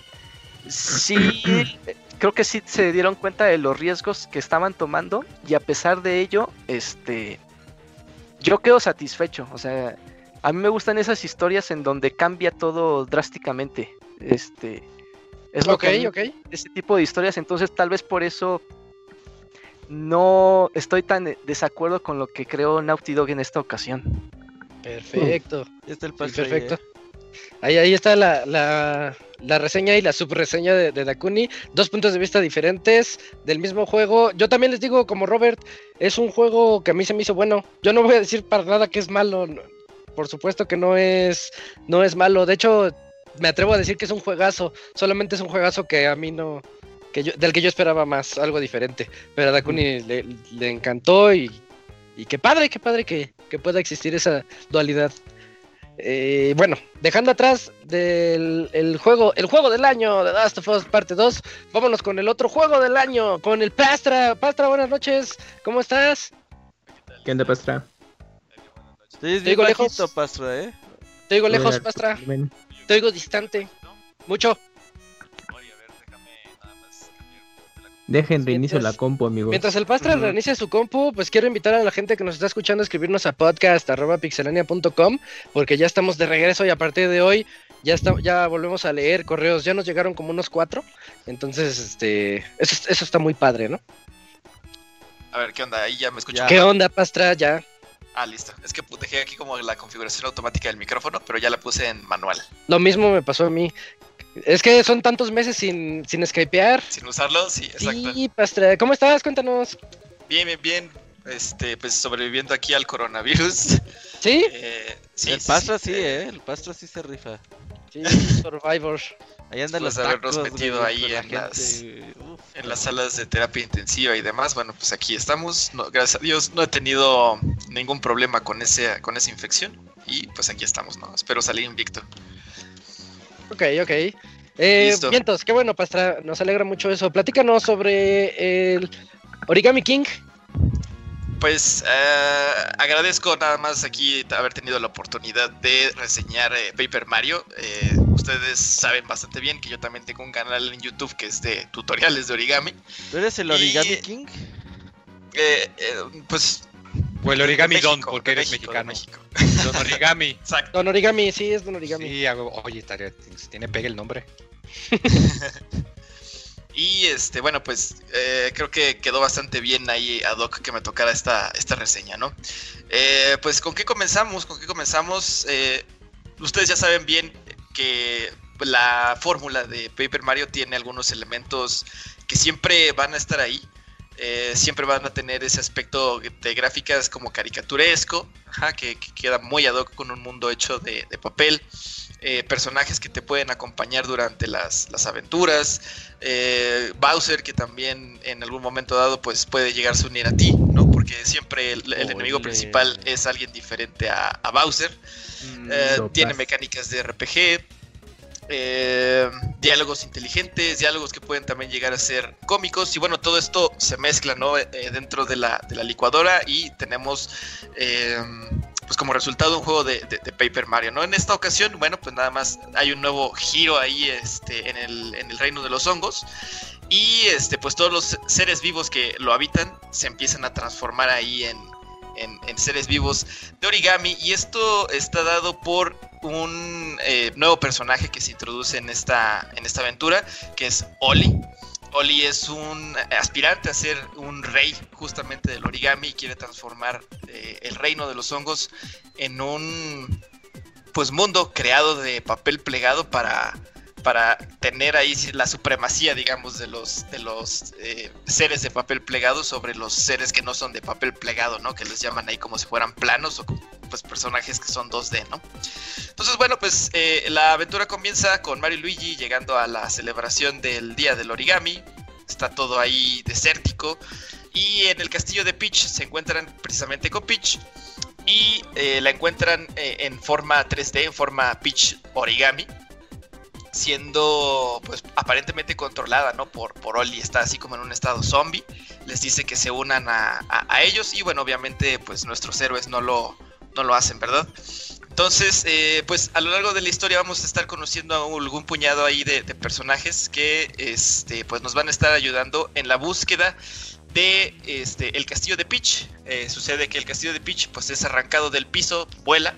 sí, (clears throat) creo que sí se dieron cuenta de los riesgos que estaban tomando y a pesar de ello, este, yo quedo satisfecho. O sea, a mí me gustan esas historias en donde cambia todo drásticamente. Este, es lo ok, que a mí- ok. ese tipo de historias, entonces tal vez por eso no estoy tan de- desacuerdo con lo que creó Naughty Dog en esta ocasión. Perfecto. Ya está el Sí, perfecto. ¿eh? Ahí, ahí está la, la, la reseña y la subreseña de, de Dakuni. Dos puntos de vista diferentes del mismo juego. Yo también les digo, como Robert, es un juego que a mí se me hizo bueno. Yo no voy a decir para nada que es malo. Por supuesto que no es, no es malo. De hecho, me atrevo a decir que es un juegazo. Solamente es un juegazo que a mí no. Que yo, del que yo esperaba más, algo diferente. Pero a Dakuni le, le encantó y, y qué padre, qué padre que, que pueda existir esa dualidad. Eh, bueno, dejando atrás del el juego, el juego del año de Last of Us parte 2, vámonos con el otro juego del año, con el Pastra. Pastra, buenas noches, ¿cómo estás? ¿Qué onda, Pastra? Te digo lejos. Pastra, ¿eh? Te oigo lejos, Pastra, ven. te oigo distante, mucho. Dejen de inicio Mientras- la compu, amigos. Mientras el Pastra reinicia su compu, pues quiero invitar a la gente que nos está escuchando a escribirnos a podcast.pixelania.com porque ya estamos de regreso y a partir de hoy ya, está, ya volvemos a leer correos. Ya nos llegaron como unos cuatro, entonces este eso, eso está muy padre, ¿no? A ver, ¿qué onda? Ahí ya me escucho. Ya. ¿Qué onda, Pastra? Ya. Ah, listo. Es que dejé aquí como la configuración automática del micrófono, pero ya la puse en manual. Lo mismo me pasó a mí. Es que son tantos meses sin, sin skypear. Sin usarlo, sí, exacto. Sí, Pastra. ¿Cómo estás? Cuéntanos. Bien, bien, bien. Este, pues sobreviviendo aquí al coronavirus. (laughs) ¿Sí? Eh, sí, el sí, Pastra sí, eh, ¿eh? El Pastra sí se rifa. Sí, Survivor. Ahí andan Después los de habernos tacos, metido güey, ahí en las- En las salas de terapia intensiva y demás, bueno, pues aquí estamos. No, gracias a Dios no he tenido ningún problema con ese, con esa infección. Y pues aquí estamos, ¿no? Espero salir invicto. Ok, ok. Eh, vientos, qué bueno, Pastra. Nos alegra mucho eso. Platícanos sobre el Origami King. Pues eh, agradezco nada más aquí haber tenido la oportunidad de reseñar eh, Paper Mario. Eh, ustedes saben bastante bien que yo también tengo un canal en YouTube que es de tutoriales de origami. ¿Tú eres el Y- Origami King? Eh, eh, pues O el origami don, porque eres México, mexicano. México. Don origami. (laughs) Exacto. Don Origami, sí, es Don Origami. Sí, oye, tiene pega el nombre. (laughs) Y este, bueno, pues eh, creo que quedó bastante bien ahí ad hoc que me tocara esta, esta reseña, ¿no? Eh, pues con qué comenzamos, con qué comenzamos. Eh, ustedes ya saben bien que la fórmula de Paper Mario tiene algunos elementos que siempre van a estar ahí. Siempre van a tener ese aspecto de gráficas como caricaturesco, ajá, que, que queda muy ad hoc con un mundo hecho de papel. Eh, personajes que te pueden acompañar durante las, las aventuras. eh, Bowser que también en algún momento dado pues puede llegarse a unir a ti, ¿no? Porque siempre el, el enemigo principal es alguien diferente a, a Bowser. Mm, Eh, tiene mecánicas de RPG, eh, diálogos inteligentes, diálogos que pueden también llegar a ser cómicos. Y bueno, todo esto se mezcla ¿no? Eh, dentro de la, de la licuadora y tenemos eh, pues como resultado un juego de, de- Paper Mario. ¿no? En esta ocasión, bueno, pues nada más hay un nuevo giro ahí este, en, el, en el reino de los hongos. Y este, pues todos los seres vivos que lo habitan se empiezan a transformar ahí en, en- en seres vivos de origami. Y esto está dado por un eh, nuevo personaje que se introduce en esta, en esta aventura, que es Oli. Oli es un aspirante a ser un rey justamente del origami y quiere transformar eh, el reino de los hongos en un pues mundo creado de papel plegado para para tener ahí la supremacía, digamos, de los, de los eh, seres de papel plegado sobre los seres que no son de papel plegado, ¿no? Que les llaman ahí como si fueran planos o pues personajes que son 2D, ¿no? Entonces, bueno, pues eh, la aventura comienza con Mario y Luigi llegando a la celebración del Día del Origami. Está todo ahí desértico. Y en el castillo de Peach se encuentran precisamente con Peach. Y eh, la encuentran en forma 3D, en forma Peach Origami siendo pues aparentemente controlada, ¿no? Por, por Oli, está así como en un estado zombie, les dice que se unan a, ellos y bueno, obviamente pues nuestros héroes no lo, no lo hacen, ¿verdad? Entonces, eh, pues a lo largo de la historia vamos a estar conociendo a algún puñado ahí de, personajes que este, pues nos van a estar ayudando en la búsqueda de este, el castillo de Peach. Eh, sucede que el castillo de Peach pues es arrancado del piso, vuela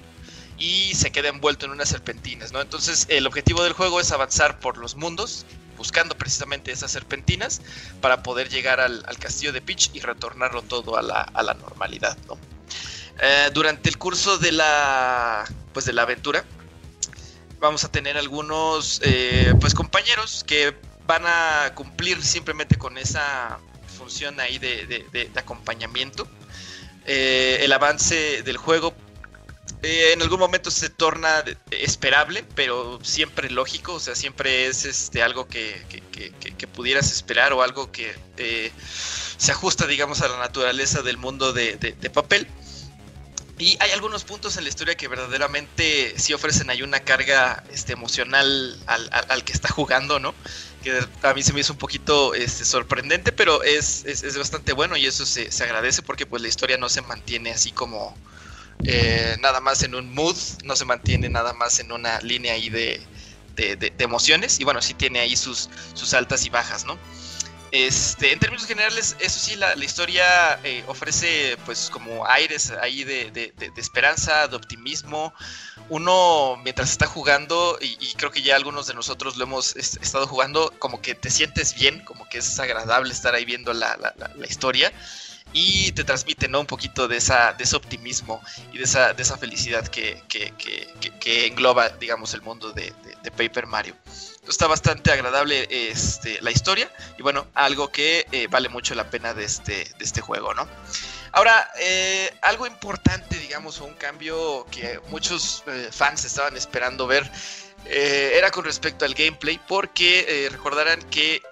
y se queda envuelto en unas serpentinas, ¿no? Entonces el objetivo del juego es avanzar por los mundos, buscando precisamente esas serpentinas para poder llegar al, castillo de Peach y retornarlo todo a la, normalidad, ¿no? Eh, durante el curso de la, pues de la aventura, vamos a tener algunos eh, pues compañeros que van a cumplir simplemente con esa función ahí de, acompañamiento. Eh, el avance del juego eh, en algún momento se torna esperable, pero siempre lógico, o sea, siempre es este algo que, pudieras esperar o algo que eh, se ajusta, digamos, a la naturaleza del mundo de, papel. Y hay algunos puntos en la historia que verdaderamente sí ofrecen ahí una carga este, emocional al, que está jugando, ¿no? Que a mí se me hizo un poquito este, sorprendente, pero es, es, bastante bueno y eso se, se agradece porque pues la historia no se mantiene así como eh, nada más en un mood, no se mantiene nada más en una línea ahí de, emociones y bueno, sí tiene ahí sus, sus altas y bajas, ¿no? Este, en términos generales, eso sí, la, historia eh, ofrece pues como aires ahí de, esperanza, de optimismo. Uno mientras está jugando, y, creo que ya algunos de nosotros lo hemos estado jugando, como que te sientes bien, como que es agradable estar ahí viendo la, la historia y te transmite ¿no? un poquito de, esa, de ese optimismo y de esa, de esa felicidad que, engloba, digamos, el mundo de, Paper Mario. Está bastante agradable este, la historia y bueno, algo que eh, vale mucho la pena de este, de este juego, ¿no? Ahora, eh, algo importante, digamos, un cambio que muchos eh, fans estaban esperando ver era con respecto al gameplay, porque eh, recordarán que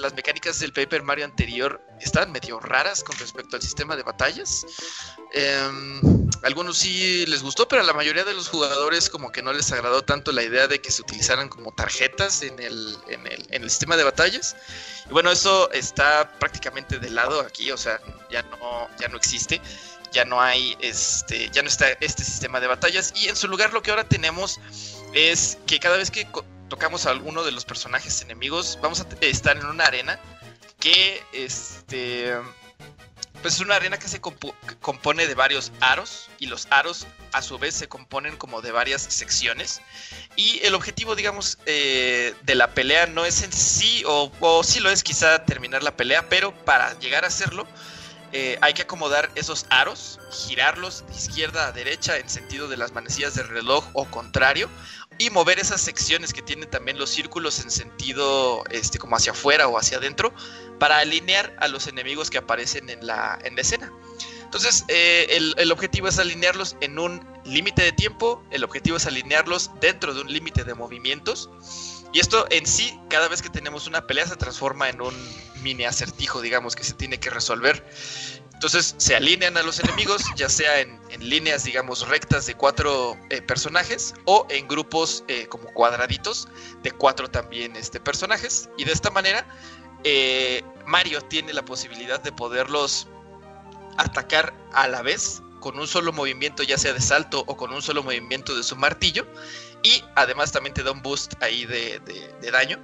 las mecánicas del Paper Mario anterior estaban medio raras con respecto al sistema de batallas. Em, algunos sí les gustó, pero a la mayoría de los jugadores como que no les agradó tanto la idea de que se utilizaran como tarjetas en el, en el, en el sistema de batallas. Y bueno, eso está prácticamente de lado aquí, o sea, ya no, ya no existe ya no hay este ya no está este sistema de batallas y en su lugar lo que ahora tenemos es que cada vez que tocamos a alguno de los personajes enemigos, vamos a estar en una arena que este pues es una arena que se compone de varios aros y los aros a su vez se componen como de varias secciones. Y el objetivo digamos eh, de la pelea no es en sí o, o sí lo es quizá terminar la pelea pero para llegar a hacerlo eh, hay que acomodar esos aros, girarlos de izquierda a derecha en sentido de las manecillas del reloj o contrario, y mover esas secciones que tienen también los círculos en sentido este, como hacia afuera o hacia adentro, para alinear a los enemigos que aparecen en la, en la escena. Entonces, eh, el, el, objetivo es alinearlos en un límite de tiempo, el objetivo es alinearlos dentro de un límite de movimientos. Y esto en sí, cada vez que tenemos una pelea, se transforma en un mini acertijo, digamos, que se tiene que resolver. Entonces se alinean a los enemigos, ya sea en, líneas, digamos, rectas de cuatro eh, personajes o en grupos eh, como cuadraditos de cuatro también este, personajes. Y de esta manera, eh, Mario tiene la posibilidad de poderlos atacar a la vez con un solo movimiento, ya sea de salto o con un solo movimiento de su martillo. Y además también te da un boost ahí de, daño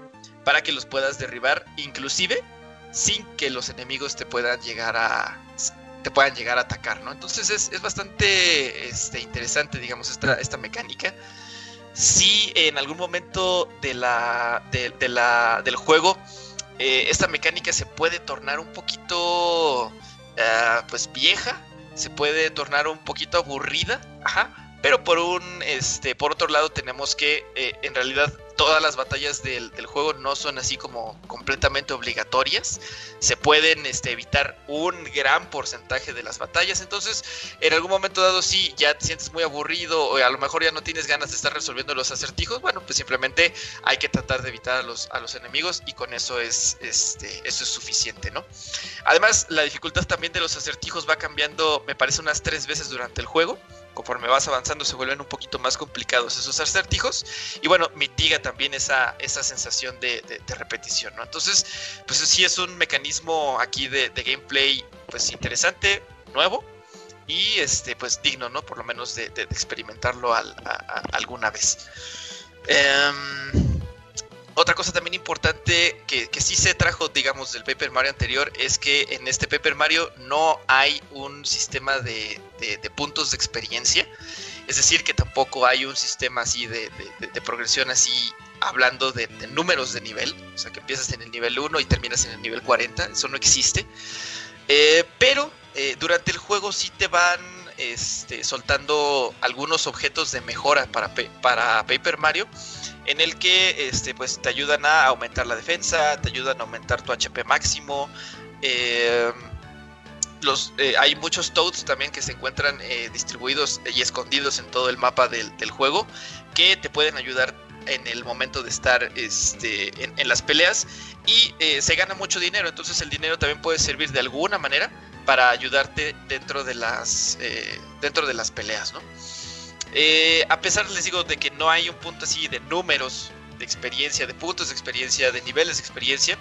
para que los puedas derribar, inclusive sin que los enemigos te puedan llegar a te puedan llegar a atacar, ¿no? Entonces es, bastante este, interesante, digamos, esta, esta mecánica. Si en algún momento de la, de, la, del juego eh, esta mecánica se puede tornar un poquito ah, pues vieja, se puede tornar un poquito aburrida, ajá, pero por un, este, por otro lado tenemos que eh, en realidad todas las batallas del, juego no son así como completamente obligatorias. Se pueden este, evitar un gran porcentaje de las batallas. Entonces, en algún momento dado, si ya te sientes muy aburrido o a lo mejor ya no tienes ganas de estar resolviendo los acertijos, bueno, pues simplemente hay que tratar de evitar a los, a los enemigos y con eso es, este, eso es suficiente, ¿no? Además, la dificultad también de los acertijos va cambiando, me parece, unas tres veces durante el juego conforme vas avanzando se vuelven un poquito más complicados esos acertijos y bueno, mitiga también esa, esa sensación de, repetición, ¿no? Entonces, pues sí es un mecanismo aquí de, gameplay pues interesante, nuevo y este pues digno, ¿no? Por lo menos de, experimentarlo alguna vez. Em, otra cosa también importante que, sí se trajo, digamos, del Paper Mario anterior es que en este Paper Mario no hay un sistema de, puntos de experiencia. Es decir, que tampoco hay un sistema así de, progresión así hablando de, números de nivel. O sea, que empiezas en el nivel 1 y terminas en el nivel 40. Eso no existe. Eh, pero eh, durante el juego sí te van este, soltando algunos objetos de mejora para, para Paper Mario en el que este, pues, te ayudan a aumentar la defensa, te ayudan a aumentar tu HP máximo. Eh, los, eh, hay muchos toads también que se encuentran eh, distribuidos y escondidos en todo el mapa del, juego que te pueden ayudar en el momento de estar este, en, las peleas y se gana mucho dinero entonces el dinero también puede servir de alguna manera para ayudarte dentro de las dentro de las peleas no eh, a pesar, les digo, de que no hay un punto así de números de experiencia, de puntos de experiencia, de niveles de experiencia,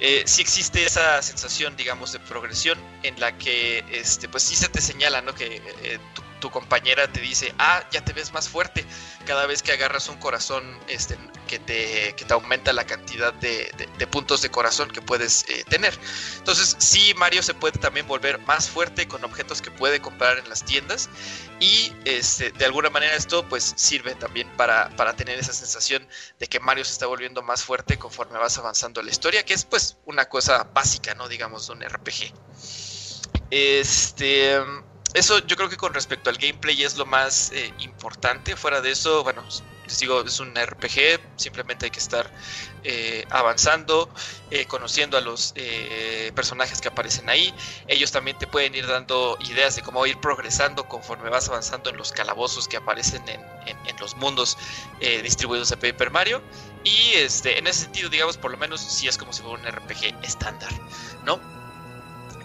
eh, sí existe esa sensación, digamos, de progresión en la que, este, pues sí se te señala, ¿no? Que eh, tu compañera te dice, ah, ya te ves más fuerte cada vez que agarras un corazón este, que, te, que te aumenta la cantidad de, puntos de corazón que puedes eh, tener. Entonces, sí, Mario se puede también volver más fuerte con objetos que puede comprar en las tiendas y este, de alguna manera esto pues sirve también para, para tener esa sensación de que Mario se está volviendo más fuerte conforme vas avanzando la historia, que es pues una cosa básica, ¿no? Digamos, de un RPG. Este eso yo creo que con respecto al gameplay es lo más eh, importante. Fuera de eso, bueno, les digo, es un RPG, simplemente hay que estar eh, avanzando, eh, conociendo a los personajes que aparecen ahí. Ellos también te pueden ir dando ideas de cómo ir progresando conforme vas avanzando en los calabozos que aparecen en, los mundos distribuidos de Paper Mario. Y este, en ese sentido, digamos, por lo menos sí es como si fuera un RPG estándar, ¿no?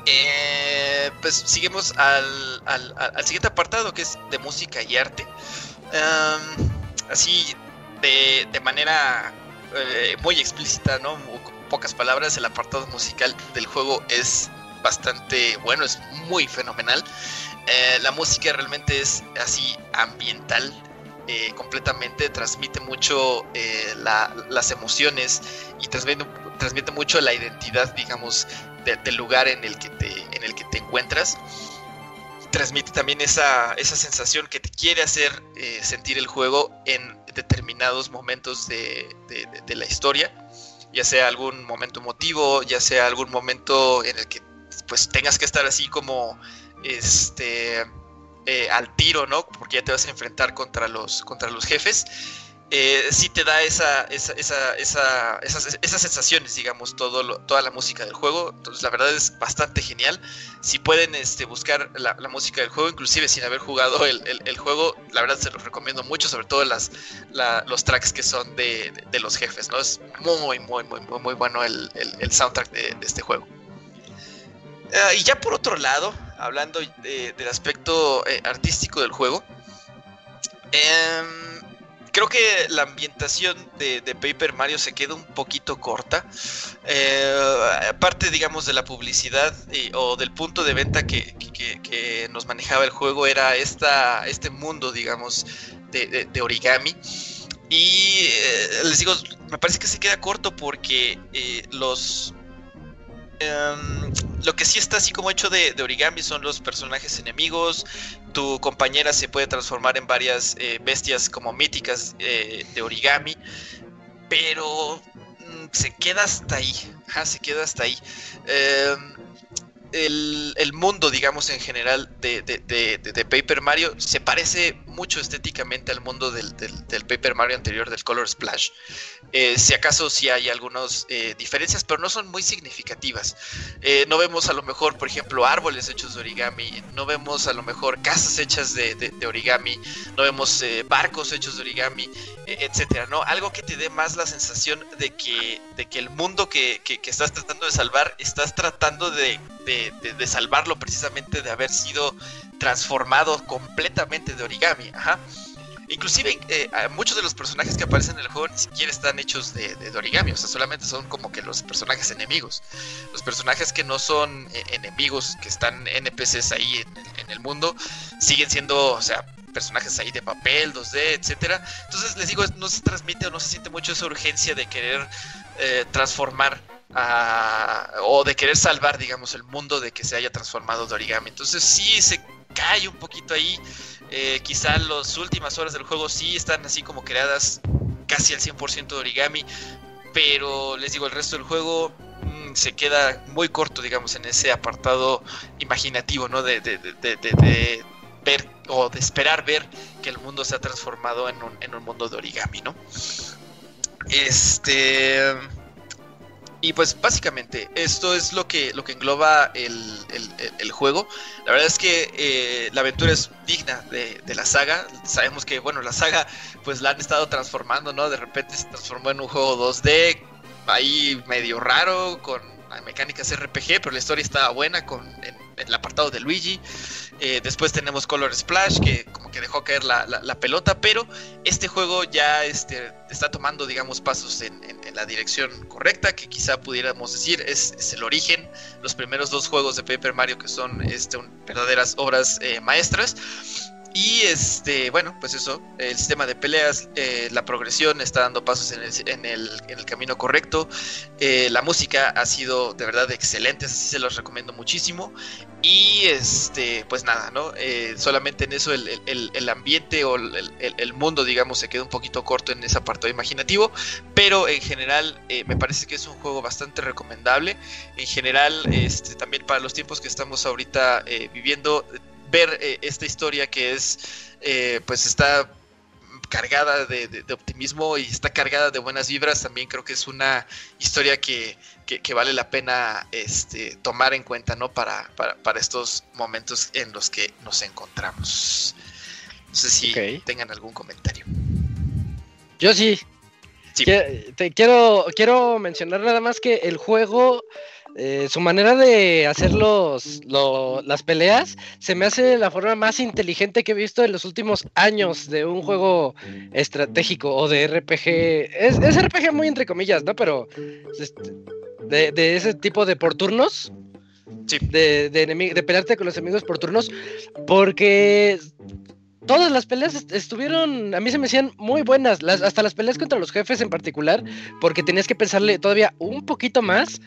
Eh, pues seguimos al, al, siguiente apartado que es de música y arte. así de, de manera eh, muy explícita, ¿no? Con pocas palabras, el apartado musical del juego es bastante bueno, es muy fenomenal. Eh, la música realmente es así ambiental. Eh, completamente transmite mucho las emociones y transmite, transmite mucho la identidad, digamos, del lugar en el que te, en el que te encuentras. Transmite también esa, esa sensación que te quiere hacer eh, sentir el juego en determinados momentos de, la historia, ya sea algún momento emotivo, ya sea algún momento en el que pues tengas que estar así como este eh, al tiro, ¿no? Porque ya te vas a enfrentar contra los, contra los jefes eh, sí te da esa, esa, esa, esas, esas, sensaciones, digamos, todo toda la música del juego. Entonces, la verdad es bastante genial. Si pueden este, buscar la, música del juego, inclusive sin haber jugado el, juego, la verdad se los recomiendo mucho, sobre todo las, los tracks que son de, los jefes, ¿no? Es muy, muy, muy, muy, muy bueno el, soundtrack de, este juego. Ah, y ya por otro lado, hablando del aspecto eh, artístico del juego, eh, creo que la ambientación de, Paper Mario se queda un poquito corta. Eh, aparte, digamos, de la publicidad o del punto de venta que, nos manejaba el juego, era esta, este mundo, digamos, de, origami. Y eh, les digo, me parece que se queda corto porque eh, los Em, lo que sí está así como hecho de, origami son los personajes enemigos. Tu compañera se puede transformar en varias eh, bestias como míticas eh, de origami. Pero mm, se queda hasta ahí. se queda hasta ahí. Em, el, mundo, digamos, en general de, de, Paper Mario se parece mucho estéticamente al mundo del, del- Paper Mario anterior, del Color Splash. Eh, si acaso sí hay algunas eh, diferencias, pero no son muy significativas. Eh, no vemos a lo mejor, por ejemplo, árboles hechos de origami, no vemos a lo mejor casas hechas de, origami, no vemos barcos hechos de origami, eh, etcétera, ¿no? Algo que te dé más la sensación de que, de que el mundo que, que- estás tratando de salvar, estás tratando de- de salvarlo precisamente de haber sido transformado completamente de origami, ajá. Inclusive eh, muchos de los personajes que aparecen en el juego ni siquiera están hechos de, de- origami, o sea, solamente son como que los personajes enemigos. Los personajes que no son eh, enemigos, que están NPCs ahí en el, mundo, siguen siendo, o sea, personajes ahí de papel, 2D, etcétera. Entonces les digo, no se transmite o no se siente mucho esa urgencia de querer eh, transformar a- o de querer salvar, digamos, el mundo de que se haya transformado de origami. Entonces sí se cae un poquito ahí. Eh, quizá las últimas horas del juego sí están así como creadas casi al 100% de origami, pero les digo, el resto del juego mm, se queda muy corto, digamos, en ese apartado imaginativo, ¿no? De, de- ver o de esperar ver que el mundo se ha transformado en un, en un mundo de origami, ¿no? Este... Y pues básicamente esto es lo que, lo que engloba el, el- juego. La verdad es que eh, la aventura es digna de, la saga. Sabemos que, bueno, la saga pues la han estado transformando, ¿no? De repente se transformó en un juego 2D, ahí medio raro, con mecánicas RPG, pero la historia estaba buena con en el apartado de Luigi. Eh, después tenemos Color Splash, que como que dejó caer la, la- pelota, pero este juego ya este, está tomando, digamos, pasos en, la dirección correcta, que quizá pudiéramos decir es, es el origen, los primeros dos juegos de Paper Mario que son este, verdaderas obras eh, maestras. Y este, bueno, pues eso, el sistema de peleas, eh, la progresión está dando pasos en el, en el, camino correcto. Eh, la música ha sido de verdad excelente, así se los recomiendo muchísimo. Y este, pues nada, ¿no? Eh, solamente en eso el, el- ambiente o el, mundo, digamos, se queda un poquito corto en ese apartado imaginativo. Pero en general me parece que es un juego bastante recomendable. En general, este, también para los tiempos que estamos ahorita viviendo, ver eh, esta historia que es, eh, pues está cargada de, de- de optimismo y está cargada de buenas vibras, también creo que es una historia que, que- que vale la pena este, tomar en cuenta, ¿no? Para, para, para estos momentos en los que nos encontramos. No sé si tengan algún comentario. Yo sí. Te quiero, quiero mencionar nada más que el juego, eh, su manera de hacer los, lo- las peleas, se me hace la forma más inteligente que he visto en los últimos años de un juego estratégico o de RPG. Es, es RPG muy entre comillas, ¿no? Pero este, de, de ese tipo de por turnos. Sí. De, de, de pelearte con los enemigos por turnos. Porque todas las peleas est- estuvieron, a mí se me hacían muy buenas, hasta las peleas contra los jefes en particular, porque tenías que pensarle todavía un poquito más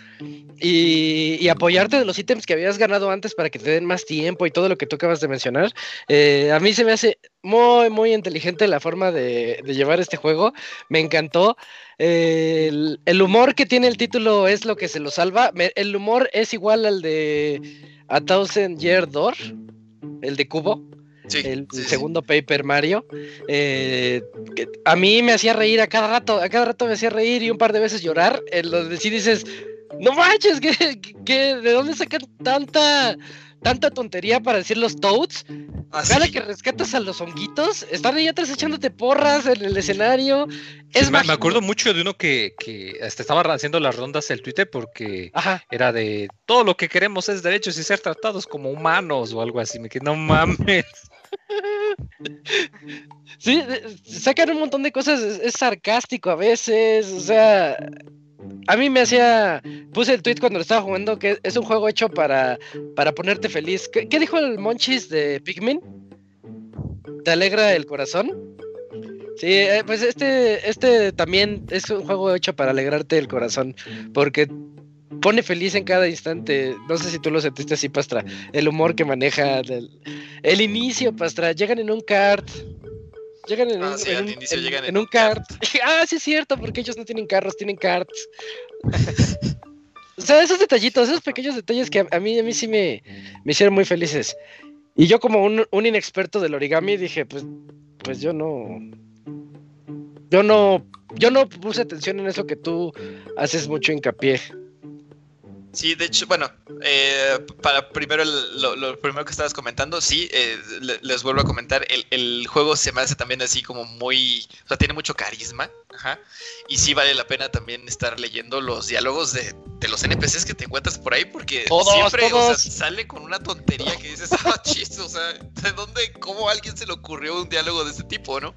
y, y apoyarte de los ítems que habías ganado antes para que te den más tiempo y todo lo que tú acabas de mencionar. Eh, a mí se me hace muy, muy inteligente la forma de, llevar este juego, me encantó. Eh, el, humor que tiene el título es lo que se lo salva. El humor es igual al de A Thousand Year Door, el de Cubo Sí, el sí, sí. segundo Paper Mario. eh, que a mí me hacía reír a cada rato, a cada rato me hacía reír y un par de veces llorar, en donde sí dices, no manches, ¿qué, qué- de dónde sacan tanta, tanta tontería para decir los Toads? Ah, Cada que rescatas a los honguitos, están ahí atrás echándote porras en el escenario. Es Sí, me, me acuerdo mucho de uno que, que hasta estaba haciendo las rondas el Twitter porque Ajá. era de todo lo que queremos es derechos y ser tratados como humanos o algo así. Me quedé, no mames. Sí, sacan un montón de cosas, es, sarcástico a veces, o sea, a mí me hacía, puse el tweet cuando lo estaba jugando que es un juego hecho para, para ponerte feliz. ¿Qué, qué dijo el Monchis de Pikmin? ¿Te alegra el corazón? Sí, eh, pues este, este también es un juego hecho para alegrarte el corazón, porque pone feliz en cada instante. No sé si tú lo sentiste así, Pastra. El humor que maneja, del- el inicio, Pastra. Llegan en un kart. Llegan en, Ah, un, sí, en un- en- llegan en un kart. (laughs) ah, sí es cierto, porque ellos no tienen carros, tienen karts. o sea, esos detallitos, esos pequeños detalles que a, a mí, a mí sí me, me hicieron muy felices. Y yo como un, un inexperto del origami dije, pues, pues yo no, yo no, yo no puse atención en eso que tú haces mucho hincapié. Sí, de hecho, bueno, eh, para primero el- lo, lo primero que estabas comentando, sí, eh, le- les vuelvo a comentar, el, el juego se me hace también así como muy, o sea, tiene mucho carisma, ajá, y sí vale la pena también estar leyendo los diálogos de, de los NPCs que te encuentras por ahí, porque Todos, siempre, o todos. sea, sale con una tontería que dices, (laughs) ah, chiste, o sea, ¿de dónde, cómo a alguien se le ocurrió un diálogo de este tipo, no?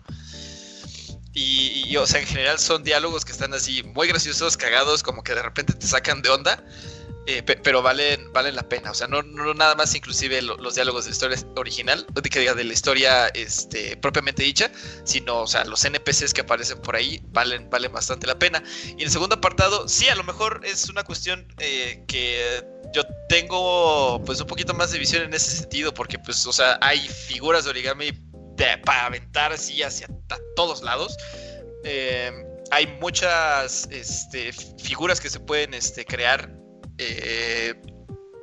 Y, y, o sea, en general son diálogos que están así muy graciosos, cagados, como que de repente te sacan de onda. Eh, pe- pero valen, valen la pena. O sea, no, no nada más inclusive lo- los diálogos de la historia original, de que diga de la historia este, propiamente dicha, sino, o sea, los NPCs que aparecen por ahí valen, valen bastante la pena. Y en el segundo apartado, sí, a lo mejor es una cuestión eh, que yo tengo pues un poquito más de visión en ese sentido, porque pues, o sea, hay figuras de origami para aventar así hacia todos lados. Eh, hay muchas este, figuras que se pueden este, crear, eh,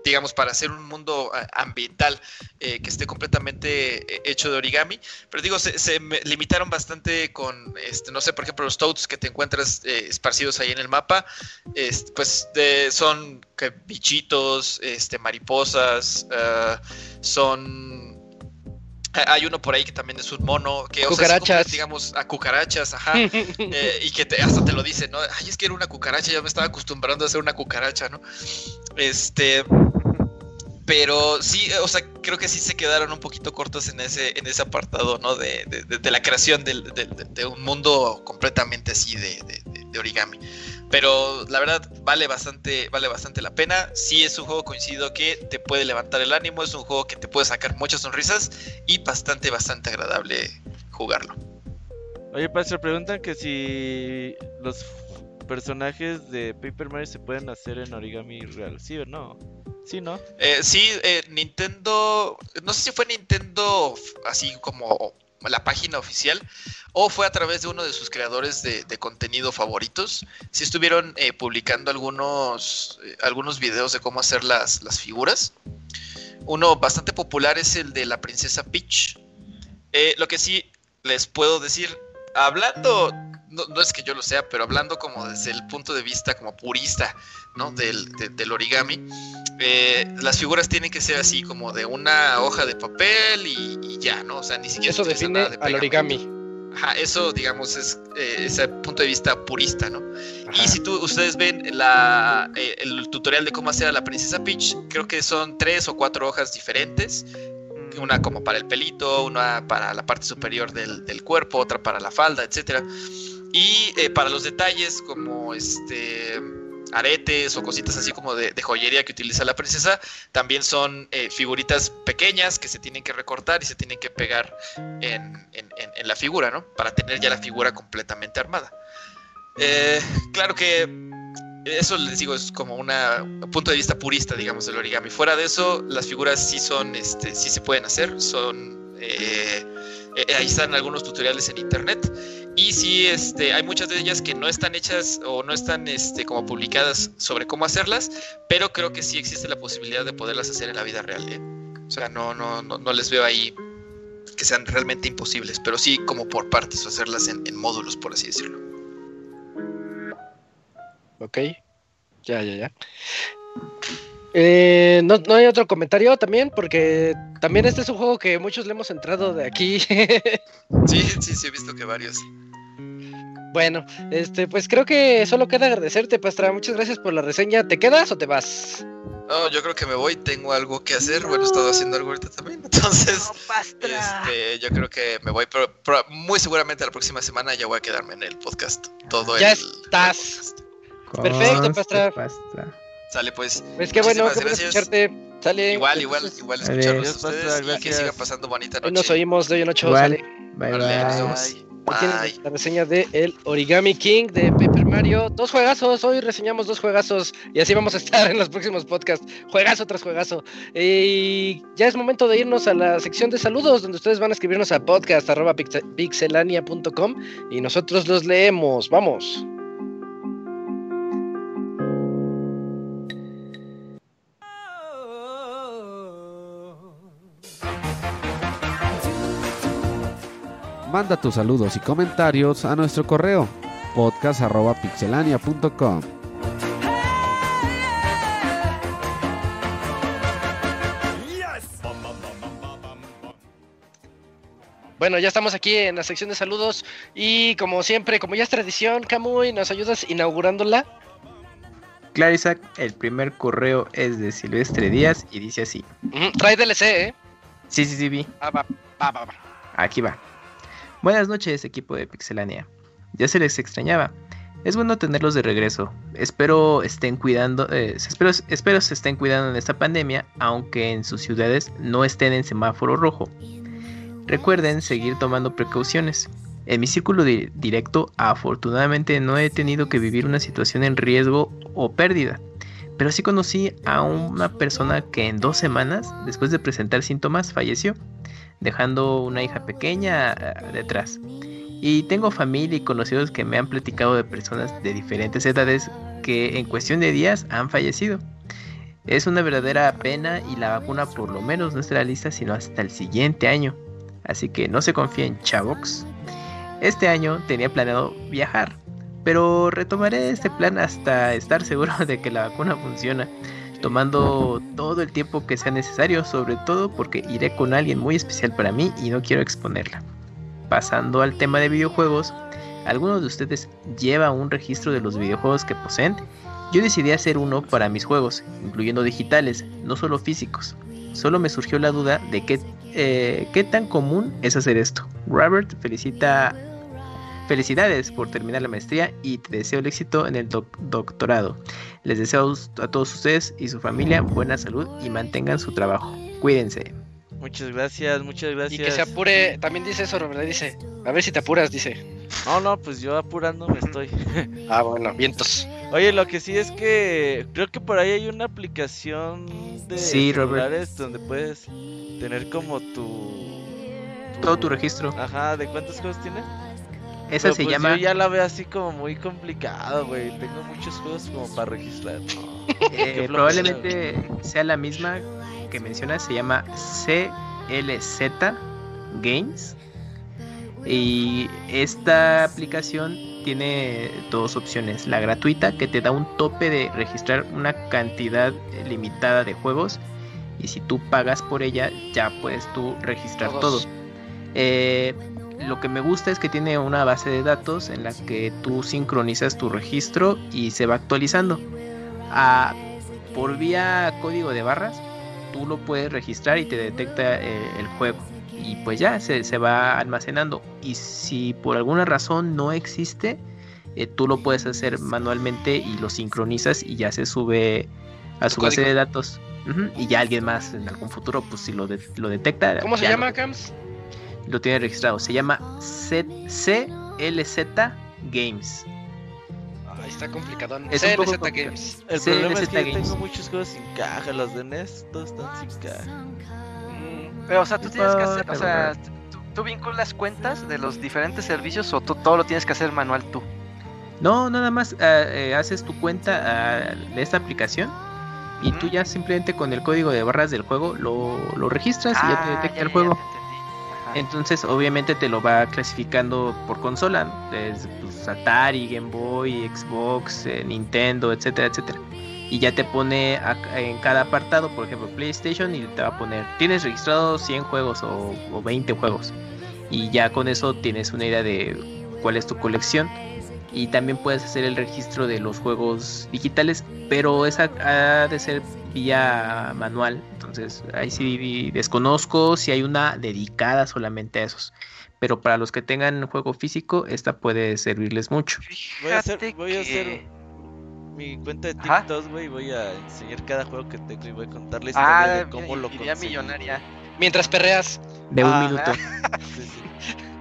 digamos, para hacer un mundo ah, ambiental eh, que esté completamente eh, hecho de origami. Pero digo, se, limitaron bastante con, este, no sé, por ejemplo, los toads que te encuentras eh, esparcidos ahí en el mapa, este, pues de- son bichitos, este, mariposas, son (laughs) hay uno por ahí que también es un mono, que o sea, se Cucarachas. cumple, digamos, a cucarachas, ajá. (laughs) eh, y que te- hasta te lo dice, ¿no? Ay, es que era una cucaracha, ya me estaba acostumbrando a ser una cucaracha, ¿no? Este. Pero sí, eh, o sea, creo que sí se quedaron un poquito cortos en ese, en ese apartado, ¿no? De, de- de- de la creación del- de, un mundo completamente así de origami. Pero la verdad vale bastante, vale bastante la pena. Sí es un juego coincido que te puede levantar el ánimo, es un juego que te puede sacar muchas sonrisas y bastante, bastante agradable jugarlo. Oye, Pastor, preguntan que si los personajes de Paper Mario se pueden hacer en origami real. ¿Sí o no? Sí, ¿no? Eh, sí, eh, Nintendo, no sé si fue Nintendo así como la página oficial o fue a través de uno de sus creadores de, contenido favoritos. Sí estuvieron eh, publicando algunos, eh, algunos videos de cómo hacer las, las figuras. Uno bastante popular es el de la princesa Peach. Eh, lo que sí les puedo decir, hablando, no, no es que yo lo sea, pero hablando como desde el punto de vista como purista, ¿no? Del, de- del origami, eh, las figuras tienen que ser así como de una hoja de papel y, y ya, ¿no? O sea, ni siquiera Eso define nada de al origami. Ajá, eso, digamos, es eh, ese punto de vista purista, ¿no? Y si tú, ustedes ven la, eh, el tutorial de cómo hacer a la princesa Peach, creo que son tres o cuatro hojas diferentes. Una como para el pelito, una para la parte superior del, del cuerpo, otra para la falda, etcétera. Y eh, para los detalles como este aretes o cositas así como de, joyería que utiliza la princesa, también son eh, figuritas pequeñas que se tienen que recortar y se tienen que pegar en, la figura, ¿no? Para tener ya la figura completamente armada. Eh, claro que eso les digo es como un punto de vista purista, digamos, del origami. Fuera de eso, las figuras sí son, este, sí se pueden hacer, son eh, eh, ahí están algunos tutoriales en internet y sí, este, hay muchas de ellas que no están hechas o no están, este, como publicadas sobre cómo hacerlas, pero creo que sí existe la posibilidad de poderlas hacer en la vida real. ¿eh? O sea, no, no, no, no les veo ahí que sean realmente imposibles, pero sí como por partes o hacerlas en, en módulos, por así decirlo. Ok. Ya, ya, ya. Eh, ¿no, ¿No hay otro comentario también? Porque también este es un juego que muchos le hemos entrado de aquí. (laughs) Sí, sí, sí, he visto que varios. Bueno, este, pues creo que solo queda agradecerte, Pastra. Muchas gracias por la reseña. ¿Te quedas o te vas? No, yo creo que me voy, tengo algo que hacer. Bueno, he estado haciendo algo ahorita también. (laughs) Entonces, este, yo creo que me voy, pero, pero muy seguramente la próxima semana ya voy a quedarme en el podcast. Todo Ya el, estás. el podcast. Perfecto, Pastra. Pastra. Sale pues. Pues qué bueno, escucharte. Sale. Igual, igual, igual escucharlos a ustedes Pastra, y que sigan pasando bonita Hoy nos noche. oímos de hoy en ocho. Igual. Sale. Bye nos bye. La reseña de el Origami King de Paper Mario. Dos juegazos, hoy reseñamos dos juegazos y así vamos a estar (laughs) en los próximos podcasts. Juegazo tras juegazo. Y ya es momento de irnos a la sección de saludos donde ustedes van a escribirnos a podcast.pixelania.com y nosotros los leemos. Vamos. Manda tus saludos y comentarios a nuestro correo podcast.pixelania.com. Bueno, ya estamos aquí en la sección de saludos y como siempre, como ya es tradición, Camuy, ¿nos ayudas inaugurándola? Claro, Isaac, el primer correo es de Silvestre Díaz y dice así. Trae DLC, ¿eh? Sí, sí, sí, vi. Ah, va, va, va, va. Aquí va. Buenas noches, equipo de Pixelania. Ya se les extrañaba. Es bueno tenerlos de regreso. Espero estén cuidando, eh, espero, espero se estén cuidando en esta pandemia, aunque en sus ciudades no estén en semáforo rojo. Recuerden seguir tomando precauciones. En mi círculo di- directo, afortunadamente no he tenido que vivir una situación en riesgo o pérdida, pero sí conocí a una persona que en dos semanas, después de presentar síntomas, falleció, dejando una hija pequeña ah, detrás. Y tengo familia y conocidos que me han platicado de personas de diferentes edades que en cuestión de días han fallecido. Es una verdadera pena y la vacuna por lo menos no estará lista sino hasta el siguiente año. Así que no se confíen, chavox. Este año tenía planeado viajar, pero retomaré este plan hasta estar seguro (laughs) de que la vacuna funciona, tomando todo el tiempo que sea necesario, sobre todo porque iré con alguien muy especial para mí y no quiero exponerla. Pasando al tema de videojuegos, ¿alguno de ustedes lleva un registro de los videojuegos que poseen? Yo decidí hacer uno para mis juegos, incluyendo digitales, no solo físicos. Solo me surgió la duda de qué, eh, qué tan común es hacer esto. Robert felicita Felicidades por terminar la maestría y te deseo el éxito en el doc- doctorado. Les deseo a todos ustedes y su familia buena salud y mantengan su trabajo. Cuídense. Muchas gracias, muchas Y gracias. que se apure, también dice eso, Robert, dice, a ver si te apuras, dice. No, no, pues yo apurándome estoy. (laughs) Ah, bueno, vientos. Oye, lo que sí es que creo que por ahí hay una aplicación de Sí, Robert. celulares donde puedes tener como tu... Todo tu registro. Ajá, ¿de cuántos juegos tiene? Esa Pero, se pues, llama... Yo ya la veo así como muy complicado, güey. Tengo muchos juegos como para registrar. (laughs) eh, probablemente sea la misma que mencionas. Se llama CLZ Games. Y esta aplicación tiene dos opciones. La gratuita que te da un tope de registrar una cantidad limitada de juegos. Y si tú pagas por ella, ya puedes tú registrar Todos. todo. Eh, lo que me gusta es que tiene una base de datos en la que tú sincronizas tu registro y se va actualizando. Ah, por vía código de barras, tú lo puedes registrar y te detecta eh, el juego. Y pues ya se, se va almacenando. Y si por alguna razón no existe, eh, tú lo puedes hacer manualmente y lo sincronizas y ya se sube a su base código. de datos. Y ya alguien más en algún futuro, pues si lo, de- lo detecta. ¿Cómo se llama, lo- Cams? Lo tiene registrado. Se llama C- CLZ Games. Ahí está complicado. Es un poco CLZ complicado. Games. El problema es que yo Games. tengo muchos juegos sin caja. Los de NES todos están sin caja. Mm, Pero, o sea, tú tienes que hacer, o sea, ¿tú, tú vinculas cuentas de los diferentes servicios o tú todo lo tienes que hacer manual tú? No, nada más ah, eh, haces tu cuenta ah, de esta aplicación y tú ya simplemente con el código de barras del juego lo, lo registras y ya te Ah, detecta ya, el juego. ya. Entonces, obviamente te lo va clasificando por consola, pues, Atari, Game Boy, Xbox, eh, Nintendo, etcétera, etcétera. Y ya te pone en cada apartado, por ejemplo, PlayStation, y te va a poner, tienes registrado 100 juegos o, o 20 juegos. Y ya con eso tienes una idea de cuál es tu colección. Y también puedes hacer el registro de los juegos digitales, pero esa ha de ser vía manual. Entonces, ahí sí desconozco si hay una dedicada solamente a esos. Pero para los que tengan juego físico, esta puede servirles mucho. Voy a hacer- a Mi cuenta de. TikTok, güey. Voy a enseñar cada juego que tengo y voy a contar la historia Ah, de cómo lo conseguí. millonaria. Mientras perreas. De un Ah, minuto. (laughs) Sí, sí.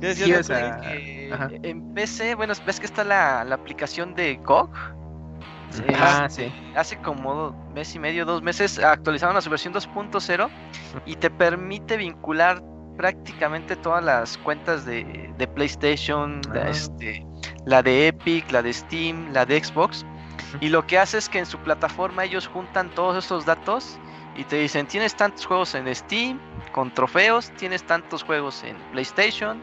¿Qué decías, Sí, o Nacho? sea, Que ajá. en PC, bueno, ves que está la, la aplicación de GOG. Ah, sí. hace como mes y medio, dos meses, actualizaron a su versión 2.0 y te permite vincular prácticamente todas las cuentas de, de PlayStation, la, Ah. este, la de Epic, la de Steam, la de Xbox. Y lo que hace es que en su plataforma ellos juntan todos estos datos y te dicen, tienes tantos juegos en Steam, con trofeos, tienes tantos juegos en PlayStation.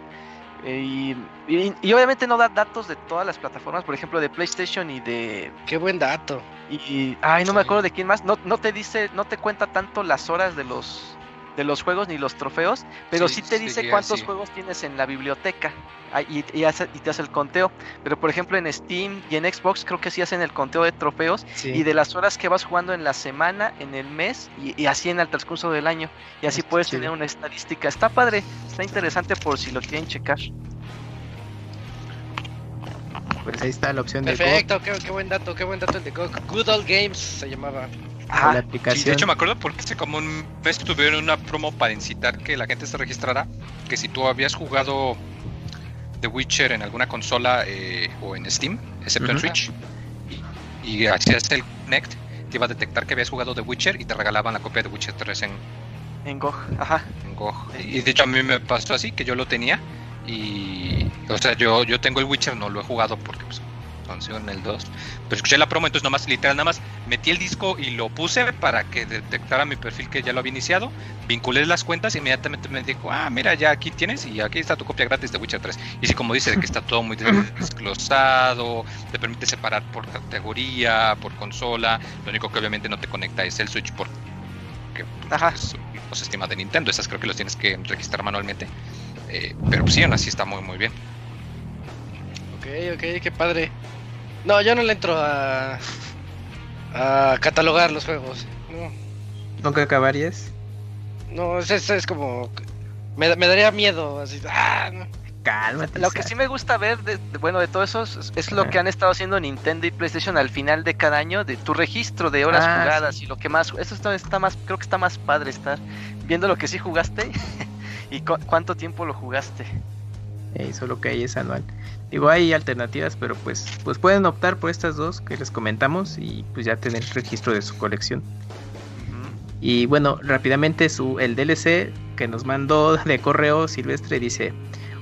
Y, y- y obviamente no da datos de todas las plataformas, por ejemplo de PlayStation y de Qué buen dato. y, y- ay, no me acuerdo de quién más. No, no te dice, no te cuenta tanto las horas de los de los juegos ni los trofeos, pero sí, Sí, te dice sí, cuántos sí. juegos tienes en la biblioteca ah, y, y hace- y te hace el conteo. Pero por ejemplo en Steam y en Xbox creo que sí hacen el conteo de trofeos Sí. y de las horas que vas jugando en la semana, en el mes y, y así en el transcurso del año. Y así Está puedes chido. tener una estadística. Está padre, está interesante por si lo quieren checar. Pues ahí está la opción de Perfecto, qué, qué buen dato, qué buen dato el de GOG. Good Old Games se llamaba. Ajá. la Sí, de hecho me acuerdo porque hace como un mes tuvieron una promo para incitar que la gente se registrara, que si tú habías jugado The Witcher en alguna consola eh, o en Steam, excepto en. Switch, y, y hacías el Connect, te iba a detectar que habías jugado The Witcher y te regalaban la copia de Witcher 3 en, En GOG, ajá. en GOG. Y de hecho a mí me pasó así, que yo lo tenía y, o sea, yo, yo tengo el Witcher, no lo he jugado porque pues en el 2, pero escuché la promo, entonces nomás, literal, nada más metí el disco y lo puse para que detectara mi perfil que ya lo había iniciado, vinculé las cuentas y inmediatamente me dijo, ah, mira, ya aquí tienes y aquí está tu copia gratis de Witcher 3. Y sí, como dice, de que está todo muy (laughs) desglosado, te permite separar por categoría, por consola, lo único que obviamente no te conecta es el Switch porque Ajá. es un ecosistema de Nintendo, esas creo que los tienes que registrar manualmente. Eh, pero pues sí, aún así está muy muy bien. Ok, ok, qué padre. No, yo no le entro a, a catalogar los juegos. No, Nunca acabarías. no, es, es, es como... Me, me daría miedo, así... Ah, no. Cálmate. Lo que sí me gusta ver, de, de- bueno, de todo eso es, es lo que han estado haciendo Nintendo y PlayStation al final de cada año, de tu registro de horas Ah, jugadas y lo que más, eso está, está más, creo que está más padre estar viendo lo que sí jugaste (laughs) y cu- cuánto tiempo lo jugaste. Eh, solo que ahí es anual. Digo, hay alternativas, pero pues, pues pueden optar por estas dos que les comentamos y pues ya tener registro de su colección. Y bueno, rápidamente su, el DLC que nos mandó (laughs) de correo Silvestre dice,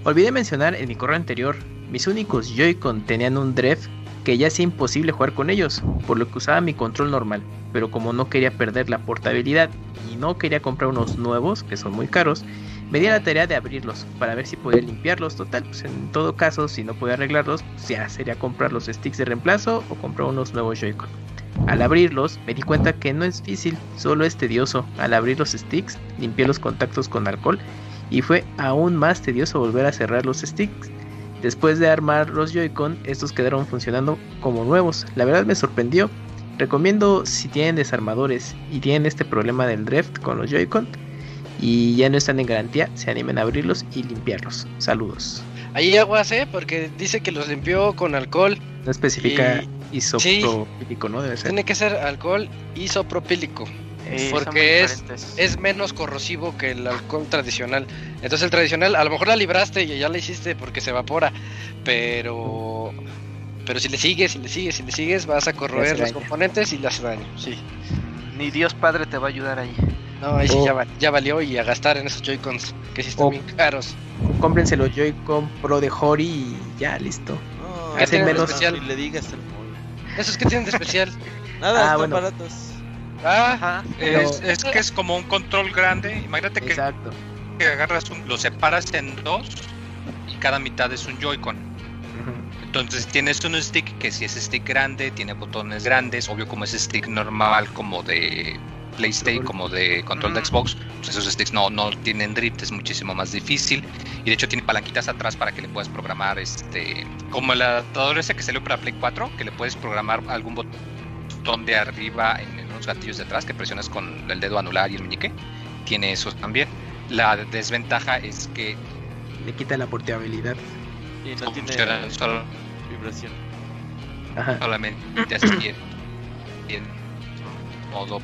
olvidé mencionar en mi correo anterior, mis únicos Joy-Con tenían un drift que ya hacía imposible jugar con ellos, por lo que usaba mi control normal, pero como no quería perder la portabilidad y no quería comprar unos nuevos, que son muy caros, me di la tarea de abrirlos para ver si podía limpiarlos. Total, pues en todo caso, si no podía arreglarlos, pues ya sería comprar los sticks de reemplazo o comprar unos nuevos Joy-Con. Al abrirlos, me di cuenta que no es difícil, solo es tedioso. Al abrir los sticks, limpié los contactos con alcohol y fue aún más tedioso volver a cerrar los sticks. Después de armar los Joy-Con, estos quedaron funcionando como nuevos. La verdad me sorprendió. Recomiendo si tienen desarmadores y tienen este problema del drift con los Joy-Con y ya no están en garantía, se animen a abrirlos y limpiarlos. Saludos. Ahí aguas, ¿eh? Porque dice que los limpió con alcohol. No especifica Y- isopropílico, ¿no? Debe ser. Tiene que ser alcohol isopropílico. Eh, Porque es-. Es menos corrosivo que el alcohol tradicional. Entonces el tradicional, a lo mejor la libraste y ya la hiciste porque se evapora. Pero... Pero si le sigues, si le sigues, si le sigues, vas a corroer los componentes y le hace daño. Sí. Ni Dios Padre te va a ayudar ahí. No, (laughs) ahí sí Oh. ya, va- ya valió y a gastar en esos Joy-Cons, que sí están Oh. bien caros. Cómprense los Joy-Con Pro de Hori y ya, listo. No, ¿Qué no, especial? Le digas móvil. ¿Esos que tienen de especial? (laughs) Nada, Ah, están bueno. baratos. Ah, Ajá. Pero- Es, es que es como un control grande. Imagínate que, Exacto. que agarras un, lo separas en dos y cada mitad es un Joy-Con. Entonces tienes un stick que si es stick grande, tiene botones grandes, obvio como es stick normal como de PlayStation, como de control de. Xbox, pues esos sticks no, no tienen drift, es muchísimo más difícil. Y de hecho tiene palanquitas atrás para que le puedas programar este, como el adaptador ese que salió para Play 4, que le puedes programar algún botón de arriba en, en unos gatillos de atrás que presionas con el dedo anular y el meñique. Tiene esos también. La desventaja es que Le quita la portabilidad. Y no tiene solo vibración. Ajá. solamente así en, en modo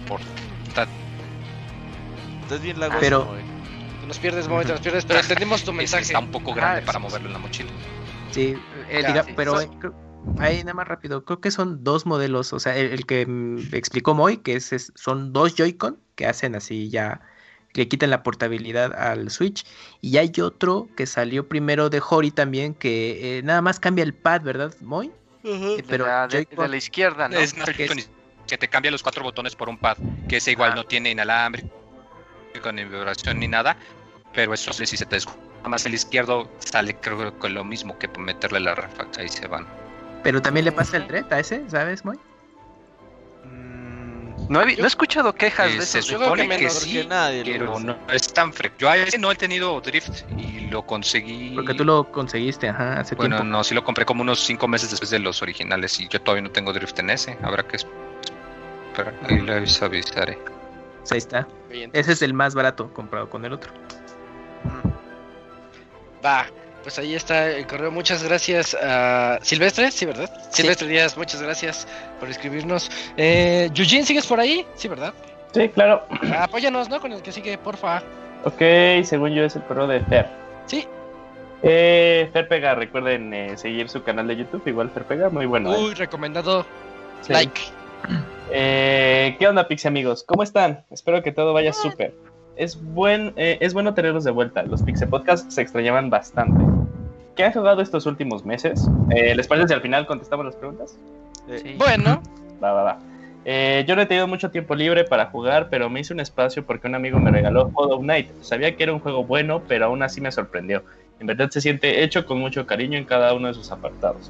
portátil. Estás bien lagoso, Pero- te nos pierdes, Moy, te nos pierdes, pero entendimos tu (laughs) mensaje. está un poco grande Ah, para sí, moverlo en la mochila. Sí, eh, Ya, diga- sí, pero son- eh, ahí nada más rápido, creo que son dos modelos, o sea, el, el que mm, explicó Moy, que es, es- son dos Joy-Con que hacen así ya, le quitan la portabilidad al Switch, y hay otro que salió primero de Hori también, que eh, nada más cambia el pad, ¿verdad, Moy? Eh, De pero la, de, Joy-Con- de la izquierda, ¿no? Es más que es- que te cambia los cuatro botones por un pad, que ese igual Ah. no tiene inalámbrico, ni vibración ni nada, pero eso sí, si se te descuida más el izquierdo, sale creo que lo mismo que meterle la ráfaga y se van. Pero también le pasa el a ese, ¿sabes, Moy? Mm, No he, no he escuchado quejas Eh, de se eso. yo creo supone que sí, nadie pero no es tan frecuente. Yo a ese no he tenido drift y lo conseguí. Porque tú lo conseguiste, ajá, hace Bueno, tiempo. no, sí lo compré como unos 5 meses después de los originales y yo todavía no tengo drift en ese. Habrá que esperar. Ahí les avisaré. Ahí está. Bien, Ese es el más barato comparado con el otro. Va, pues ahí está el correo. Muchas gracias a Silvestre, sí, ¿verdad? Silvestre Díaz, muchas gracias por escribirnos. Eh, Eugene, ¿sigues por ahí? Sí, ¿verdad? Sí, claro. Apóyanos, ¿no? Con el que sigue, porfa. Ok, según yo es el correo de Fer. Sí. Eh, Fer Pega, recuerden eh, seguir su canal de YouTube, igual Fer Pega, muy bueno. ¿eh? Uy, recomendado. Sí. Like. Eh, ¿Qué onda, Pixie amigos? ¿Cómo están? Espero que todo vaya súper. Es, buen, eh, es bueno tenerlos de vuelta. Los Pixie Podcasts se extrañaban bastante. ¿Qué han jugado estos últimos meses? Eh, ¿Les parece si al final contestamos las preguntas? Eh, Sí. Bueno, (clears throat) Va, va, va. Eh, yo no he tenido mucho tiempo libre para jugar, pero me hice un espacio porque un amigo me regaló Hollow Knight. Sabía que era un juego bueno, pero aún así me sorprendió. En verdad se siente hecho con mucho cariño en cada uno de sus apartados.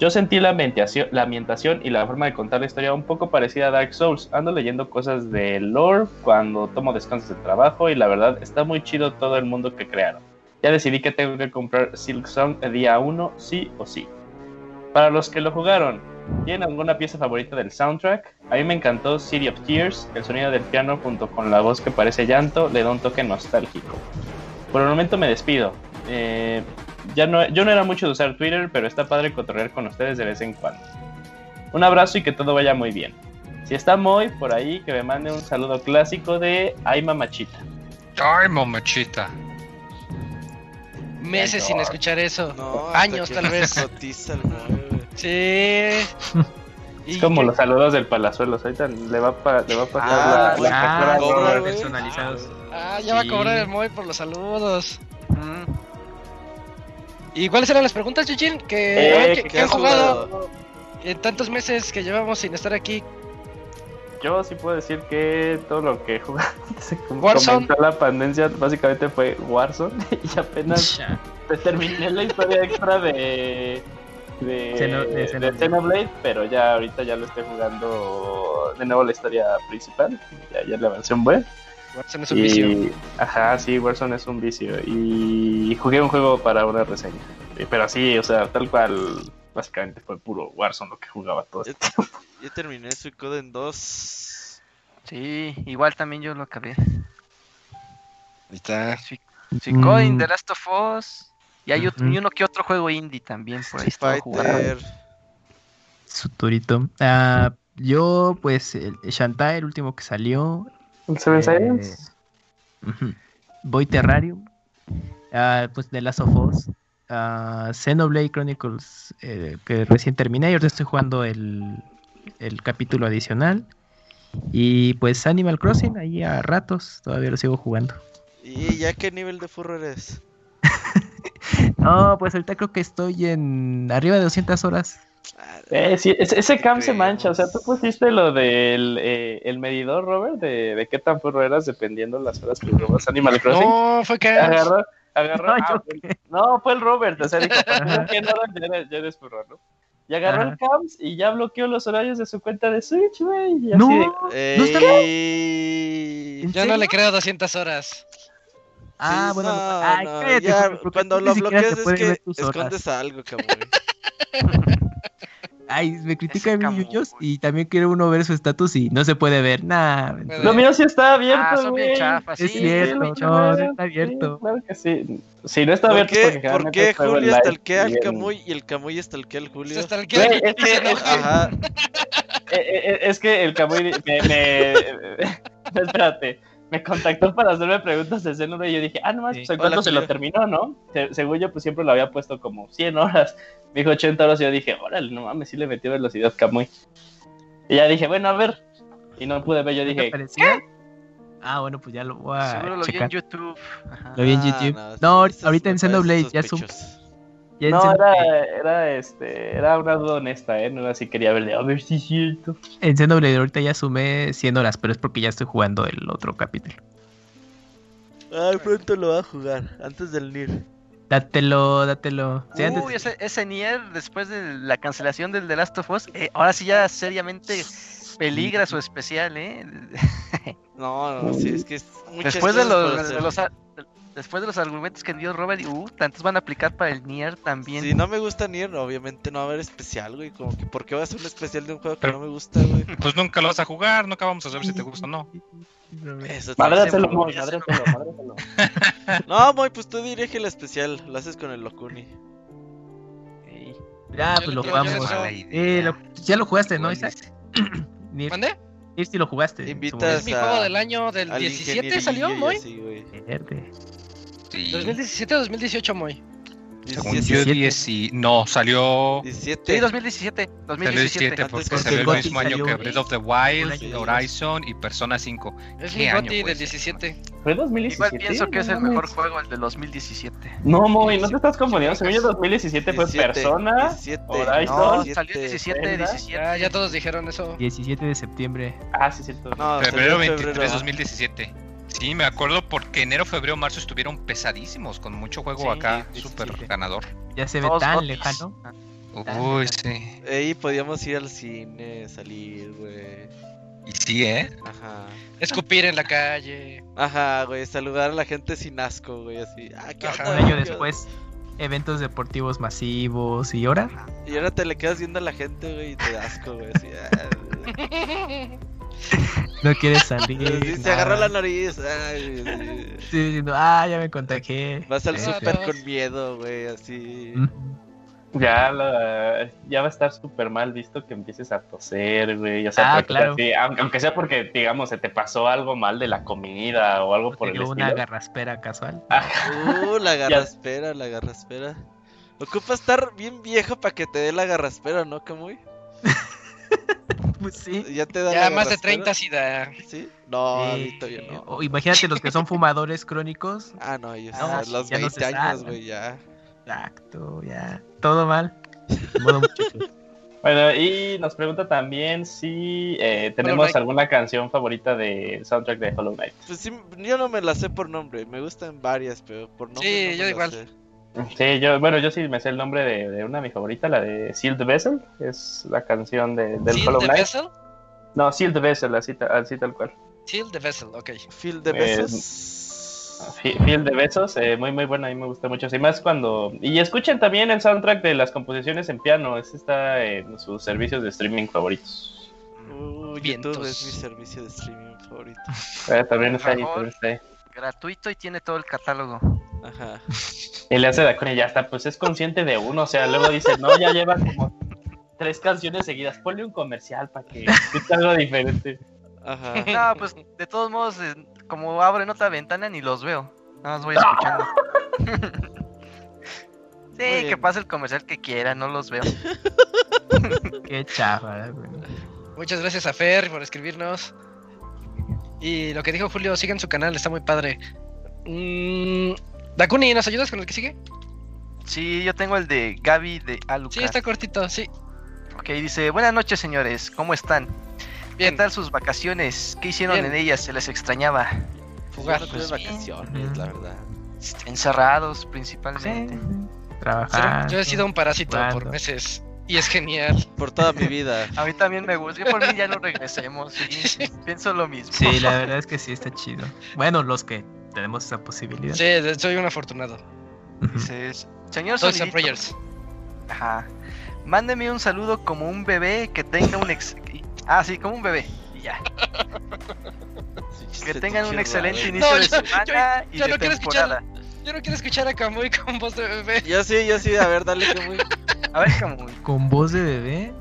Yo sentí la ambientación, y la forma de contar la historia un poco parecida a Dark Souls. Ando leyendo cosas de lore cuando tomo descansos de trabajo y la verdad está muy chido todo el mundo que crearon. Ya decidí que tengo que comprar Silk Song día 1, sí o sí. Para los que lo jugaron, ¿tienen alguna pieza favorita del soundtrack? A mí me encantó City of Tears, el sonido del piano junto con la voz que parece llanto le da un toque nostálgico. Por el momento me despido. Eh, ya no, yo no era mucho de usar Twitter, pero está padre cotorrear con ustedes de vez en cuando. Un abrazo y que todo vaya muy bien. Si está Moy por ahí, que me mande un saludo clásico de Ay Mamachita. Ay, mamachita. meses sin escuchar eso. No, Años, tal vez. cotiza. Sí. (laughs) Es como los saludos del Palazuelos. Ahorita le va, pa- le va a pasar Ah, la, la ah, captura a cobra, Robert. güey. personalizados. Ah, ya va a cobrar el Moy por los saludos. Mm. ¿Y cuáles eran las preguntas, Eugene? Eh, ¿qué- ¿qué qué han jugado jugado? en tantos meses que llevamos sin estar aquí? Yo sí puedo decir que todo lo que jugué (laughs) se comenzó la pandemia básicamente fue Warzone (laughs) y apenas Ya. terminé la historia extra de de, Xeno- de de Xenoblade. Xenoblade, pero ya ahorita ya lo estoy jugando de nuevo la historia principal, ya, ya le avancé un buen. Warzone es un vicio. Ajá, sí, Warzone es un vicio. Y jugué un juego para una reseña. Eh, Pero sí, o sea, tal cual, básicamente fue puro Warzone lo que jugaba todo. Yo, este (laughs) yo terminé Suicoden 2. Sí, igual también yo lo acabé. Ahí está. Suicoden, Mm. The Last of Us. Y hay uno que otro juego indie también por ahí estaba jugando. Fighter. Su turito. Ah, yo, pues, el Shantae, el último que salió. Seven Eh, Silence. Voy Terrarium. Ah, pues The Last of Us. ah, Xenoblade Chronicles, eh, que recién terminé. Y ahorita estoy jugando el, el capítulo adicional. Y pues Animal Crossing, ahí a ratos. Todavía lo sigo jugando. ¿Y ya qué nivel de furro eres? (laughs) No, pues ahorita creo que estoy en arriba de 200 horas. Eh, sí, ese, ese cam se mancha. O sea, tú pusiste lo del eh, el medidor, Robert, de, de qué tan furro eras dependiendo las horas que jugabas Animal Crossing. No, fue que. Agarró, agarró. No, ah, fue- no, fue el Robert. O sea, dijo, "Para que no ya eres, ya eres furro, ¿no? Y agarró Ajá. el CAMS y ya bloqueó los horarios de su cuenta de Switch, güey. Y así No, de, ¿No está Ey. ¿En Yo no le creo 200 horas. Ah, Sí, bueno, no, ay, no, cállate, ya, porque- porque cuando lo bloqueas es que escondes algo, cabrón. (laughs) Ay, me critica Ese mi Camuy. Yuyos y también quiere uno ver su estatus y no se puede ver nada. Lo mío sí está abierto, Ah, son bien Es cierto, no, está abierto. sí, claro que sí. Si no está ¿Por abierto, qué, porque ¿por qué Julio live stalkea al Camuy y el Camuy stalkea al Julio? Se está el es que-. Ajá. Es que el Camuy me, me- (laughs) espérate, me contactó para hacerme preguntas de Xenoblade y yo dije, ah, no más, Sí. pues en Hola, cuánto se lo terminó, ¿no? Se- según yo, pues siempre lo había puesto como 100 horas. Me dijo 80 horas y yo dije, órale, no mames, sí le metió velocidad Camuy. Y ya dije, bueno, a ver. Y no pude ver, yo ¿Qué dije, te parecía? Ah, bueno, pues ya lo voy a Seguro lo vi en checar. YouTube. Ajá. Lo vi en Ah, YouTube. no, ahorita en Xenoblade ya su- sospechosos. No, era, era, este, era una duda honesta, ¿eh? No era así, quería ver de, a ver si es cierto. En Xenoblade ahorita ya sumé 100 horas, pero es porque ya estoy jugando el otro capítulo. Ay, pronto lo va a jugar, antes del Nier. Dátelo, dátelo. Sí, antes- Uy, ese, ese Nier, después de la cancelación del The Last of Us, eh, ahora sí ya seriamente peligra su especial, ¿eh? (laughs) No, no, sí, es que es Después de los, de después de los argumentos que dio Robert, y, uh, tantos van a aplicar para el Nier también. Si no me gusta Nier, obviamente no va a haber especial, güey. Como que, ¿por qué va a ser un especial de un juego que no me gusta, güey? (laughs) Pues nunca lo vas a jugar, nunca vamos a saber si te gusta o no. Eso Madráselo, también. Moy, madráselo. No, Moy, pues tú dirige el especial. Lo haces con el Locuni. Ya, pues lo jugamos. Eh, lo- ya lo jugaste, ¿no, Isaac? ¿Mande? Nier sí lo jugaste. Invitas Es mi juego del año del al 17 salió, Moy. así, güey. Momento. Verde. Sí. 2017 o 2018, Moy. Según 17. yo, 10 y... No, salió... 17. Sí, 2017. Salió 2017. 17 Antes porque salió el mismo año salió que Breath of the Wild, Horizon y Persona 5. Es ¿Qué mi puede del ser? 17. ¿Fue 2017? Igual pienso que es No el mejor mames. juego, el de 2017. No, Moy, no te estás confundiendo. Según yo, 2017 fue 17, Persona, 17, Horizon. No, 17, salió 17, Zelda. 17. Ya, ya todos dijeron eso. 17 de septiembre. Ah, sí, cierto. No, Febrero salió en 23, 2017. Sí, me acuerdo porque enero, febrero, marzo estuvieron pesadísimos con mucho juego Sí, acá, sí, sí, súper sí. ganador. Ya se ve Todos tan gotis. lejano. Uy, sí. Ey, podíamos ir al cine, salir, güey. Y sí, ¿eh? Ajá. Escupir en la calle. Ajá, güey, saludar a la gente sin asco, güey, así. Ah, ¿qué Ajá. onda, Un año güey? después, eventos deportivos masivos. ¿Y ahora? Y ahora te le quedas viendo a la gente, güey, y te da asco, güey, así. ah, (laughs) No quieres salir. Sí, se agarró la nariz. ay, sí. Sí, diciendo, ah, ya me contagié. Vas al super Ah, con miedo, güey, así. Mm. Ya, la- ya va a estar súper mal visto que empieces a toser, güey. O sea, Ah, porque claro. así, aunque, sea porque, digamos, se te pasó algo mal de la comida o algo O por el una estilo. garraspera casual. Uh, la (laughs) garraspera, la garraspera. Ocupa estar bien viejo para que te dé la garraspera, ¿no, Camuy? Pues sí. Ya te da Ya la más de garraspera? 30 sí da. ¿Sí? No, Sí. todavía no. O imagínate los que son (laughs) fumadores crónicos. Ah, no, ellos No, a los ya no 20 se años, güey, ya. Exacto, ya. Todo mal. De modo. (laughs) Bueno, y nos pregunta también si eh, tenemos alguna canción favorita del soundtrack de Hollow Knight. Pues sí, yo no me la sé por nombre, me gustan varias, pero por nombre Sí, no me yo la igual. sé. Sí, yo, bueno, yo sí me sé el nombre de, de una de mis favoritas, la de Sealed Vessel, es la canción de, del Hollow Knight. Vessel. No, Sealed Vessel, así, ta- así tal cual. Seal the Vessel, ok. Phil de Eh, besos. Fi- Field de besos, eh, muy muy bueno, a mí me gusta mucho. Y más cuando. Y escuchen también el soundtrack de las composiciones en piano, ese está en sus servicios de streaming favoritos. Uh, YouTube es mi servicio de streaming favorito. Eh, también está ahí, también está ahí. Gratuito y tiene todo el catálogo. Ajá. Y le hace de y ya está, pues es consciente de uno, o sea, luego dice, no, ya lleva como tres canciones seguidas, ponle un comercial para que escuche algo diferente. Ajá. No, pues de todos modos, eh, como abren otra ventana ni los veo. Nada más voy escuchando. (laughs) sí, bien. que pase el comercial que quiera, no los veo. (laughs) Qué chafa, güey. Muchas gracias a Fer por escribirnos. Y lo que dijo Julio, sigan su canal, está muy padre. Mm, Dakuni, ¿nos ayudas con el que sigue? Sí, yo tengo el de Gaby de Alucard. Sí, está cortito, sí. Ok, dice, buenas noches señores, ¿cómo están? Bien, ¿Qué tal sus vacaciones? ¿Qué hicieron Bien. en ellas? ¿Se les extrañaba? jugar. Tuve pues, vacaciones, la verdad. Encerrados principalmente. Trabajar. Yo he sido un parásito por meses. Y es genial. Por toda mi vida. (laughs) A mí también me gusta. Yo por mí ya no regresemos. sí, (laughs) pienso lo mismo. Sí, la (laughs) verdad es que sí está chido. Bueno, los que tenemos esa posibilidad. Sí, soy un afortunado. Dices, señor Sonidito, prayers. Ajá. Mándeme un saludo como un bebé que tenga un ex... Ah, sí, como un bebé. Y ya. Que tengan un excelente inicio No, de yo- semana y yo de no quiero escuchar- temporada. Yo no quiero escuchar a Kamui con voz de bebé. Yo sí, yo sí, a ver, dale que muy. A ver, como Con voz de bebé.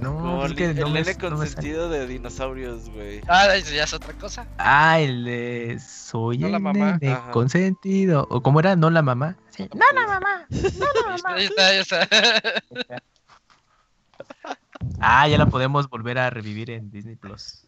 No, Como es el, que el no nene no con sentido de dinosaurios, güey. Ah, eso ya es otra cosa. Ah, el de soy No el la mamá. nene Ajá. consentido. ¿O cómo era? No la mamá. Sí. No la mamá. (laughs) Ahí está, ahí está. (laughs) Ah, ya la podemos volver a revivir en Disney Plus.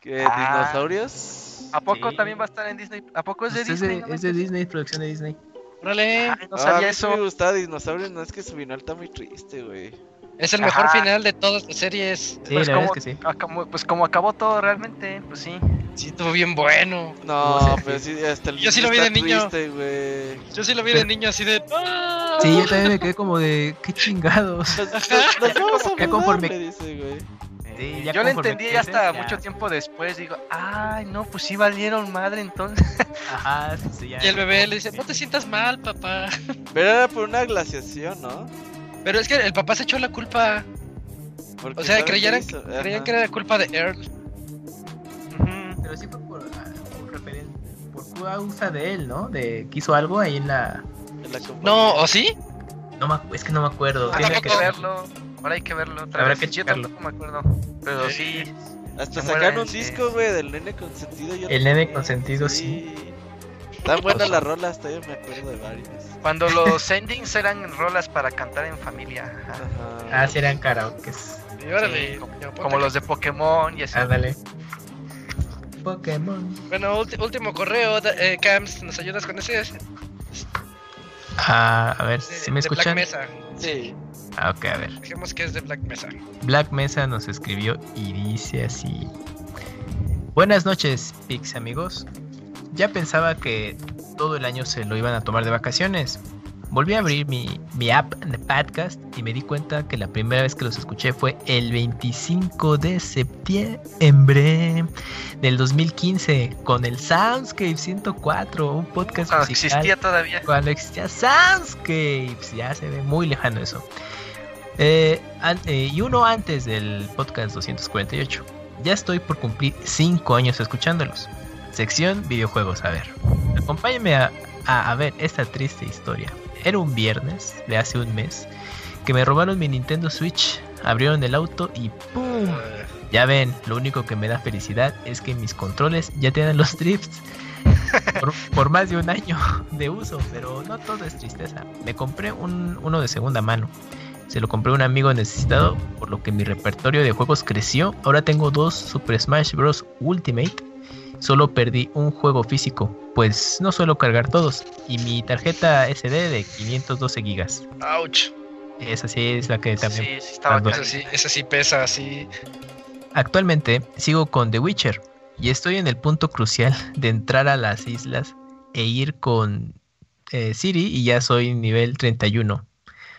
¿Qué? Ah. ¿Dinosaurios? ¿A poco Sí. también va a estar en Disney? ¿A poco es de Pues es, Disney? de, no es de? Disney, producción de Disney. Órale. Ay, no Ah, a sabía mí sí eso. me gustaba dinosaurios, no es que su final está muy triste, güey. Es el mejor Ajá. final de todas las series. Sí, pues, la como, es que sí. acabó- pues como acabó todo realmente, pues sí. Sí, estuvo bien bueno. No, pero sí, hasta el Yo sí lo vi de niño. triste. Yo sí lo vi de niño así de. ¡Ah! Sí, yo también me quedé como de, qué chingados. (laughs) Ya conforme- le dice, güey. Sí, ya Yo lo entendí crecen, hasta ya. mucho tiempo después. Digo, ay, no, pues sí valieron madre entonces. (laughs) Ajá, sí, sí, ya. Y el bebé le dice: No te sientas mal, papá. Pero era por una glaciación, ¿no? Pero es que el papá se echó la culpa. Porque O sea, ¿saben qué creyeran, creían que era culpa de Earl. Pero sí fue por, ah, por por causa de él, ¿no? De que hizo algo ahí en la... En la. No, ¿o sí? No me, acu- es que no me acuerdo. Ahora tiene hay que verlo. Ahora hay que verlo otra Habrá vez. que Yo tampoco me acuerdo. Pero sí. Hasta sacaron un sí. disco, güey, del nene consentido. yo El nene consentido, sí. Tan buena la rola, hasta yo me acuerdo de varias. Cuando los endings eran rolas para cantar en familia. ajá. Ajá. Ah, sí eran karaokes. Órale, Sí, como, como los de Pokémon y así. Ándale. Pokémon. Bueno, último correo, eh, Cams, ¿nos ayudas con ese? Ah, a ver, si me de Black escuchan? Mesa. Sí. Ah, ok, a ver. Dejemos que es de Black Mesa. Black Mesa nos escribió y dice así. Buenas noches, Pix amigos. Ya pensaba que todo el año se lo iban a tomar de vacaciones. Volví a abrir mi, mi app de podcast y me di cuenta que la primera vez que los escuché fue el 25 de septiembre del 2015 con el Soundscape 104, un podcast Cuando musical. existía todavía. Cuando existía Soundscapes, ya se ve muy lejano eso. Eh, eh, y uno antes del podcast 248. Ya estoy por cumplir 5 años escuchándolos. Sección videojuegos, a ver. Acompáñenme a, a- ver esta triste historia. Era un viernes de hace un mes que me robaron mi Nintendo Switch, abrieron el auto y ¡pum! Ya ven, lo único que me da felicidad es que mis controles ya tienen los drifts por, por más de un año de uso, pero no todo es tristeza. Me compré un, uno de segunda mano. Se lo compré a un amigo necesitado, por lo que mi repertorio de juegos creció. Ahora tengo dos Super Smash Bros. Ultimate. Solo perdí un juego físico, pues no suelo cargar todos. Y mi tarjeta SD de 512 gigas. Ouch. Esa sí es la que también Sí, sí estaba Ese sí, sí pesa, así. Actualmente sigo con The Witcher y estoy en el punto crucial de entrar a las islas e ir con eh, Siri y ya soy nivel 31.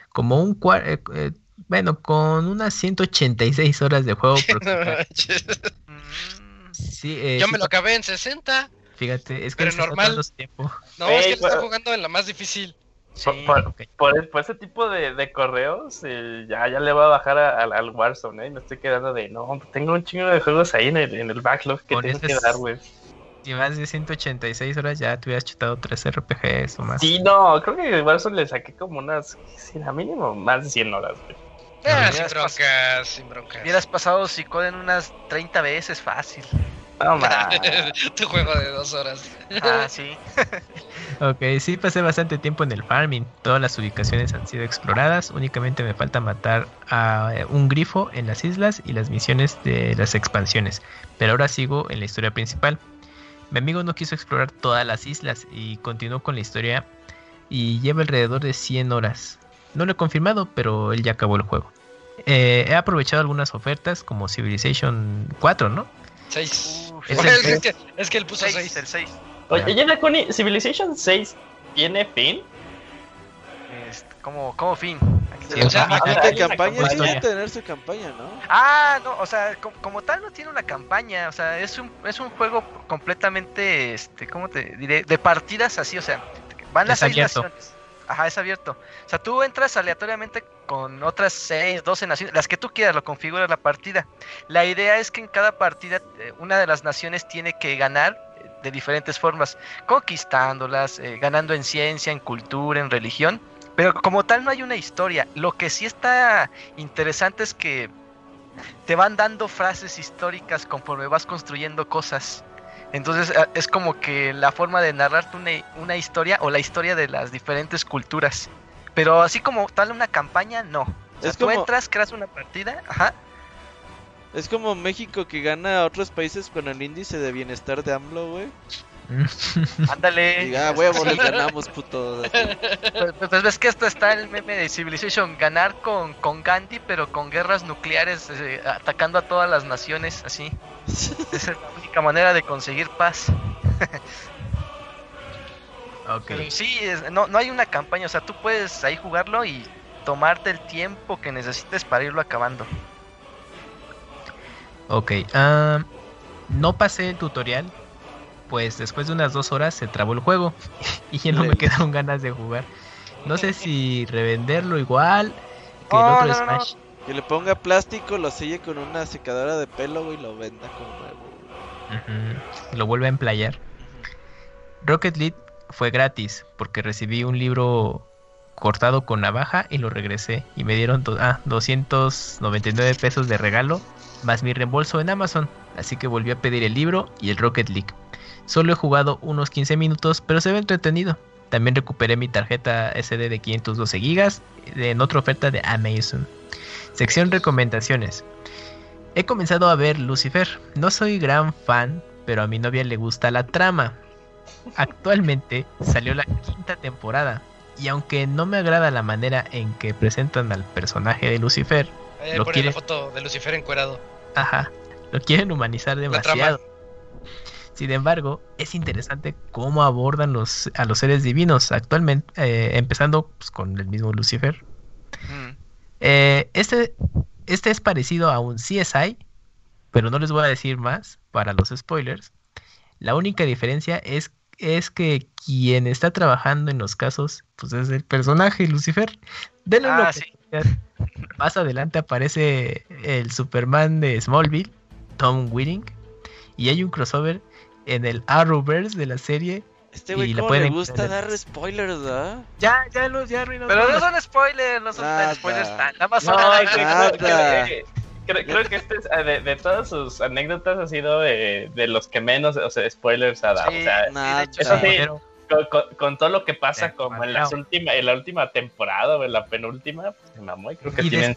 Como un eh, eh, bueno, con unas 186 horas de juego. (laughs) (laughs) Sí, eh, Yo sí, me lo acabé en 60. Fíjate, es que pero normal. tiempo. No, Ey, es que él está jugando en la más difícil. sí. Por, Ok. por, por ese tipo de, de correos, eh, ya, ya le voy a bajar a- al- al Warzone, ¿eh? Me estoy quedando de, no, tengo un chingo de juegos ahí en el, en el backlog que Por tengo que dar, güey. Si más de 186 horas ya te hubieras chutado 3 RPGs o más. Sí, no, creo que el Warzone le saqué como unas, sí, a mínimo, más de 100 horas, güey. Ah, sin broncas, sin broncas. Hubieras pasado Psicoden unas 30 veces fácil. No, (laughs) tu juego de dos horas. Ah, (laughs) sí. Ok, sí pasé bastante tiempo en el farming. Todas las ubicaciones han sido exploradas. Únicamente me falta matar a eh, un grifo en las islas y las misiones de las expansiones. Pero ahora sigo en la historia principal. Mi amigo no quiso explorar todas las islas y continuó con la historia y lleva alrededor de 100 horas. No lo he confirmado, pero él ya acabó el juego. Eh, he aprovechado algunas ofertas como Civilization 4, ¿no? Seis. Uf, Es Es, el es que, es que él puso seis, seis. el 6. Oye, Jenna Connie, ¿Civilization 6 tiene fin? Este, como, como fin. Aquí Sí, o sea, Ah, Tiene hay una campaña, sí campaña. debe tener su campaña, ¿no? Ah, no, o sea, co- como, tal no tiene una campaña, o sea, es un, es un juego completamente, este, ¿cómo te diré? De partidas así, o sea, van las seis naciones. Ajá, es abierto. O sea, tú entras aleatoriamente con otras 6, 12 naciones, las que tú quieras, lo configuras la partida. La idea es que en cada partida eh, una de las naciones tiene que ganar eh, de diferentes formas, conquistándolas, eh, ganando en ciencia, en cultura, en religión. Pero como tal no hay una historia. Lo que sí está interesante es que te van dando frases históricas conforme vas construyendo cosas. Entonces a- es como que la forma de narrarte una, una historia o la historia de las diferentes culturas. Pero así como tal una campaña, no. O sea, Es tú como- entras, creas una partida, ajá. Es como México que gana a otros países con el índice de bienestar de AMLO, güey. (laughs) Ándale. Diga, "Ah, huevo, les (laughs) ganamos, puto. Pues, pues ves que esto está el meme de Civilization, ganar con, con Gandhi, pero con guerras nucleares, eh, atacando a todas las naciones, así. (laughs) Es la única manera de conseguir paz. Ok. Pero sí, es- no, no hay una campaña, o sea, tú puedes ahí jugarlo y tomarte el tiempo que necesites para irlo acabando. Ok. ah, no pasé el tutorial. Pues después de unas dos horas se trabó el juego. (laughs) y ya no me quedaron ganas de jugar. No sé si revenderlo igual que el No, otro no, no, Smash. Que le ponga plástico, lo selle con una secadora de pelo, y lo venda como nuevo. Lo vuelve a emplayar. Rocket League fue gratis porque recibí un libro cortado con navaja y lo regresé y me dieron ah, 299 pesos de regalo más mi reembolso en Amazon. Así que volví a pedir el libro y el Rocket League. Solo he jugado unos 15 minutos, pero se ve entretenido. También recuperé mi tarjeta SD de 512 gigas en otra oferta de Amazon. Sección recomendaciones. He comenzado a ver Lucifer. No soy gran fan, pero a mi novia le gusta la trama. Actualmente salió la quinta temporada. Y aunque no me agrada la manera en que presentan al personaje de Lucifer, Ahí Lo pone quiere- la foto de Lucifer encuerado. ajá, lo quieren humanizar demasiado. Sin embargo, es interesante cómo abordan los, a los seres divinos actualmente, eh, empezando pues, con el mismo Lucifer. Mm. Eh, este, este es parecido a un CSI, pero no les voy a decir más para los spoilers. La única diferencia es, es que quien está trabajando en los casos, pues es el personaje Lucifer. Denle Ah, sí. Más adelante aparece el Superman de Smallville, Tom Whiting, y hay un crossover en el Arrowverse de la serie. Este Y güey, la ¿cómo le pueden gusta dar spoilers, ¿verdad? Ya, ya lo, ya arruinó Pero todo. no son spoilers, no son Nada. spoilers. tan- Nada más No, son creo, creo- que este es, eh, de, de todas sus anécdotas ha sido de, de los que menos, o sea, spoilers ha dado. Sí, o sea, Nada. de Eso sí. con, con- con todo lo que pasa como en, las última, en la última temporada o en la penúltima, pues se mamó y creo que y tienen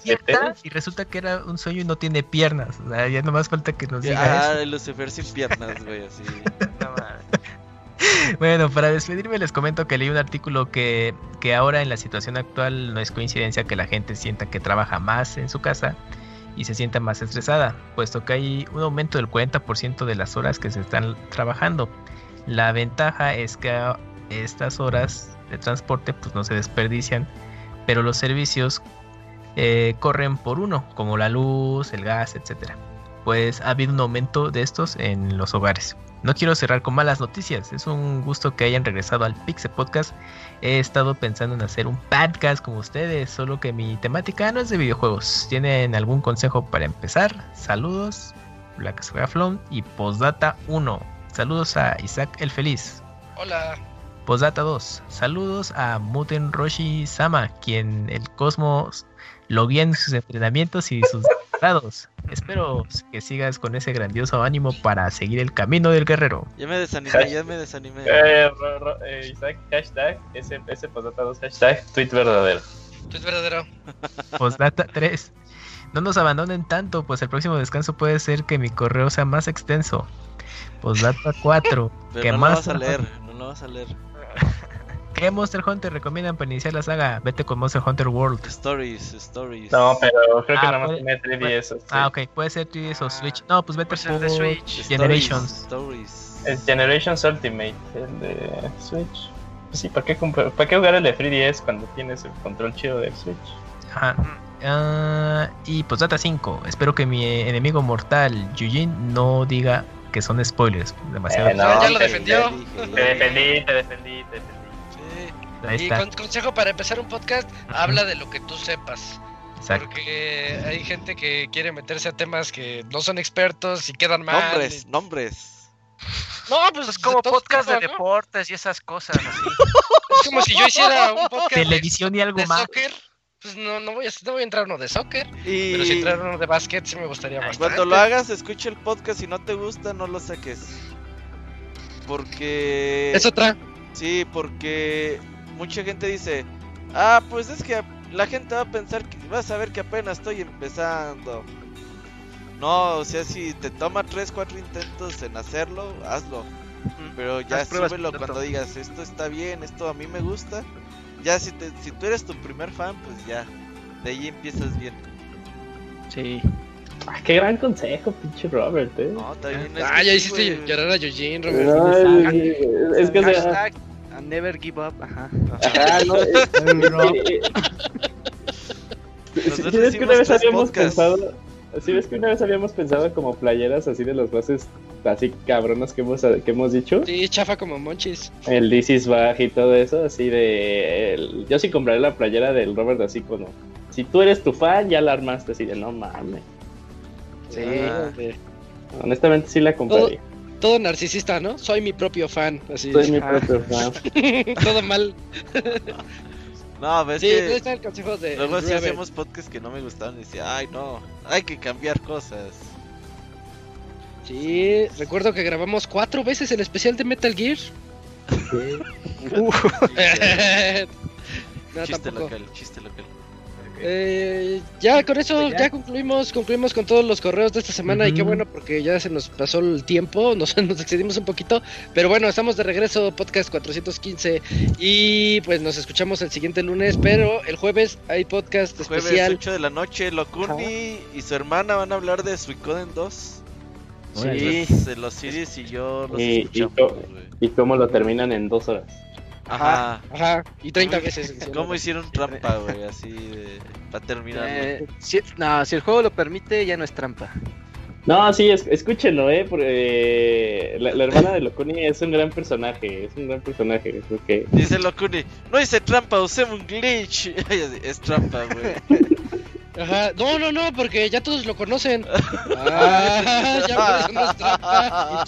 y resulta que era un sueño y no tiene piernas. O sea, ya nomás falta que nos diga Ah, eso. el Lucifer sin piernas, güey, así. (laughs) (laughs) Bueno, para despedirme les comento que leí un artículo que, que ahora en la situación actual no es coincidencia que la gente sienta que trabaja más en su casa y se sienta más estresada, puesto que hay un aumento del 40% de las horas que se están trabajando. La ventaja es que estas horas de transporte pues no se desperdician, pero los servicios eh, corren por uno, como la luz, el gas, etcétera. Pues ha habido un aumento de estos en los hogares. No quiero cerrar con malas noticias, es un gusto que hayan regresado al Pixel Podcast. He estado pensando en hacer un podcast como ustedes, solo que mi temática no es de videojuegos. ¿Tienen algún consejo para empezar? Saludos, Black Flon y Postdata 1. Saludos a Isaac el Feliz. Hola. Postdata 2. Saludos a Muten Roshi Sama, quien el Cosmos lo guía en sus entrenamientos y sus grados. Espero que sigas con ese grandioso ánimo para seguir el camino del guerrero. Ya me desanimé, ya me desanimé. Eh, ro- ro- eh, Isaac, hashtag, ese, ese postdata dos, hashtag, tweet verdadero. Es verdadero. (laughs) Postdata 3. No nos abandonen tanto, pues el próximo descanso puede ser que mi correo sea más extenso. Postdata 4. Pero ¿Qué no lo más? vas a leer, no lo vas a leer. (laughs) ¿Qué Monster Hunter recomiendan para iniciar la saga? Vete con Monster Hunter World. Stories, stories. No, pero creo que Ah, nada más puede- tiene 3DS. sí. Ah, ok, puede ser 3DS o Switch. No, pues vete el por de Switch. Stories, Generations. Stories. Es Generations Ultimate, el de Switch. Pues sí, ¿para qué, ¿para qué jugar el de 3DS cuando tienes el control chido del Switch? Ajá. Ah, y pues data 5. Espero que mi enemigo mortal, Yujin, no diga que son spoilers. Demasiado. Eh, no, Ya lo te- defendió. Te defendí, te defendí, te defendí. Ahí Y con- consejo para empezar un podcast, habla de lo que tú sepas. Exacto. Porque hay gente que quiere meterse a temas que no son expertos y quedan mal. Nombres, nombres. No, pues Es como de todo podcast de deportes y esas cosas así. Es como si yo hiciera un (laughs) podcast de- Televisión y algo de, más. soccer. Pues no, no, voy a, no voy a entrar uno de soccer. Y Pero si entrar uno de básquet sí me gustaría bastante. cuando lo hagas, escucha el podcast. Si no te gusta, no lo saques. Porque. Es otra. Sí, porque mucha gente dice, ah, pues es que la gente va a pensar que vas a ver que apenas estoy empezando. No, o sea, si te toma 3, 4 intentos en hacerlo, hazlo. Pero ya súbelo cuando digas, esto está bien, esto a mí me gusta. Ya si, te, si tú eres tu primer fan, pues ya, de ahí empiezas bien. Sí. Ah, qué gran consejo, pinche Robert, eh. No, también es Ah, que ya sí, hiciste güey. llorar a Eugene, Robert. No, es, es que Hashtag never give up. Ajá. ajá, no, (laughs) Si ves que una vez habíamos podcasts. pensado, si ves que una vez habíamos pensado como playeras así de los bases así cabronas que hemos, que hemos dicho, Sí, chafa como monchis. el This is Bag y todo eso, así de, el- yo sí compraré la playera del Robert así como, si tú eres tu fan ya la armaste así de no mames, Sí. Ah. honestamente sí la compraría, Todo narcisista, ¿no? Soy mi propio fan. Así. soy mi Ah, propio (laughs) fan. todo mal. No, ves Sí, que está el consejo de luego sí Robert. hacemos podcasts que no me gustaban y decía, ay no, hay que cambiar cosas. Sí, recuerdo que grabamos cuatro veces el especial de Metal Gear. (laughs) (laughs) no, chiste tampoco. local, chiste local. Eh, ya con eso Ya. ya concluimos concluimos con todos los correos de esta semana y qué bueno porque ya se nos pasó el tiempo, (laughs) nos, nos excedimos un poquito, pero bueno, estamos de regreso, podcast 415 y pues nos escuchamos el siguiente lunes, pero el jueves hay podcast Jueves especial. 8 de la noche, Locuni y su hermana van a hablar de Suicoden 2. Órale. Entonces, los Sirius y yo los Y- y escuchamos, güey. Y cómo lo terminan en dos horas. Ajá. Ajá, y 30 ¿Cómo- veces. (laughs) ¿Cómo hicieron trampa, güey? Así de... Para terminar. Eh, si, no, si el juego lo permite, ya no es trampa. No, sí, es- escúchenlo, eh, porque la, la hermana de Locuni es un gran personaje, es un gran personaje, porque Dice Locuni, no hice trampa, usé un glitch. (laughs) es trampa, güey. (laughs) Ajá, no, no, no, porque ya todos lo conocen. Ah, ya por eso no es trampa.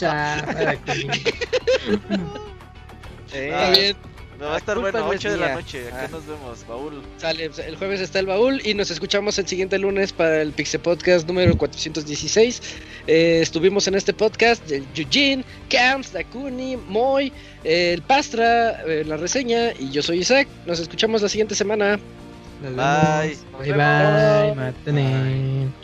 Está bien. No, va a estar bueno, no es 8 de la noche. Acá Ah. nos vemos, baúl. Sale, pues, el jueves está el baúl y nos escuchamos el siguiente lunes para el Pixel Podcast número 416. Eh, estuvimos en este podcast el Eugene, Camps, Dakuni, Moy, el Pastra, eh, la reseña y yo soy Isaac. Nos escuchamos la siguiente semana. Nos Bye. vemos. Bye bye,